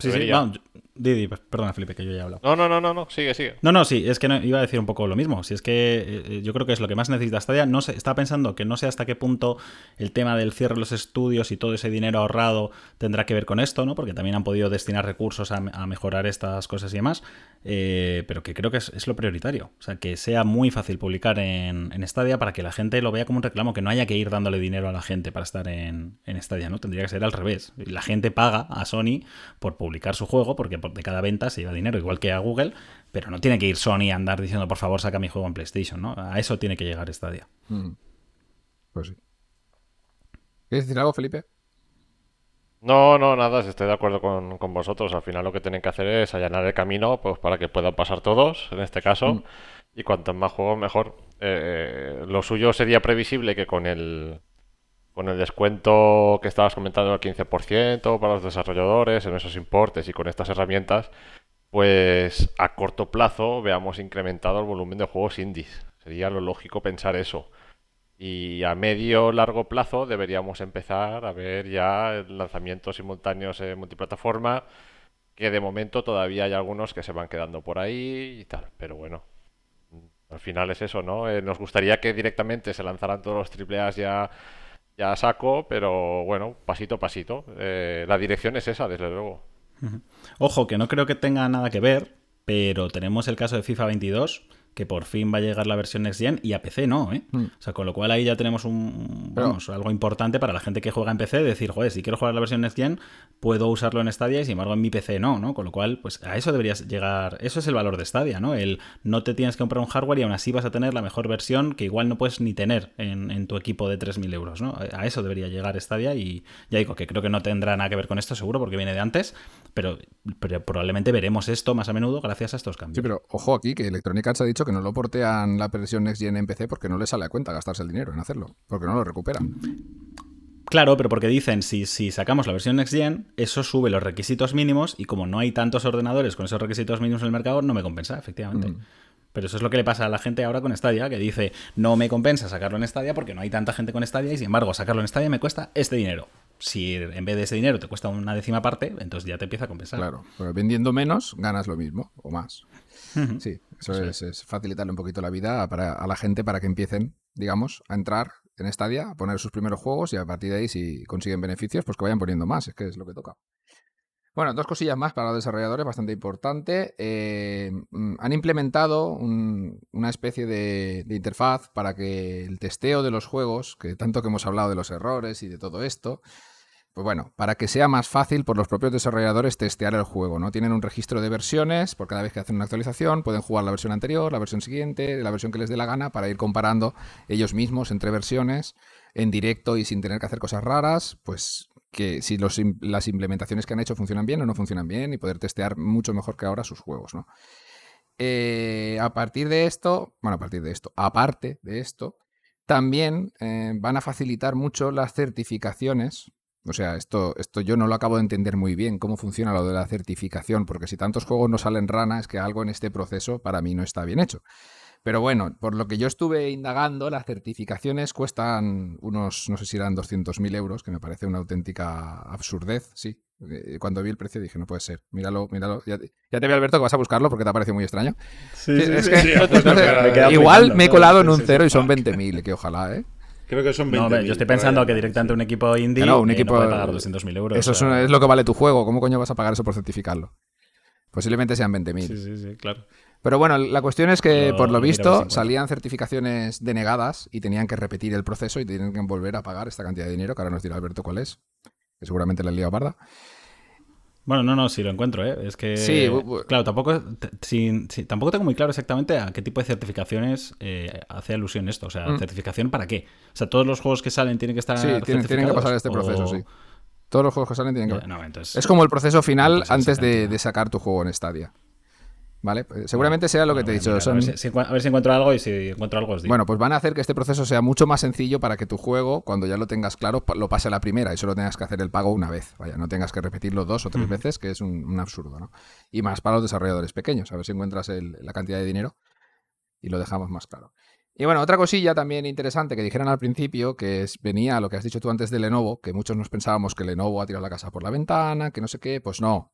Sí, sí, no, Didi, pues, perdona Felipe, que yo ya he hablado.
No, no, no, no, no, sigue, sigue.
No, no, sí, es que iba a decir un poco lo mismo. Si es que eh, eh, yo creo que es lo que más necesita Stadia. No sé, está pensando que no sé hasta qué punto el tema del cierre de los estudios y todo ese dinero ahorrado tendrá que ver con esto, ¿no? Porque también han podido destinar recursos a, mejorar estas cosas y demás. Eh, pero que creo que es, lo prioritario. O sea, que sea muy fácil publicar en, en, Stadia para que la gente lo vea como un reclamo, que no haya que ir dándole dinero a la gente para estar en, en Stadia, ¿no? Tendría que ser al revés. La gente paga a Sony por publicar su juego, porque de cada venta se lleva dinero, igual que a Google, pero no tiene que ir Sony a andar diciendo, por favor, saca mi juego en PlayStation, ¿no? A eso tiene que llegar Stadia. Mm.
Pues sí. ¿Quieres decir algo, Felipe?
No, no, nada, estoy de acuerdo con, vosotros. Al final lo que tienen que hacer es allanar el camino pues para que puedan pasar todos, en este caso. Mm. Y cuanto más juegos, mejor. Eh, lo suyo sería previsible que con el, con el descuento que estabas comentando del 15% para los desarrolladores en esos importes y con estas herramientas, pues a corto plazo veamos incrementado el volumen de juegos indies. Sería lo lógico pensar eso. Y a medio largo plazo deberíamos empezar a ver ya lanzamientos simultáneos en multiplataforma, que de momento todavía hay algunos que se van quedando por ahí y tal. Pero bueno, al final es eso, ¿no? Eh, nos gustaría que directamente se lanzaran todos los AAA ya, ya saco, pero bueno, pasito a pasito. Eh, la dirección es esa, desde luego.
Ojo, que no creo que tenga nada que ver, pero tenemos el caso de FIFA 22, que por fin va a llegar la versión Next Gen y a PC no, ¿eh?
Mm.
O sea, con lo cual ahí ya tenemos un, vamos, algo importante para la gente que juega en PC, decir, joder, si quiero jugar la versión Next Gen, puedo usarlo en Stadia y sin embargo en mi PC no, ¿no? Con lo cual, pues a eso deberías llegar, eso es el valor de Stadia, ¿no? El no te tienes que comprar un hardware y aún así vas a tener la mejor versión que igual no puedes ni tener en, en tu equipo de 3.000 euros, ¿no? A eso debería llegar Stadia y ya digo que creo que no tendrá nada que ver con esto, seguro, porque viene de antes, pero, pero probablemente veremos esto más a menudo gracias a estos cambios.
Sí, pero ojo aquí que Electronic Arts ha dicho que no lo portean la versión Next Gen en PC porque no le sale a cuenta gastarse el dinero en hacerlo, porque no lo recuperan.
Claro, pero porque dicen, si, si sacamos la versión Next Gen, eso sube los requisitos mínimos y como no hay tantos ordenadores con esos requisitos mínimos en el mercado, no me compensa, efectivamente.
Mm.
Pero eso es lo que le pasa a la gente ahora con Stadia, que dice, no me compensa sacarlo en Stadia porque no hay tanta gente con Stadia y sin embargo sacarlo en Stadia me cuesta este dinero. Si en vez de ese dinero te cuesta una décima parte, entonces ya te empieza a compensar.
Claro, pero vendiendo menos ganas lo mismo o más. Sí, eso es, es facilitarle un poquito la vida para, a la gente para que empiecen, digamos, a entrar en Stadia, a poner sus primeros juegos y a partir de ahí, si consiguen beneficios, pues que vayan poniendo más, es que es lo que toca. Bueno, dos cosillas más para los desarrolladores, bastante importante. Eh, mm, han implementado un- una especie de, de interfaz para que el testeo de los juegos, que tanto que hemos hablado de los errores y de todo esto, pues bueno, para que sea más fácil por los propios desarrolladores testear el juego, ¿no? Tienen un registro de versiones, por cada vez que hacen una actualización pueden jugar la versión anterior, la versión siguiente, la versión que les dé la gana, para ir comparando ellos mismos entre versiones en directo y sin tener que hacer cosas raras, pues que si las implementaciones que han hecho funcionan bien o no funcionan bien y poder testear mucho mejor que ahora sus juegos, ¿no? Eh, a partir de esto, bueno, a partir de esto, aparte de esto, también eh, van a facilitar mucho las certificaciones. O sea, esto, esto yo no lo acabo de entender muy bien, cómo funciona lo de la certificación, porque si tantos juegos no salen rana, es que algo en este proceso para mí no está bien hecho. Pero bueno, por lo que yo estuve indagando, las certificaciones cuestan unos, no sé si eran 200.000 euros, que me parece una auténtica absurdez, sí. Eh, Cuando vi el precio dije, no puede ser, míralo, míralo. Ya te, ya te veo, Alberto, que vas a buscarlo porque te ha parecido muy extraño.
Sí,
Sí,
sí,
es que- entonces,
Me
igual me he colado en un cero y son 20.000, que ojalá, ¿eh?
Creo que son 20.
No, yo estoy pensando que directamente un equipo indie
Que no, un
eh,
equipo-
puede pagar 200.000 euros.
Eso
o
es,
sea,
una- es lo que vale tu juego. ¿Cómo coño vas a pagar eso por certificarlo? Posiblemente sean 20.000.
Sí, sí, sí, claro.
Pero bueno, la cuestión es que, por lo visto, salían certificaciones denegadas y tenían que repetir el proceso y tenían que volver a pagar esta cantidad de dinero, que ahora nos dirá Alberto cuál es, que seguramente le he liado parda.
Bueno, no, no, sí lo encuentro, ¿eh? Es que.
Sí,
claro, tampoco, sin- tampoco tengo muy claro exactamente a qué tipo de certificaciones eh, hace alusión esto. O sea,
Mm.
¿certificación para qué? O sea, todos los juegos que salen tienen que estar.
Sí, tienen, tienen que pasar este proceso,
O-
sí. Todos los juegos que salen tienen que...
No, entonces-
Es como el proceso final antes de, de sacar tu juego en Stadia. ¿Vale? Pues seguramente sea lo que te he dicho. son-
A, ver si, si encu- a ver si encuentro algo y si encuentro algo os digo.
Bueno, pues van a hacer que este proceso sea mucho más sencillo para que tu juego, cuando ya lo tengas claro, lo pase a la primera y solo tengas que hacer el pago una vez. Vaya, no tengas que repetirlo dos o tres veces, que es un, un absurdo, ¿no? Y más para los desarrolladores pequeños, a ver si encuentras el- la cantidad de dinero y lo dejamos más claro. Y bueno, otra cosilla también interesante que dijeron al principio, que es, venía a lo que has dicho tú antes de Lenovo, que muchos nos pensábamos que Lenovo ha tirado la casa por la ventana, que no sé qué, pues no.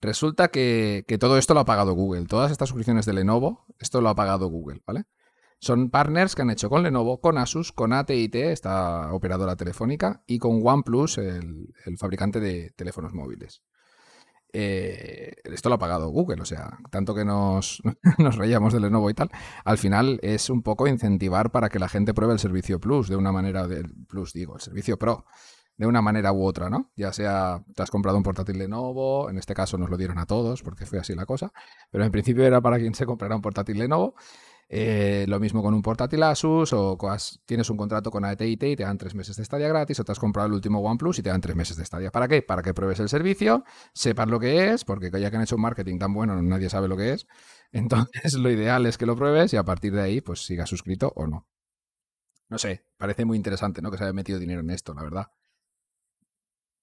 Resulta que, que todo esto lo ha pagado Google. Todas estas suscripciones de Lenovo, esto lo ha pagado Google, ¿vale? Son partners que han hecho con Lenovo, con Asus, con AT&T, esta operadora telefónica, y con OnePlus, el, fabricante de teléfonos móviles. Eh, esto lo ha pagado Google, o sea, tanto que nos, nos reíamos de Lenovo y tal, al final es un poco incentivar para que la gente pruebe el servicio Plus de una manera, del Plus digo, el servicio Pro, de una manera u otra, ¿no? Ya sea, te has comprado un portátil Lenovo, en este caso nos lo dieron a todos porque fue así la cosa, pero en principio era para quien se comprara un portátil Lenovo. Eh, lo mismo con un portátil Asus o tienes un contrato con AT&T y te dan tres meses de estadia gratis o te has comprado el último OnePlus y te dan tres meses de estadia. ¿Para qué? Para que pruebes el servicio, sepas lo que es, porque ya que han hecho un marketing tan bueno nadie sabe lo que es. Entonces lo ideal es que lo pruebes y a partir de ahí pues sigas suscrito o no. No sé, parece muy interesante, ¿no? Que se haya metido dinero en esto, la verdad.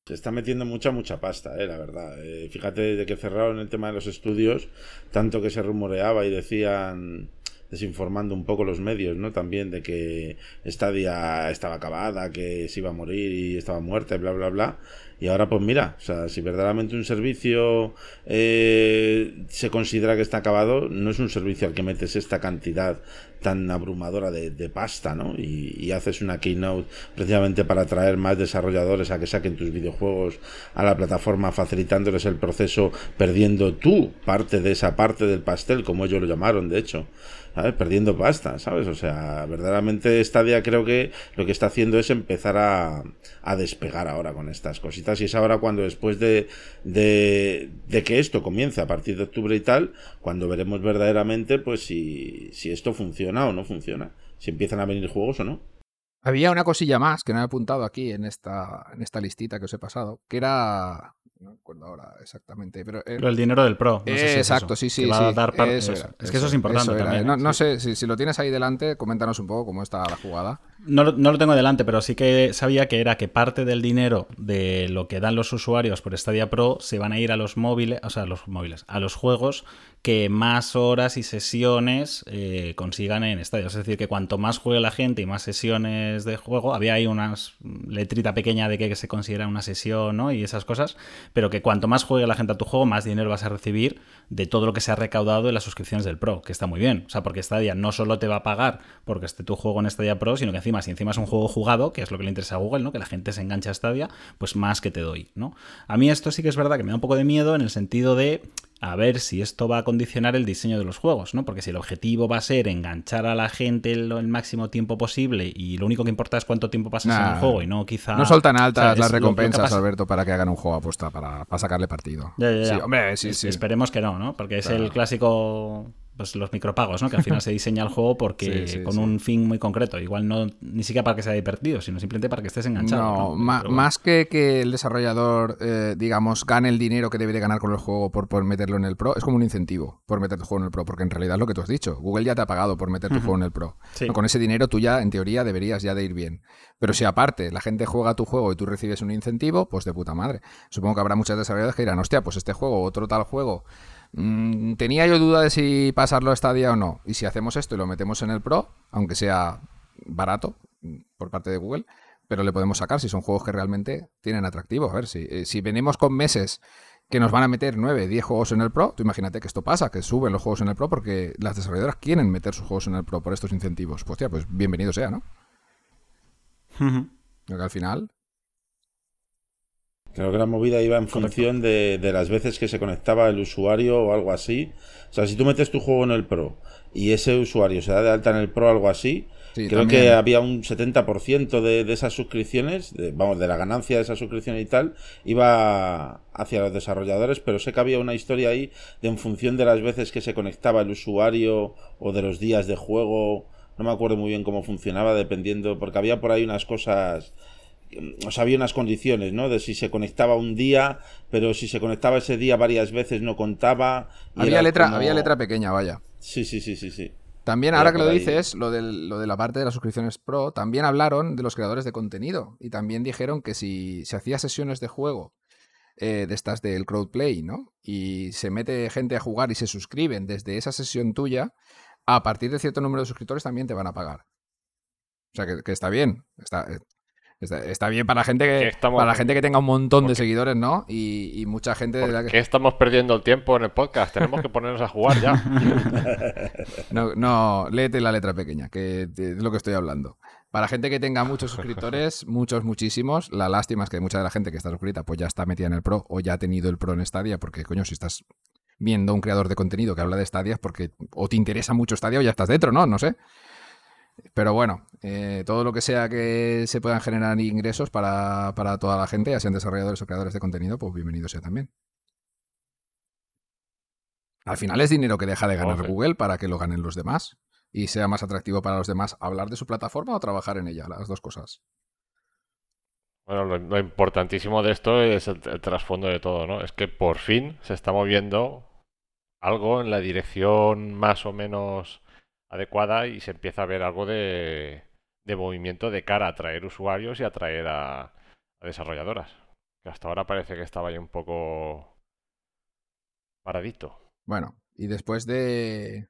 Se está metiendo mucha, mucha pasta, eh, la verdad. Eh, fíjate, desde que cerraron el tema de los estudios, tanto que se rumoreaba y decían, desinformando un poco los medios, ¿no? También de que Stadia estaba acabada, que se iba a morir y estaba muerta, bla, bla, bla. Y ahora, pues mira, o sea, si verdaderamente un servicio eh, se considera que está acabado, no es un servicio al que metes esta cantidad tan abrumadora de, pasta, ¿no? Y, haces una keynote precisamente para atraer más desarrolladores a que saquen tus videojuegos a la plataforma, facilitándoles el proceso, perdiendo tú parte de esa parte del pastel, como ellos lo llamaron, de hecho. ¿Sabes? Perdiendo pasta, ¿sabes? O sea, verdaderamente Stadia creo que lo que está haciendo es empezar a, a despegar ahora con estas cositas y es ahora cuando después de, de, de, que esto comience a partir de octubre y tal, cuando veremos verdaderamente pues si, si esto funciona o no funciona, si empiezan a venir juegos o no.
Había una cosilla más que no he apuntado aquí en esta, en esta listita que os he pasado, que era no recuerdo ahora exactamente. Pero,
eh, el dinero del Pro.
exacto, sí, sí.
es que eso es importante. También,
no, ¿eh? sé si, si, lo tienes ahí delante, coméntanos un poco cómo está la jugada.
No, lo tengo delante, pero sí que sabía que era que parte del dinero de lo que dan los usuarios por Stadia Pro se van a ir a los móviles, o sea, a los móviles, a los juegos que más horas y sesiones eh, consigan en Stadia. Es decir, que cuanto más juegue la gente y más sesiones de juego, había ahí una letrita pequeña de que se considera una sesión ¿no? y esas cosas, pero que cuanto más juegue la gente a tu juego, más dinero vas a recibir de todo lo que se ha recaudado en las suscripciones del Pro, que está muy bien. O sea, porque Stadia no solo te va a pagar porque esté tu juego en Stadia Pro, sino que encima, si encima es un juego jugado, que es lo que le interesa a Google, ¿no? Que la gente se engancha a Stadia, pues más que te doy, ¿no? A mí esto sí que es verdad que me da un poco de miedo en el sentido de a ver si esto va a condicionar el diseño de los juegos, ¿no? Porque si el objetivo va a ser enganchar a la gente el, máximo tiempo posible y lo único que importa es cuánto tiempo pasas en el juego y no quizá...
No son tan altas las recompensas, Alberto, para que hagan un juego apuesta para, para sacarle partido.
Sí, hombre, sí, sí. Esperemos que no, ¿no? Porque es el clásico pues los micropagos, ¿no? Que al final se diseña el juego porque con un fin muy concreto. Igual no ni siquiera para que sea divertido, sino simplemente para que estés enganchado.
No, más que que el desarrollador, eh, digamos, gane el dinero que debe de ganar con el juego por, por meterlo en el Pro, es como un incentivo por meter tu juego en el Pro, porque en realidad es lo que tú has dicho. Google ya te ha pagado por meter tu juego en el Pro. con ese dinero tú ya, en teoría, deberías ya de ir bien. Pero si aparte la gente juega tu juego y tú recibes un incentivo, pues de puta madre. Supongo que habrá muchos desarrolladores que dirán, hostia, pues este juego, otro tal juego Mm, tenía yo duda de si pasarlo a Stadia o no. Y si hacemos esto y lo metemos en el Pro, aunque sea barato mm, por parte de Google, pero le podemos sacar si son juegos que realmente tienen atractivo. A ver, si, eh, si venimos con meses que nos van a meter 9, 10 juegos en el Pro, tú imagínate que esto pasa, que suben los juegos en el Pro porque las desarrolladoras quieren meter sus juegos en el Pro por estos incentivos. Pues, pues bienvenido sea, ¿no? Creo que al final
Creo que la movida iba en función de, las veces que se conectaba el usuario o algo así. O sea, si tú metes tu juego en el Pro y ese usuario se da de alta en el Pro o algo así, creo que había un 70% de, de esas suscripciones, vamos, de la ganancia de esa suscripción y tal, iba hacia los desarrolladores, pero sé que había una historia ahí de en función de las veces que se conectaba el usuario o de los días de juego. No me acuerdo muy bien cómo funcionaba, dependiendo, porque había por ahí unas cosas o sea, había unas condiciones, ¿no? De si se conectaba un día, pero si se conectaba ese día varias veces no contaba.
Había letra, había letra pequeña, vaya.
Sí, sí, sí, sí, sí.
También, ahora que lo dices, lo, lo de la parte de las suscripciones Pro, también hablaron de los creadores de contenido. Y también dijeron que si se hacía sesiones de juego eh, de estas del crowdplay, ¿no? Y se mete gente a jugar y se suscriben desde esa sesión tuya, a partir de cierto número de suscriptores también te van a pagar. O sea, que, que está bien. Está, Está, bien para la gente que, para la gente que tenga un montón de seguidores, ¿no? Y, mucha gente
de la que... estamos perdiendo el tiempo en el podcast? Tenemos que ponernos a jugar ya.
no, no, léete la letra pequeña, que es lo que estoy hablando. Para gente que tenga muchos suscriptores, muchos, muchísimos, la lástima es que mucha de la gente que está suscrita pues ya está metida en el Pro o ya ha tenido el Pro en Stadia, porque coño, si estás viendo un creador de contenido que habla de Stadia, porque o te interesa mucho Stadia o ya estás dentro, ¿no? No sé. Pero bueno, eh, todo lo que sea que se puedan generar ingresos para, toda la gente, ya sean desarrolladores o creadores de contenido, pues bienvenido sea también. Al final es dinero que deja de ganar Google para que lo ganen los demás y sea más atractivo para los demás hablar de su plataforma o trabajar en ella, las dos cosas.
Bueno, lo, importantísimo de esto es el, el, trasfondo de todo, ¿no? Es que por fin se está moviendo algo en la dirección más o menos adecuada y se empieza a ver algo de, movimiento de cara a atraer usuarios y atraer a, a desarrolladoras. Que hasta ahora parece que estaba ahí un poco paradito.
Bueno, y después de,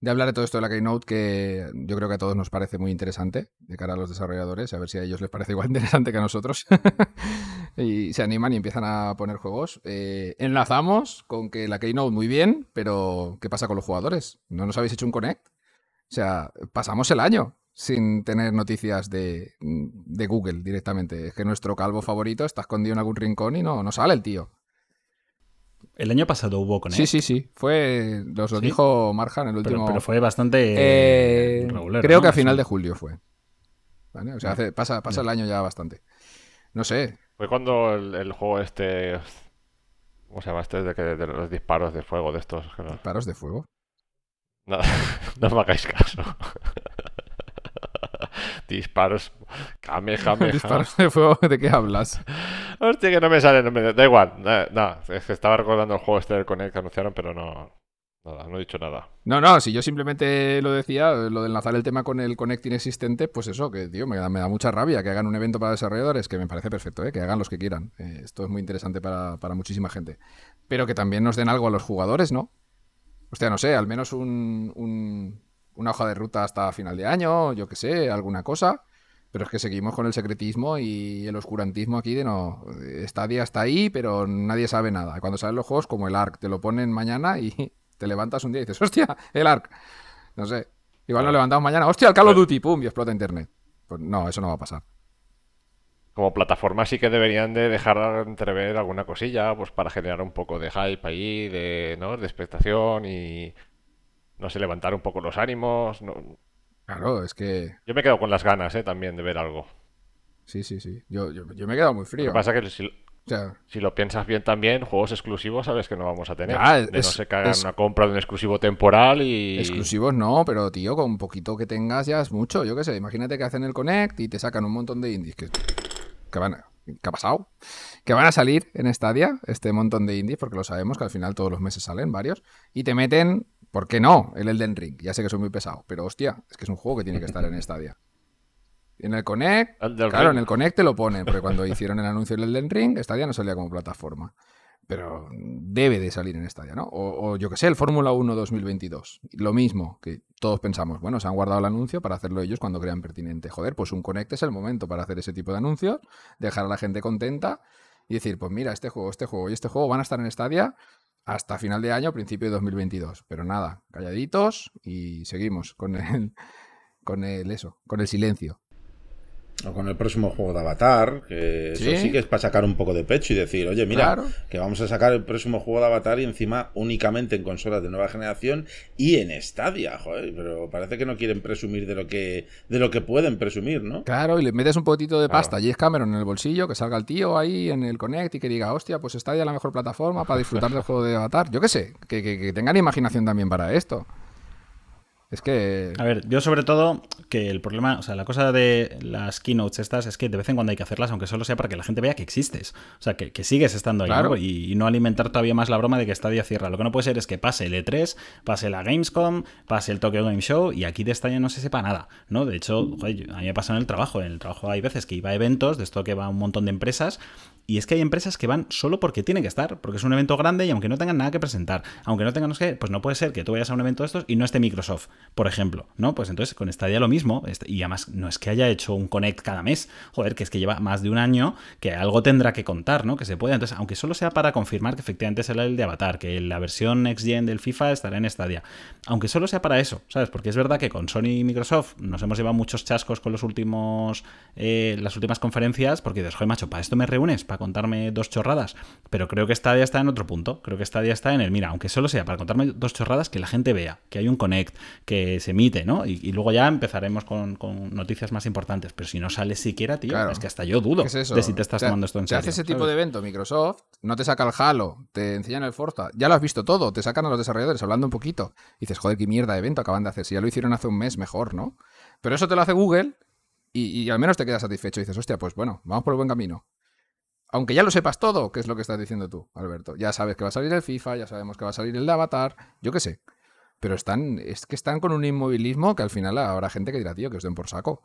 de hablar de todo esto de la Keynote, que yo creo que a todos nos parece muy interesante de cara a los desarrolladores, a ver si a ellos les parece igual interesante que a nosotros. y se animan y empiezan a poner juegos. Eh, enlazamos con que la Keynote muy bien, pero ¿qué pasa con los jugadores? ¿No nos habéis hecho un connect? O sea, pasamos el año sin tener noticias de, de Google directamente. Es que nuestro calvo favorito está escondido en algún rincón y no, no sale el tío.
El año pasado hubo Connect.
Sí, sí, sí. Fue, nos lo
¿Sí?
dijo Marjan en el último.
pero fue bastante
Eh,
regular,
creo
¿no?
que a final
Sí.
de julio fue. ¿Vale? O sea, hace- pasa, pasa el año ya bastante. No sé.
Fue cuando el, el juego este. ¿Cómo se llama este? De, que, de los disparos de fuego de estos. que no,
Paros de fuego.
no, no me hagáis caso. Disparos. Kamehameha.
Disparos de fuego, ¿de qué hablas?
Hostia, que no me sale el nombre. Da igual. Nada, nada, es que estaba recordando el juego este del Connect que anunciaron, pero no. Nada, no he dicho nada.
No, no, si yo simplemente lo decía, lo de enlazar el tema con el Connect inexistente, pues eso, que tío, me da, me da mucha rabia que hagan un evento para desarrolladores, que me parece perfecto, ¿eh? que hagan los que quieran. Eh, esto es muy interesante para, para muchísima gente. Pero que también nos den algo a los jugadores, ¿no? Hostia, no sé, al menos un, un- una hoja de ruta hasta final de año, yo qué sé, alguna cosa. Pero es que seguimos con el secretismo y el oscurantismo aquí de no. Stadia está ahí, pero nadie sabe nada. Cuando salen los juegos, como el ARC, te lo ponen mañana y te levantas un día y dices, hostia, el ARC. No sé. Igual nos levantamos mañana, hostia, el Call of Duty, pum, y explota internet. Pues no, eso no va a pasar.
Como plataforma sí que deberían de dejar entrever alguna cosilla, pues para generar un poco de hype ahí, de, ¿no? de expectación y, no sé, levantar un poco los ánimos. no-
Claro, es que.
Yo me quedo con las ganas, ¿eh? También de ver algo.
Sí, sí, sí. Yo, yo, yo me he quedado muy
Lo
frío.
que pasa es que si,
O sea,
si lo piensas bien también, juegos exclusivos sabes que no vamos a tener. De no se que hagan
es-
una compra de un exclusivo temporal y...
Exclusivos no, pero tío, con un poquito que tengas ya es mucho. Yo qué sé, imagínate que hacen el Connect y te sacan un montón de indies que, que van a- ¿Qué ha pasado? Que van a salir en Stadia, este montón de indies, porque lo sabemos que al final todos los meses salen varios, y te meten, ¿por qué no? El Elden Ring. Ya sé que soy muy pesado, pero hostia, es que es un juego que tiene que estar en Stadia. En el Connect, claro,
Ring.
en el Connect te lo ponen, porque cuando hicieron el anuncio del Elden Ring, Stadia no salía como plataforma. Pero debe de salir en Stadia, ¿no? O, o yo que sé, el Fórmula 1 2022. Lo mismo, que todos pensamos, bueno, se han guardado el anuncio para hacerlo ellos cuando crean pertinente. Joder, pues un Connect es el momento para hacer ese tipo de anuncios, dejar a la gente contenta y decir, pues mira, este juego, este juego y este juego van a estar en Stadia hasta final de año, principio de 2022. Pero nada, calladitos y seguimos con el, con el eso, con el silencio.
O con el próximo juego de Avatar, que eso
Sí.
que es para sacar un poco de pecho y decir, oye, mira,
Claro.
que vamos a sacar el próximo juego de Avatar y encima únicamente en consolas de nueva generación y en Stadia, joder, pero parece que no quieren presumir de lo que de lo que pueden presumir, ¿no?
Claro, y le metes un poquitito de
Claro.
pasta a James Cameron en el bolsillo, que salga el tío ahí en el Connect y que diga, hostia, pues Stadia es la mejor plataforma para disfrutar del juego de Avatar. Yo qué sé, que, que- que tengan imaginación también para esto. Es que...
A ver, yo sobre todo que el problema, o sea, la cosa de las keynotes estas es que de vez en cuando hay que hacerlas, aunque solo sea para que la gente vea que existes. O sea, que, que sigues estando ahí,
Claro.
¿no? Y, y no alimentar todavía más la broma de que Stadia cierra. Lo que no puede ser es que pase el E3, pase la Gamescom, pase el Tokyo Game Show y aquí de Stadia no se sepa nada, ¿no? De hecho, joder, a mí me pasa en el trabajo. En el trabajo hay veces que iba a eventos, de esto que va un montón de empresas, y es que hay empresas que van solo porque tienen que estar, porque es un evento grande y aunque no tengan nada que presentar, aunque no tengan qué, pues no puede ser que tú vayas a un evento de estos y no esté Microsoft, por ejemplo, ¿no? Pues entonces con Stadia lo mismo, este- y además no es que haya hecho un Connect cada mes, joder, que es que lleva más de un año, que algo tendrá que contar, ¿no? Que se puede, entonces, aunque solo sea para confirmar que efectivamente será el de Avatar, que la versión Next Gen del FIFA estará en Stadia, aunque solo sea para eso, ¿sabes? Porque es verdad que con Sony y Microsoft nos hemos llevado muchos chascos con los últimos, eh, las últimas conferencias, porque dices, joder, macho, ¿para esto me reúnes? ¿Para contarme dos chorradas? Pero creo que Stadia está en otro punto, creo que Stadia está en el, mira, aunque solo sea para contarme dos chorradas, que la gente vea, que hay un connect, que se emite, ¿no? Y, y luego ya empezaremos con, con noticias más importantes, pero si no sale siquiera, tío,
Claro.
es que hasta yo dudo de si te estás
Te-
tomando esto en
te
serio.
hace ese tipo
¿sabes?
de evento Microsoft, no te saca el Halo, te enseñan el Forza, ya lo has visto todo, te sacan a los desarrolladores hablando un poquito. Y dices, joder, qué mierda de evento acaban de hacer. Si ya lo hicieron hace un mes, mejor, ¿no? Pero eso te lo hace Google y, y al menos te quedas satisfecho y dices, hostia, pues bueno, vamos por el buen camino. Aunque ya lo sepas todo, que es lo que estás diciendo tú, Alberto. Ya sabes que va a salir el FIFA, ya sabemos que va a salir el de Avatar, yo qué sé. Pero están, es que están con un inmovilismo que al final habrá gente que dirá, tío, que os den por saco.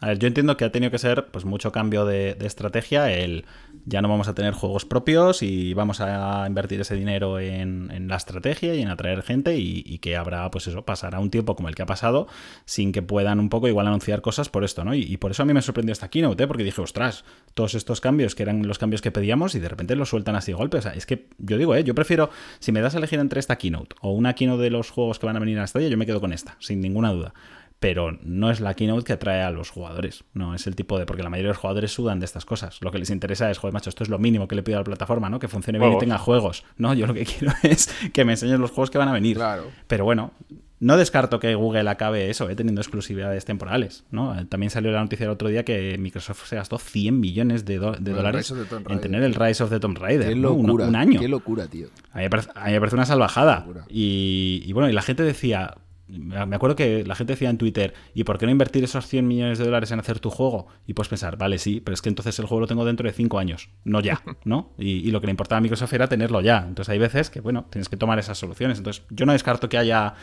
A ver, yo entiendo que ha tenido que ser pues mucho cambio de, estrategia. El ya no vamos a tener juegos propios y vamos a invertir ese dinero en, la estrategia y en atraer gente y, que habrá, pues eso, pasará un tiempo como el que ha pasado sin que puedan un poco igual anunciar cosas por esto, ¿no? Y, por eso a mí me sorprendió esta keynote, ¿eh? porque dije, ostras, todos estos cambios que eran los cambios que pedíamos y de repente los sueltan así de golpe. O sea, es que yo digo, ¿eh? Yo prefiero, si me das a elegir entre esta keynote o una keynote de los juegos que van a venir a Stadia, yo me quedo con esta, sin ninguna duda pero no es la keynote que atrae a los jugadores. No es el tipo de. Porque la mayoría de los jugadores sudan de estas cosas. Lo que les interesa es, joder, macho, esto es lo mínimo que le pido a la plataforma, ¿no? Que funcione bien y tenga juegos. No, yo lo que quiero es que me enseñen los juegos que van a venir.
Claro.
Pero bueno, no descarto que Google acabe eso, ¿eh? teniendo exclusividades temporales. ¿no? También salió la noticia el otro día que Microsoft se gastó 100 millones de, dólares en tener el Rise of the Tomb Raider.
Qué locura,
un, año.
Qué locura, tío.
A mí me parece, una salvajada. Y, y, bueno, y la gente decía, me acuerdo que la gente decía en Twitter, ¿y por qué no invertir esos 100 millones de dólares en hacer tu juego? Y puedes pensar, vale, sí, pero es que entonces el juego lo tengo dentro de 5 años, no ya, ¿no? Y, lo que le importaba a Microsoft era tenerlo ya. Entonces hay veces que, bueno, tienes que tomar esas soluciones. Entonces yo no descarto que haya...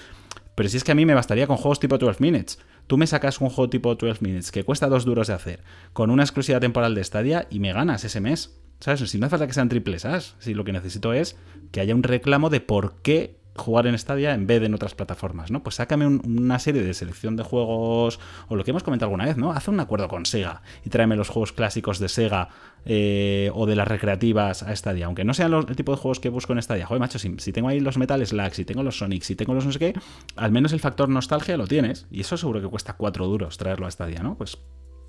Pero si es que a mí me bastaría con juegos tipo 12 Minutes. Tú me sacas un juego tipo 12 Minutes que cuesta 2 duros de hacer, con una exclusividad temporal de Stadia y me ganas ese mes. ¿Sabes? Si no hace falta que sean triples As, si lo que necesito es que haya un reclamo de por qué jugar en Stadia en vez de en otras plataformas, ¿no? Pues sácame una serie de selección de juegos, o lo que hemos comentado alguna vez, ¿no? Haz un acuerdo con Sega y tráeme los juegos clásicos de Sega eh, o de las recreativas a Stadia, aunque no sean el tipo de juegos que busco en Stadia. Joder, macho, si, tengo ahí los Metal Slug, si tengo los Sonic, si tengo los no sé qué, al menos el factor nostalgia lo tienes, y eso seguro que cuesta cuatro duros traerlo a Stadia, ¿no? Pues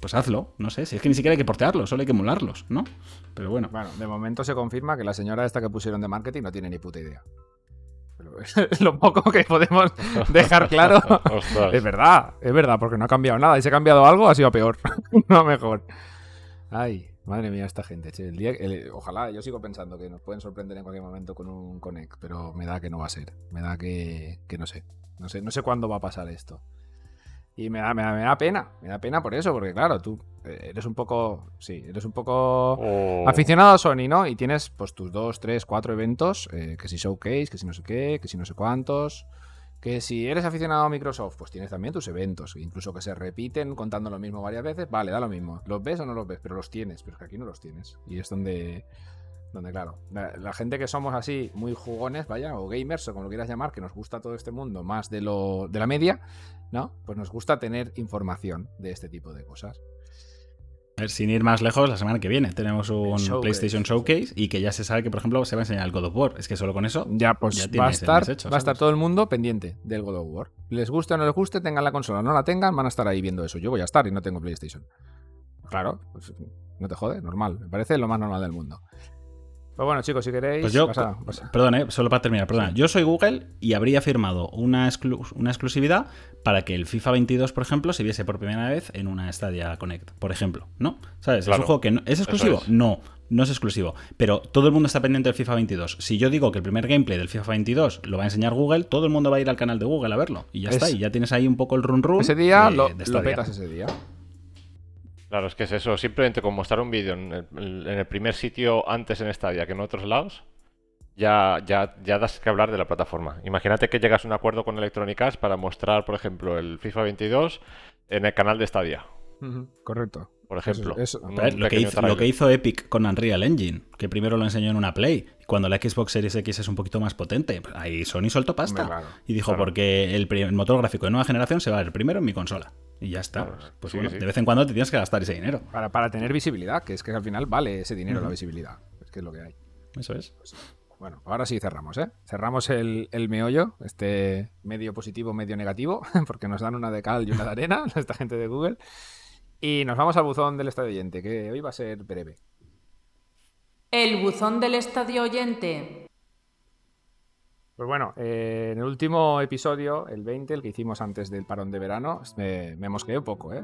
pues hazlo, no sé, si es que ni siquiera hay que portearlos, solo hay que emularlos, ¿no? Pero bueno.
Bueno, de momento se confirma que la señora esta que pusieron de marketing no tiene ni puta idea. Es lo poco que podemos dejar claro. es verdad, es verdad, porque no ha cambiado nada. Y si ha cambiado algo, ha sido peor, no mejor. Ay, madre mía, esta gente. El día, ojalá, yo sigo pensando que nos pueden sorprender en cualquier momento con un Connect, pero me da que no va a ser. Me da que, que no sé. No sé, no sé cuándo va a pasar esto. Y me da, me da, pena, me da pena por eso, porque claro, tú eh, eres un poco, sí, eres un poco oh. aficionado a Sony, ¿no? Y tienes pues tus dos, tres, cuatro eventos, eh, que si showcase, que si no sé qué, que si no sé cuántos. Que si eres aficionado a Microsoft, pues tienes también tus eventos, incluso que se repiten contando lo mismo varias veces, vale, da lo mismo. ¿Los ves o no los ves? Pero los tienes, pero es que aquí no los tienes. Y es donde, donde claro, la, gente que somos así, muy jugones, vaya, o gamers, o como lo quieras llamar, que nos gusta todo este mundo más de, lo, de la media, ¿no? Pues nos gusta tener información de este tipo de cosas.
A ver, sin ir más lejos, la semana que viene tenemos un PlayStation Showcase y que ya se sabe que, por ejemplo, se va a enseñar el God of War. Es que solo con eso
ya, pues va, a estar, va a estar todo el mundo pendiente del God of War. Les guste o no les guste, tengan la consola o no la tengan, van a estar ahí viendo eso. Yo voy a estar y no tengo PlayStation. Claro, pues no te jode, normal. Me parece lo más normal del mundo. Pues bueno, chicos, si queréis.
Pues yo, perdón, eh, solo para terminar, perdón. Yo soy Google y habría firmado una, una exclusividad para que el FIFA 22, por ejemplo, se viese por primera vez en una Stadia Connect, por ejemplo, ¿no? ¿Sabes? es un juego que no, ¿Es exclusivo? No, no es exclusivo. Pero todo el mundo está pendiente del FIFA 22. Si yo digo que el primer gameplay del FIFA 22 lo va a enseñar Google, todo el mundo va a ir al canal de Google a verlo. Y ya está, y ya tienes ahí un poco el run run.
Ese día lo, lo petas ese día.
Claro, es que es eso. Simplemente con mostrar un vídeo en, el primer sitio antes en Stadia que en otros lados, ya, ya, ya das que hablar de la plataforma. Imagínate que llegas a un acuerdo con Electronic Arts para mostrar, por ejemplo, el FIFA 22 en el canal de Stadia.
correcto.
Por ejemplo.
lo, que hizo, Epic con Unreal Engine, que primero lo enseñó en una Play. Cuando la Xbox Series X es un poquito más potente, ahí Sony soltó pasta. y dijo, porque el, el, motor gráfico de nueva generación se va a ver primero en mi consola. Y ya está. pues bueno, de vez en cuando te tienes que gastar ese dinero.
Para, para tener visibilidad, que es que al final vale ese dinero la visibilidad. Es que es lo que hay.
Eso es.
Pues, bueno, ahora sí cerramos, ¿eh? Cerramos el, el, meollo, este medio positivo, medio negativo, porque nos dan una de cal y una de arena, esta gente de Google. Y nos vamos al buzón del estadio oyente, que hoy va a ser breve.
El buzón del estadio oyente.
Pues bueno, eh, en el último episodio, el 20, el que hicimos antes del parón de verano, me, me mosqueé un poco, ¿eh?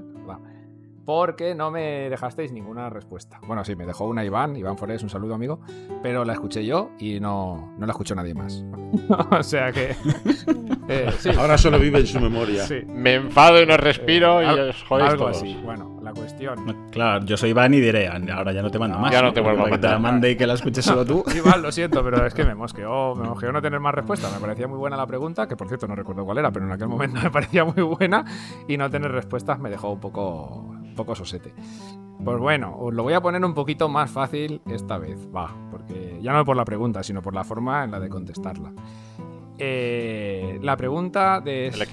Porque no me dejasteis ninguna respuesta. Bueno, sí, me dejó una Iván, Iván Forés, un saludo amigo, pero la escuché yo y no, no la escuchó nadie más. o sea que...
Eh, Ahora solo vive en su memoria.
Me enfado y no respiro y os
Algo así. Bueno, la cuestión.
Claro, yo soy Iván y diré, ahora ya no te mando más.
Ya no te vuelvo a
Que te la mande y que la escuches solo tú.
Iván, lo siento, pero es que me mosqueó, me mosqueó no tener más respuestas. Me parecía muy buena la pregunta, que por cierto no recuerdo cuál era, pero en aquel momento me parecía muy buena y no tener respuestas me dejó un poco, un poco sosete. Pues bueno, os lo voy a poner un poquito más fácil esta vez, va, porque ya no por la pregunta, sino por la forma en la de contestarla. Eh, la pregunta de,
la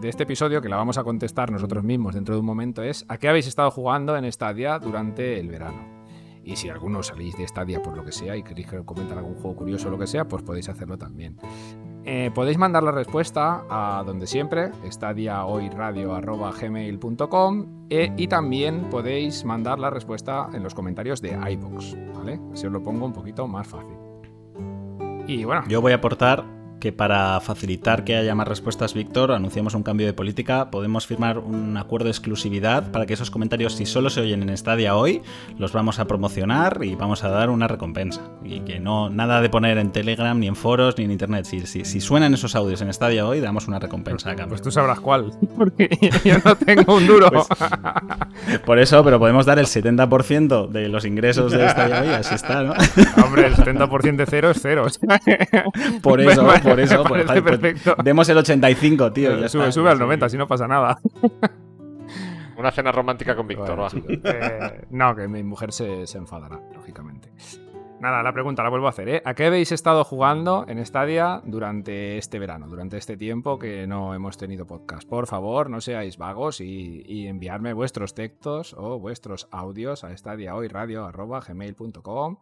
de este episodio, que la vamos a contestar nosotros mismos dentro de un momento, es ¿a qué habéis estado jugando en Stadia durante el verano? Y si alguno salís de Stadia por lo que sea y queréis que comentar algún juego curioso o lo que sea, pues podéis hacerlo también. Eh, podéis mandar la respuesta a donde siempre, estadiahoyradio.gmail.com e, y también podéis mandar la respuesta en los comentarios de iBox, ¿vale? Así os lo pongo un poquito más fácil. Y bueno,
Yo voy a aportar que para facilitar que haya más respuestas, Víctor, anunciamos un cambio de política. Podemos firmar un acuerdo de exclusividad para que esos comentarios, si solo se oyen en Stadia hoy, los vamos a promocionar y vamos a dar una recompensa. Y que no, nada de poner en Telegram, ni en foros, ni en internet. Si, si, si suenan esos audios en Stadia hoy, damos una recompensa a cambio.
pues tú sabrás cuál, porque yo no tengo un duro.
Pues, Por eso, pero podemos dar el 70% de los ingresos de Stadia hoy, así está, ¿no?
Hombre, el 70% de cero es cero.
Por eso, por eso.
me
pues, pues,
perfecto.
demos el 85, tío. ya
sube,
está.
sube al 90, si no pasa nada.
Una cena romántica con Víctor,
Bueno, eh, no, que mi mujer se, se enfadará, lógicamente. Nada, la pregunta la vuelvo a hacer, ¿eh? ¿A qué habéis estado jugando en Stadia durante este verano, durante este tiempo que no hemos tenido podcast? Por favor, no seáis vagos y, y enviarme vuestros textos o vuestros audios a stadiahoyradio.gmail.com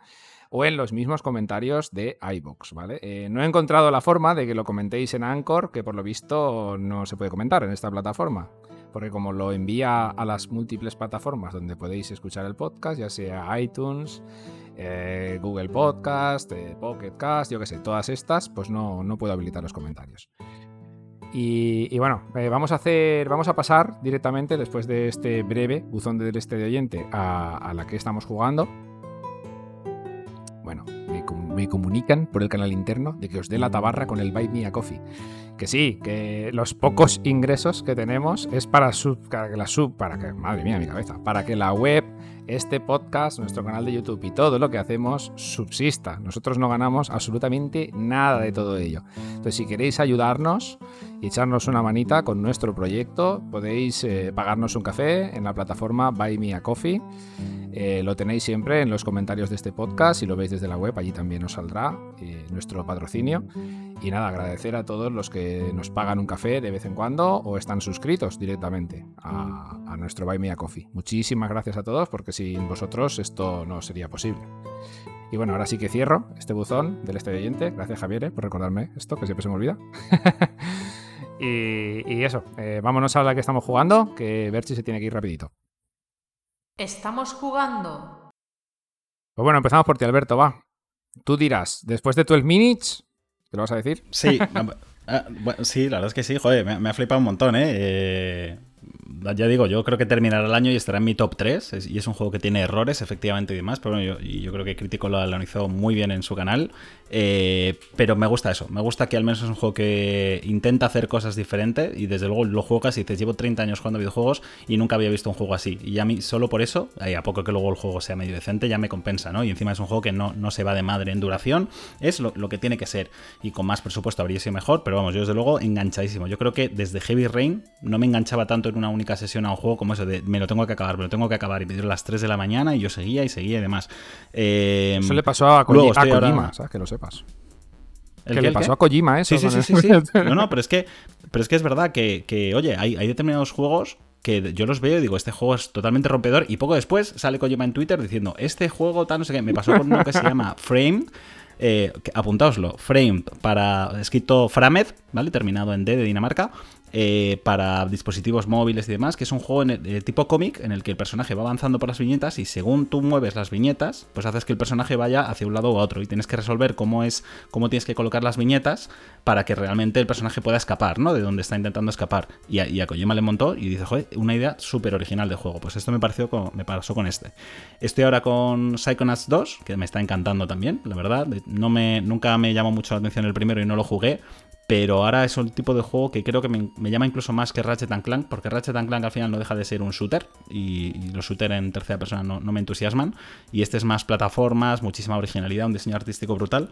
o en los mismos comentarios de iBox, ¿vale? Eh, no he encontrado la forma de que lo comentéis en Anchor, que por lo visto no se puede comentar en esta plataforma porque como lo envía a las múltiples plataformas donde podéis escuchar el podcast, ya sea iTunes, eh, Google Podcast, eh, Pocket Cast, yo qué sé, todas estas, pues no, no puedo habilitar los comentarios. Y, bueno, eh, vamos a hacer, vamos a pasar directamente después de este breve buzón del este de oyente a la que estamos jugando. Bueno, me, com- me comunican por el canal interno de que os dé la tabarra con el Buy Me a Coffee. Que sí, que los pocos ingresos que tenemos es para, para que la sub, para que, madre mía, mi cabeza, para que la web, este podcast, nuestro canal de YouTube y todo lo que hacemos subsista. Nosotros no ganamos absolutamente nada de todo ello. Entonces, si queréis ayudarnos y echarnos una manita con nuestro proyecto, podéis eh, pagarnos un café en la plataforma Buy Me a Coffee. Eh, lo tenéis siempre en los comentarios de este podcast. Si lo veis desde la web, allí también os saldrá eh, nuestro patrocinio. Y nada, agradecer a todos los que nos pagan un café de vez en cuando o están suscritos directamente a, nuestro Buy Me a Coffee. Muchísimas gracias a todos porque sin vosotros esto no sería posible. Y bueno, ahora sí que cierro este buzón del este oyente. Gracias Javier eh, por recordarme esto, que siempre se me olvida. y, y eso, eh, vámonos a la que estamos jugando, que Berchi se tiene que ir rapidito.
Estamos jugando.
Pues bueno, empezamos por ti, Alberto, va. Tú dirás, después de 12 minutes, ¿te lo vas a decir?
Sí, no, ah, bueno, sí, la verdad es que sí, joder, me, me ha flipado un montón, ¿eh? Eh, Ya digo, yo creo que terminará el año y estará en mi top 3. es- y es un juego que tiene errores, efectivamente, y demás. Pero bueno, yo, yo creo que Crítico lo analizó muy bien en su canal. eh, pero me gusta eso. Me gusta que al menos es un juego que intenta hacer cosas diferentes. Y desde luego lo juegas y dices, llevo 30 años jugando videojuegos y nunca había visto un juego así. Y a mí, solo por eso, eh, a poco que luego el juego sea medio decente, ya me compensa, ¿no? Y encima es un juego que no, no se va de madre en duración. Es lo, lo que tiene que ser. Y con más presupuesto habría sido mejor. Pero vamos, yo desde luego enganchadísimo. Yo creo que desde Heavy Rain no me enganchaba tanto en una única sesión a un juego como eso de me lo tengo que acabar, me lo tengo que acabar. Y me dieron las 3 de la mañana y yo seguía y seguía y demás. Eh,
Eso le pasó a, Koji- a
ahora-
Kojima, ¿sabes? Que lo sepas.
¿el
que le pasó a Kojima eso.
Sí, sí, sí, sí, sí. No, no, pero es que, pero es que es verdad que, que, oye, hay, hay determinados juegos que yo los veo y digo, este juego es totalmente rompedor. Y poco después sale Kojima en Twitter diciendo, este juego tal, no sé qué. Me pasó con uno que se llama Frame. Eh, apuntaoslo, Framed para escrito Framed, ¿vale? Terminado en D de Dinamarca. Eh, para dispositivos móviles y demás, que es un juego en el- de tipo cómic en el que el personaje va avanzando por las viñetas y según tú mueves las viñetas, pues haces que el personaje vaya hacia un lado u otro y tienes que resolver cómo es cómo tienes que colocar las viñetas para que realmente el personaje pueda escapar, ¿no? De donde está intentando escapar. Y a, y a Kojima le montó y dice, joder, una idea súper original de juego. Pues esto me pareció con- me pasó con este. Estoy ahora con Psychonauts 2, que me está encantando también, la verdad. No me, nunca me llamó mucho la atención el primero y no lo jugué. Pero ahora es un tipo de juego que creo que me, llama incluso más que Ratchet Clank, porque Ratchet Clank al final no deja de ser un shooter, y, los shooters en tercera persona no, no, me entusiasman. Y este es más plataformas, muchísima originalidad, un diseño artístico brutal.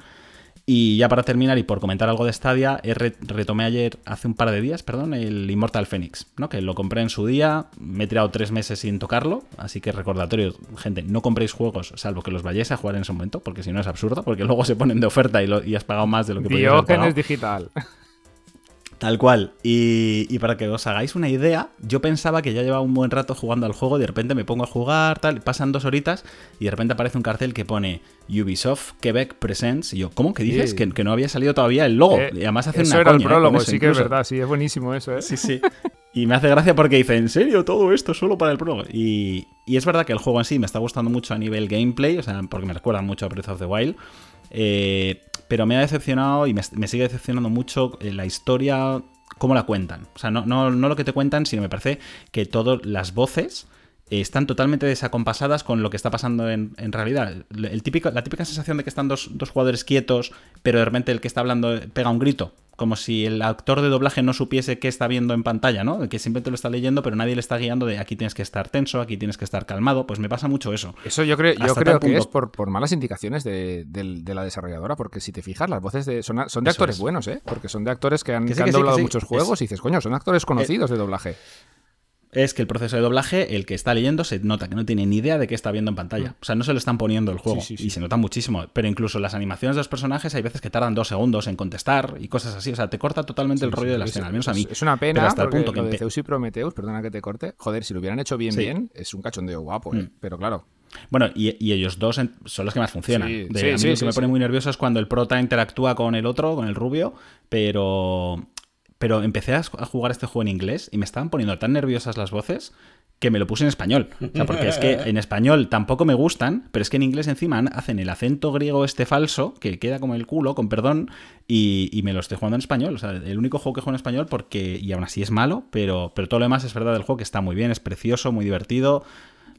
Y ya para terminar y por comentar algo de Stadia, retomé ayer, hace un par de días, perdón, el Immortal Phoenix, ¿no? Que lo compré en su día, me he tirado tres meses sin tocarlo, así que recordatorio, gente, no compréis juegos salvo que los vayáis a jugar en ese momento, porque si no es absurdo, porque luego se ponen de oferta y, lo, y has pagado más de lo que podías pagado.
digital.
Tal cual. Y, para que os hagáis una idea, yo pensaba que ya llevaba un buen rato jugando al juego, de repente me pongo a jugar, tal, pasan dos horitas y de repente aparece un cartel que pone Ubisoft Quebec Presents. Y yo, ¿cómo que dices? Que, no había salido todavía el logo.
Eh,
y además
hacen eso era el ¿eh? prólogo, sí que es verdad, sí, es buenísimo eso, ¿eh?
Sí, sí. Y me hace gracia porque dice, ¿en serio todo esto solo para el prólogo? Y, y es verdad que el juego en sí me está gustando mucho a nivel gameplay, o sea, porque me recuerda mucho a Breath of the Wild. Eh, pero me ha decepcionado y me, sigue decepcionando mucho la historia cómo la cuentan. O sea, no, no, no lo que te cuentan, sino me parece que todas las voces están totalmente desacompasadas con lo que está pasando en, realidad. El típico, la típica sensación de que están dos, jugadores quietos, pero de repente el que está hablando pega un grito. Como si el actor de doblaje no supiese qué está viendo en pantalla, ¿no? Que simplemente lo está leyendo, pero nadie le está guiando de aquí tienes que estar tenso, aquí tienes que estar calmado. Pues me pasa mucho eso.
Eso yo creo, yo creo que es por, malas indicaciones de, la desarrolladora, porque si te fijas, las voces de, son, de actores buenos, ¿eh? Porque son de actores que han, doblado muchos juegos y dices, coño, son actores conocidos de doblaje
es que el proceso de doblaje, el que está leyendo, se nota que no tiene ni idea de qué está viendo en pantalla. Mm. O sea, no se lo están poniendo el juego. Y se nota muchísimo. Pero incluso las animaciones de los personajes hay veces que tardan dos segundos en contestar y cosas así. O sea, te corta totalmente el rollo de la escena, al menos a mí.
Es una pena hasta el punto que de Zeus y Prometheus, perdona que te corte, joder, si lo hubieran hecho bien, bien, es un cachondeo guapo, ¿eh? Mm. Pero claro.
Bueno, y, ellos dos son los que más funcionan. De, a mí se me pone muy nervioso es cuando el prota interactúa con el otro, con el rubio, pero pero empecé a jugar este juego en inglés y me estaban poniendo tan nerviosas las voces que me lo puse en español. O sea, porque es que en español tampoco me gustan, pero es que en inglés encima hacen el acento griego este falso, que queda como el culo, con perdón, y, me lo estoy jugando en español. O sea, el único juego que juego en español porque, y aún así es malo, pero, pero todo lo demás es verdad del juego que está muy bien, es precioso, muy divertido,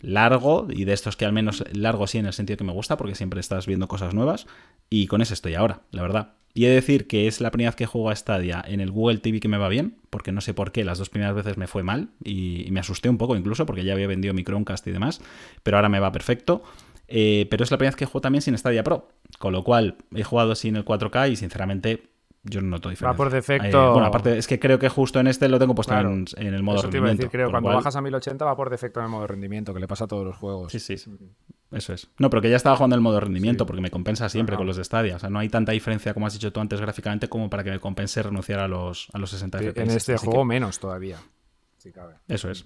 largo, y de estos que al menos largo sí en el sentido que me gusta, porque siempre estás viendo cosas nuevas, y con eso estoy ahora, la verdad. Y he de decir que es la primera vez que juego a Stadia en el Google TV que me va bien, porque no sé por qué, las dos primeras veces me fue mal y, me asusté un poco incluso, porque ya había vendido mi Chromecast y demás, pero ahora me va perfecto. Eh, pero es la primera vez que juego también sin Stadia Pro, con lo cual he jugado sin el 4K y sinceramente yo no noto diferencia.
Va por defecto.
Eh, bueno, aparte es que creo que justo en este lo tengo puesto en, el modo Eso rendimiento.
decir, creo, cuando bajas a 1080 va por defecto en el modo rendimiento, que le pasa a todos los juegos.
Sí, sí. Eso es. No, pero que ya estaba jugando el modo rendimiento porque me compensa siempre con los de Stadia. O sea, no hay tanta diferencia, como has dicho tú antes, gráficamente, como para que me compense renunciar a los, a los 60 FPS.
En este juego menos todavía.
Eso es.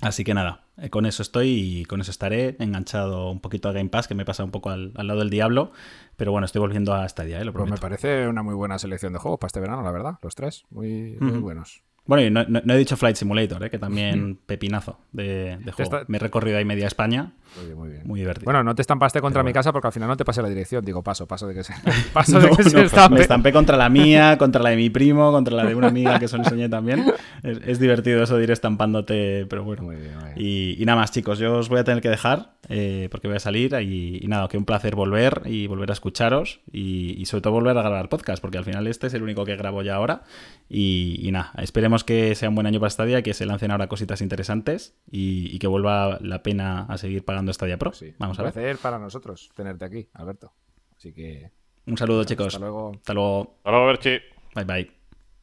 Así que nada, eh, con eso estoy y con eso estaré enganchado un poquito a Game Pass, que me pasa un poco al, lado del diablo. Pero bueno, estoy volviendo a Stadia, ¿eh? lo pues
me parece una muy buena selección de juegos para este verano, la verdad. Los tres, muy, muy buenos.
Bueno, y no, he dicho Flight Simulator, ¿eh? que también pepinazo de, juego. Me he recorrido ahí media España. Muy bien, muy bien. Muy divertido.
Bueno, no te estampaste contra mi casa porque al final no te pasé la dirección. Digo, paso, paso de que se.
Paso de que se estampe. Me estampé contra la mía, contra la de mi primo, contra la de una amiga que os enseñé también. Es, divertido eso de ir estampándote, pero bueno. Muy bien, Y, nada más, chicos, yo os voy a tener que dejar eh, porque voy a salir. Y, nada, que un placer volver y volver a escucharos. Y, sobre todo volver a grabar podcast, porque al final este es el único que grabo ya ahora. Y, nada, esperemos que sea un buen año para Stadia, que se lancen ahora cositas interesantes y que vuelva la pena a seguir pagando Stadia Pro. Sí. Vamos a ver.
placer para nosotros tenerte aquí, Alberto. Así que.
Un saludo, chicos. Hasta
luego.
Hasta luego.
Hasta luego, Berchi.
Bye bye.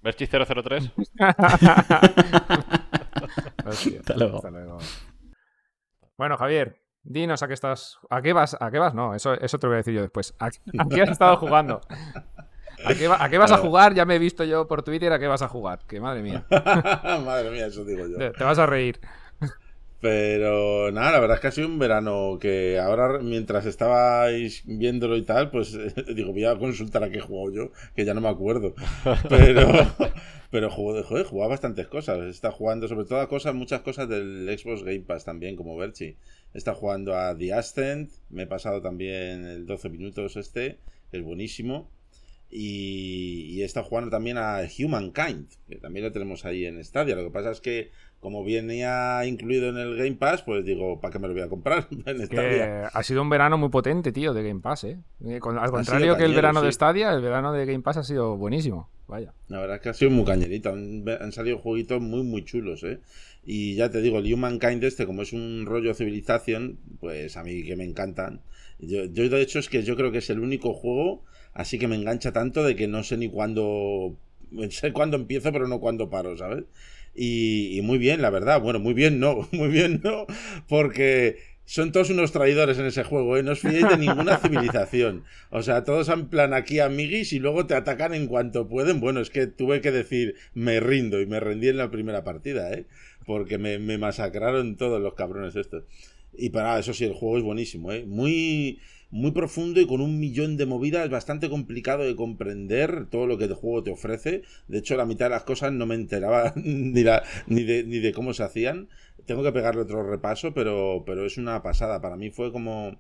Berchi 003.
Hasta luego. Hasta luego.
Bueno, Javier, dinos a qué estás. ¿A qué vas? ¿A qué vas? No, eso, eso te lo voy a decir yo después. ¿A, qué has estado jugando? ¿A qué, ¿A qué, vas a jugar? Ya me he visto yo por Twitter a qué vas a jugar. Que madre mía.
madre mía, eso digo yo.
te vas a reír.
Pero nada, la verdad es que ha sido un verano que ahora, mientras estabais viéndolo y tal, pues digo, voy a consultar a qué he jugado yo, que ya no me acuerdo. Pero, pero joder, joder, jugaba bastantes cosas. Está jugando sobre todo a cosas, muchas cosas del Xbox Game Pass también, como Berchi. Está jugando a The Ascent, me he pasado también el 12 minutos este, es buenísimo. Y, y estado jugando también a Humankind, que también lo tenemos ahí en Stadia. Lo que pasa es que como venía incluido en el Game Pass, pues digo, ¿para qué me lo voy a comprar? en
Stadia? ha sido un verano muy potente, tío, de Game Pass, ¿eh? eh al contrario que el verano de Stadia, el verano de Game Pass ha sido buenísimo. Vaya.
La verdad es que ha sido muy cañerito. Han, han salido jueguitos muy, muy chulos, ¿eh? Y ya te digo, el Humankind este, como es un rollo civilización, pues a mí que me encantan. Yo, yo de hecho es que yo creo que es el único juego así que me engancha tanto de que no sé ni cuándo... Sé cuándo empiezo, pero no cuándo paro, ¿sabes? Y, muy bien, la verdad. Bueno, muy bien no, muy bien no, porque son todos unos traidores en ese juego, ¿eh? No os fiéis de ninguna civilización. O sea, todos en plan aquí amiguis y luego te atacan en cuanto pueden. Bueno, es que tuve que decir, me rindo y me rendí en la primera partida, ¿eh? Porque me, me masacraron todos los cabrones estos. Y para eso sí, el juego es buenísimo, ¿eh? Muy muy profundo y con un millón de movidas, bastante complicado de comprender todo lo que el juego te ofrece. De hecho, la mitad de las cosas no me enteraba ni, ni, de, ni de cómo se hacían. Tengo que pegarle otro repaso, pero, pero es una pasada. Para mí fue como...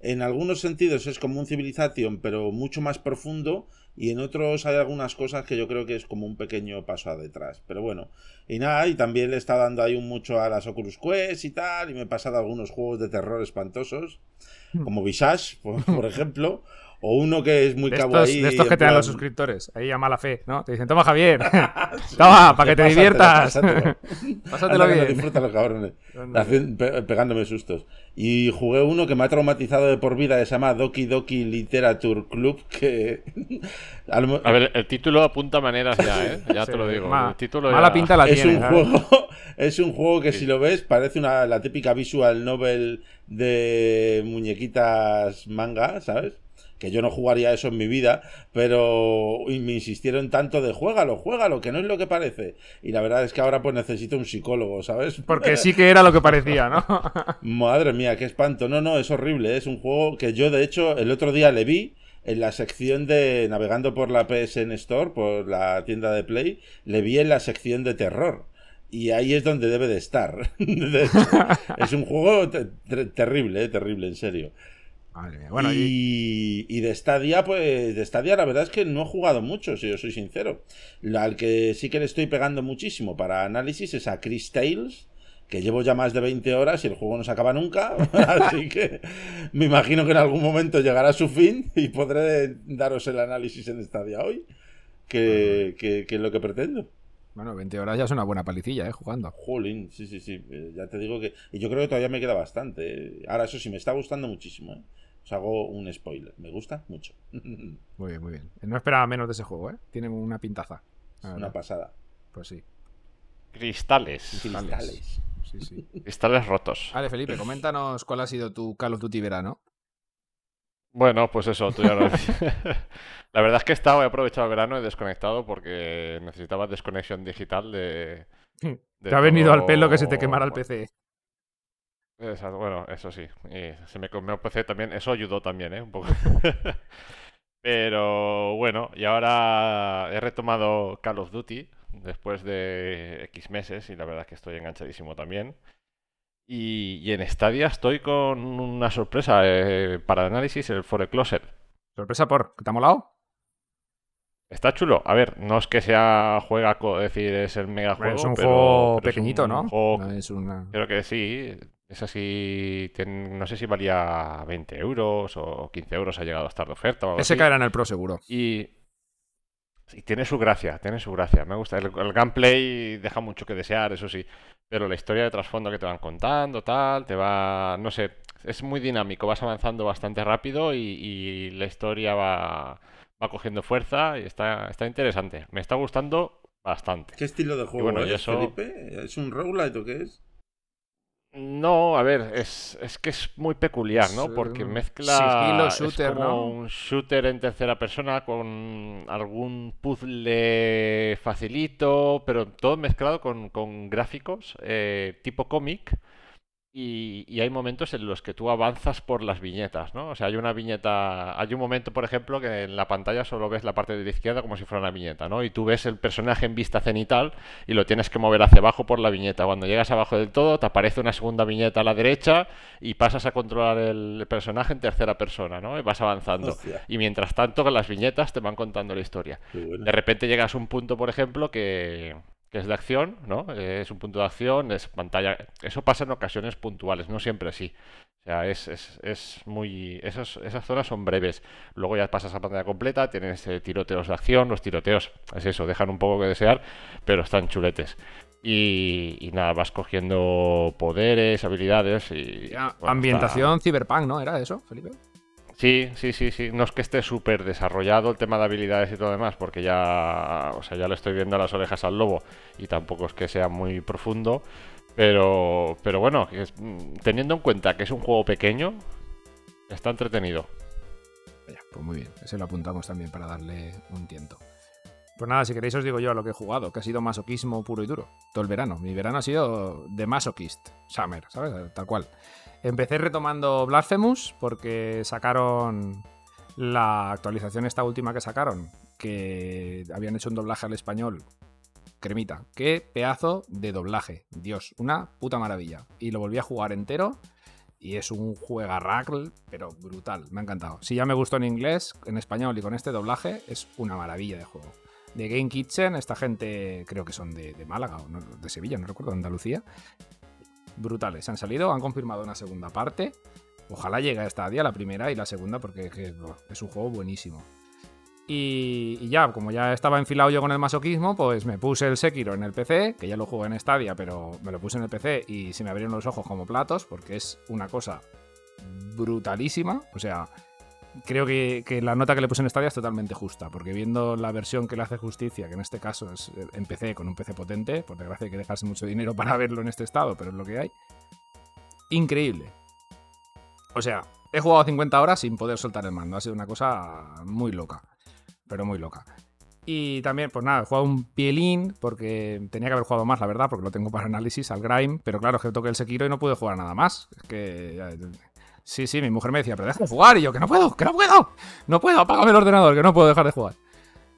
En algunos sentidos es como un civilización, pero mucho más profundo. Y en otros hay algunas cosas que yo creo que es como un pequeño paso a detrás. Pero bueno, y nada, y también le está dando ahí un mucho a las Oculus Quest y tal. Y me he pasado algunos juegos de terror espantosos. Hmm. como Visage, por, ejemplo, o uno que es muy
de de estos que te dan los suscriptores, ahí a mala fe, ¿no? Te dicen, toma Javier, toma, para que te diviertas.
Pásatelo, bien. Disfrútalo, cabrones. pegándome sustos. Y jugué uno que me ha traumatizado de por vida, que se llama Doki Doki Literature Club, que...
a ver, el título apunta maneras ya, ¿eh? Ya te lo digo. el título
mala pinta la
es
tiene.
Un juego, es un juego que si lo ves parece una, la típica visual novel de muñequitas manga, ¿sabes? Que yo no jugaría eso en mi vida, pero me insistieron tanto de juégalo, juégalo, que no es lo que parece. Y la verdad es que ahora pues necesito un psicólogo, ¿sabes?
Porque sí que era lo que parecía, ¿no?
Madre mía, qué espanto. No, no, es horrible, es un juego que yo de hecho el otro día le vi en la sección de navegando por la PSN Store, por la tienda de Play, le vi en la sección de terror. Y ahí es donde debe de estar. es un juego terrible, ¿eh? terrible, en serio y... y... de Stadia, pues de Stadia la verdad es que no he jugado mucho, si yo soy sincero. Al que sí que le estoy pegando muchísimo para análisis es a Chris Tales, que llevo ya más de 20 horas y el juego no se acaba nunca. Así que me imagino que en algún momento llegará a su fin y podré daros el análisis en Stadia hoy, que, que, es lo que pretendo.
Bueno, 20 horas ya es una buena palicilla, ¿eh? Jugando.
Jolín, sí, sí, sí. Eh, ya te digo que. Y yo creo que todavía me queda bastante. ¿eh? Ahora, eso sí, me está gustando muchísimo, ¿eh? Os hago un spoiler. Me gusta mucho.
Muy bien, muy bien. No esperaba menos de ese juego, ¿eh? Tiene una pintaza.
Una pasada.
Pues sí.
Cristales.
Cristales.
Sí, sí. Cristales rotos.
Vale, Felipe, coméntanos cuál ha sido tu Call of Duty verano.
Bueno, pues eso, tú ya lo La verdad es que he estado, he aprovechado el verano y desconectado porque necesitaba desconexión digital de.
Te ha venido al pelo que se te quemara el PC
bueno, eso sí. Y se me comió PC también. Eso ayudó también, ¿eh? Un poco. Pero bueno, y ahora he retomado Call of Duty después de X meses y la verdad es que estoy enganchadísimo también. Y, en Stadia estoy con una sorpresa eh, para análisis, el For Closer.
¿Sorpresa por? ¿Te ha molado?
Está chulo. A ver, no es que sea juega, es decir, es el mega juego.
Es un juego pequeñito, ¿no?
Creo que sí. Es así, no sé si valía 20 euros o 15 euros, ha llegado a estar de oferta. O
Ese caerá en el Pro seguro.
Y, tiene su gracia, tiene su gracia. Me gusta. El, gameplay deja mucho que desear, eso sí. Pero la historia de trasfondo que te van contando, tal, te va. No sé, es muy dinámico. Vas avanzando bastante rápido y, la historia va, va cogiendo fuerza y está, está interesante. Me está gustando bastante.
¿Qué estilo de juego es, Felipe? ¿Es un roguelite o qué es?
No, a ver, es, es, que es muy peculiar, ¿no? Porque mezcla shooter, como un shooter en tercera persona con algún puzzle facilito, pero todo mezclado con, gráficos eh, tipo cómic y, hay momentos en los que tú avanzas por las viñetas, ¿no? O sea, hay una viñeta, hay un momento, por ejemplo, que en la pantalla solo ves la parte de la izquierda como si fuera una viñeta, ¿no? Y tú ves el personaje en vista cenital y lo tienes que mover hacia abajo por la viñeta. Cuando llegas abajo del todo, te aparece una segunda viñeta a la derecha y pasas a controlar el personaje en tercera persona, ¿no? Y vas avanzando. Y mientras tanto, las viñetas te van contando la historia. De repente llegas a un punto, por ejemplo, que que es de acción, ¿no? Es un punto de acción, es pantalla. Eso pasa en ocasiones puntuales, no siempre así. O sea, es, es, es muy. esas zonas son breves. Luego ya pasas a pantalla completa, tienes eh, tiroteos de acción. Los tiroteos, es eso, dejan un poco que desear, pero están chuletes. Y, nada, vas cogiendo poderes, habilidades y.
ambientación cyberpunk, ¿no? ¿Era eso, Felipe?
Sí, sí, sí, sí. No es que esté súper desarrollado el tema de habilidades y todo demás, porque ya, o sea, ya le estoy viendo las orejas al lobo y tampoco es que sea muy profundo. Pero, pero bueno, teniendo en cuenta que es un juego pequeño, está entretenido.
pues muy bien, ese lo apuntamos también para darle un tiento. Pues nada, si queréis os digo yo a lo que he jugado, que ha sido masoquismo puro y duro. Todo el verano. Mi verano ha sido de masoquist. Summer, ¿sabes? Tal cual. Empecé retomando Blasphemous porque sacaron la actualización esta última que sacaron, que habían hecho un doblaje al español. Cremita. Qué pedazo de doblaje. Dios, una puta maravilla. Y lo volví a jugar entero y es un juegarracle, pero brutal. Me ha encantado. Si ya me gustó en inglés, en español y con este doblaje, es una maravilla de juego. De Game Kitchen, esta gente creo que son de, Málaga o de Sevilla, no recuerdo, de Andalucía brutales. Han salido, han confirmado una segunda parte. Ojalá llegue a esta día la primera y la segunda porque es un juego buenísimo. Y, ya, como ya estaba enfilado yo con el masoquismo, pues me puse el Sekiro en el PC, que ya lo jugué en Stadia, pero me lo puse en el PC y se me abrieron los ojos como platos porque es una cosa brutalísima. O sea, creo que, la nota que le puse en Stadia es totalmente justa, porque viendo la versión que le hace justicia, que en este caso es en PC con un PC potente, por desgracia hay que dejarse mucho dinero para verlo en este estado, pero es lo que hay. Increíble. O sea, he jugado 50 horas sin poder soltar el mando, ha sido una cosa muy loca, pero muy loca. Y también, pues nada, he jugado un pielín porque tenía que haber jugado más, la verdad, porque lo tengo para análisis al Grime, pero claro, es que toqué el Sekiro y no pude jugar nada más. Es que Sí, sí, mi mujer me decía, pero deja de jugar. Y yo, que no puedo, que no puedo. No puedo, apágame el ordenador, que no puedo dejar de jugar.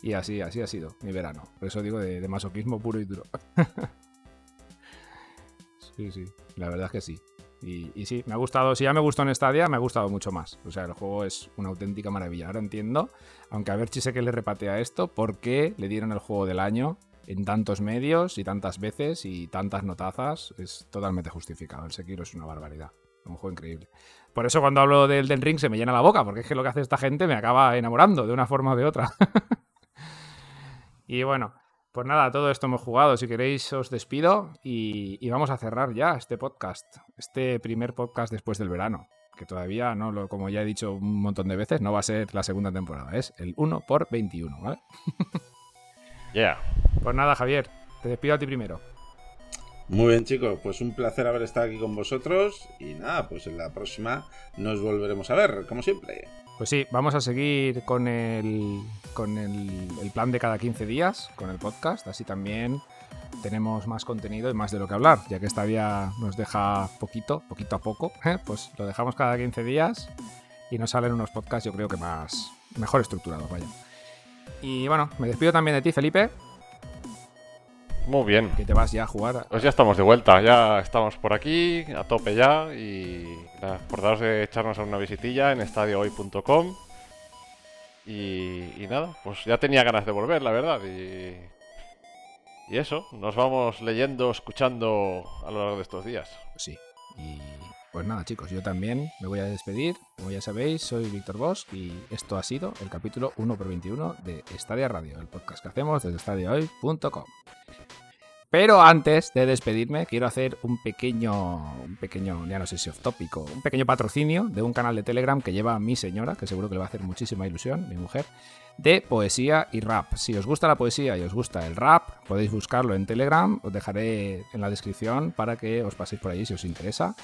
Y así, así ha sido mi verano. Por eso digo de, masoquismo puro y duro. sí, sí, la verdad es que sí. Y, sí, me ha gustado, si ya me gustó en Stadia, me ha gustado mucho más. O sea, el juego es una auténtica maravilla. Ahora entiendo, aunque a ver si sé que le repatea esto, por qué le dieron el juego del año en tantos medios y tantas veces y tantas notazas. Es totalmente justificado. El Sekiro es una barbaridad. Un juego increíble. Por eso cuando hablo del, del ring se me llena la boca, porque es que lo que hace esta gente me acaba enamorando de una forma o de otra. y bueno, pues nada, todo esto hemos jugado. Si queréis os despido y, vamos a cerrar ya este podcast, este primer podcast después del verano, que todavía no lo, como ya he dicho un montón de veces, no va a ser la segunda temporada, es el 1 por 21, ¿vale?
Ya.
Pues nada, Javier, te despido a ti primero.
Muy bien, chicos, pues un placer haber estado aquí con vosotros y nada, pues en la próxima nos volveremos a ver, como siempre.
Pues sí, vamos a seguir con el, con el, plan de cada 15 días, con el podcast, así también tenemos más contenido y más de lo que hablar, ya que esta vía nos deja poquito, poquito a poco, ¿eh? pues lo dejamos cada 15 días y nos salen unos podcasts yo creo que más, mejor estructurados, vaya. Y bueno, me despido también de ti, Felipe.
Muy bien.
Que te vas ya a jugar.
Pues ya estamos de vuelta, ya estamos por aquí, a tope ya. Y nada, acordaros de echarnos una visitilla en estadiohoy.com. Y, y nada, pues ya tenía ganas de volver, la verdad. Y, y eso, nos vamos leyendo, escuchando a lo largo de estos días.
Sí, y pues nada, chicos, yo también me voy a despedir. Como ya sabéis, soy Víctor Bosch y esto ha sido el capítulo 1 x 21 de Estadia Radio, el podcast que hacemos desde estadiohoy.com. Pero antes de despedirme, quiero hacer un pequeño, un pequeño, ya no sé si off tópico, un pequeño patrocinio de un canal de Telegram que lleva mi señora, que seguro que le va a hacer muchísima ilusión, mi mujer, de poesía y rap. Si os gusta la poesía y os gusta el rap, podéis buscarlo en Telegram, os dejaré en la descripción para que os paséis por ahí si os interesa.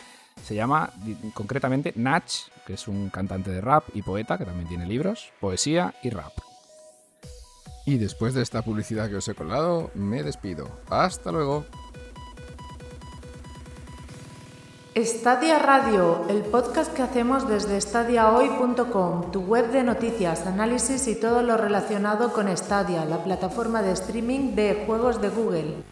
Se llama concretamente Nach, que es un cantante de rap y poeta que también tiene libros, poesía y rap. Y después de esta publicidad que os he colado, me despido. Hasta luego.
Stadia Radio, el podcast que hacemos desde stadiahoy.com, tu web de noticias, análisis y todo lo relacionado con Stadia, la plataforma de streaming de juegos de Google.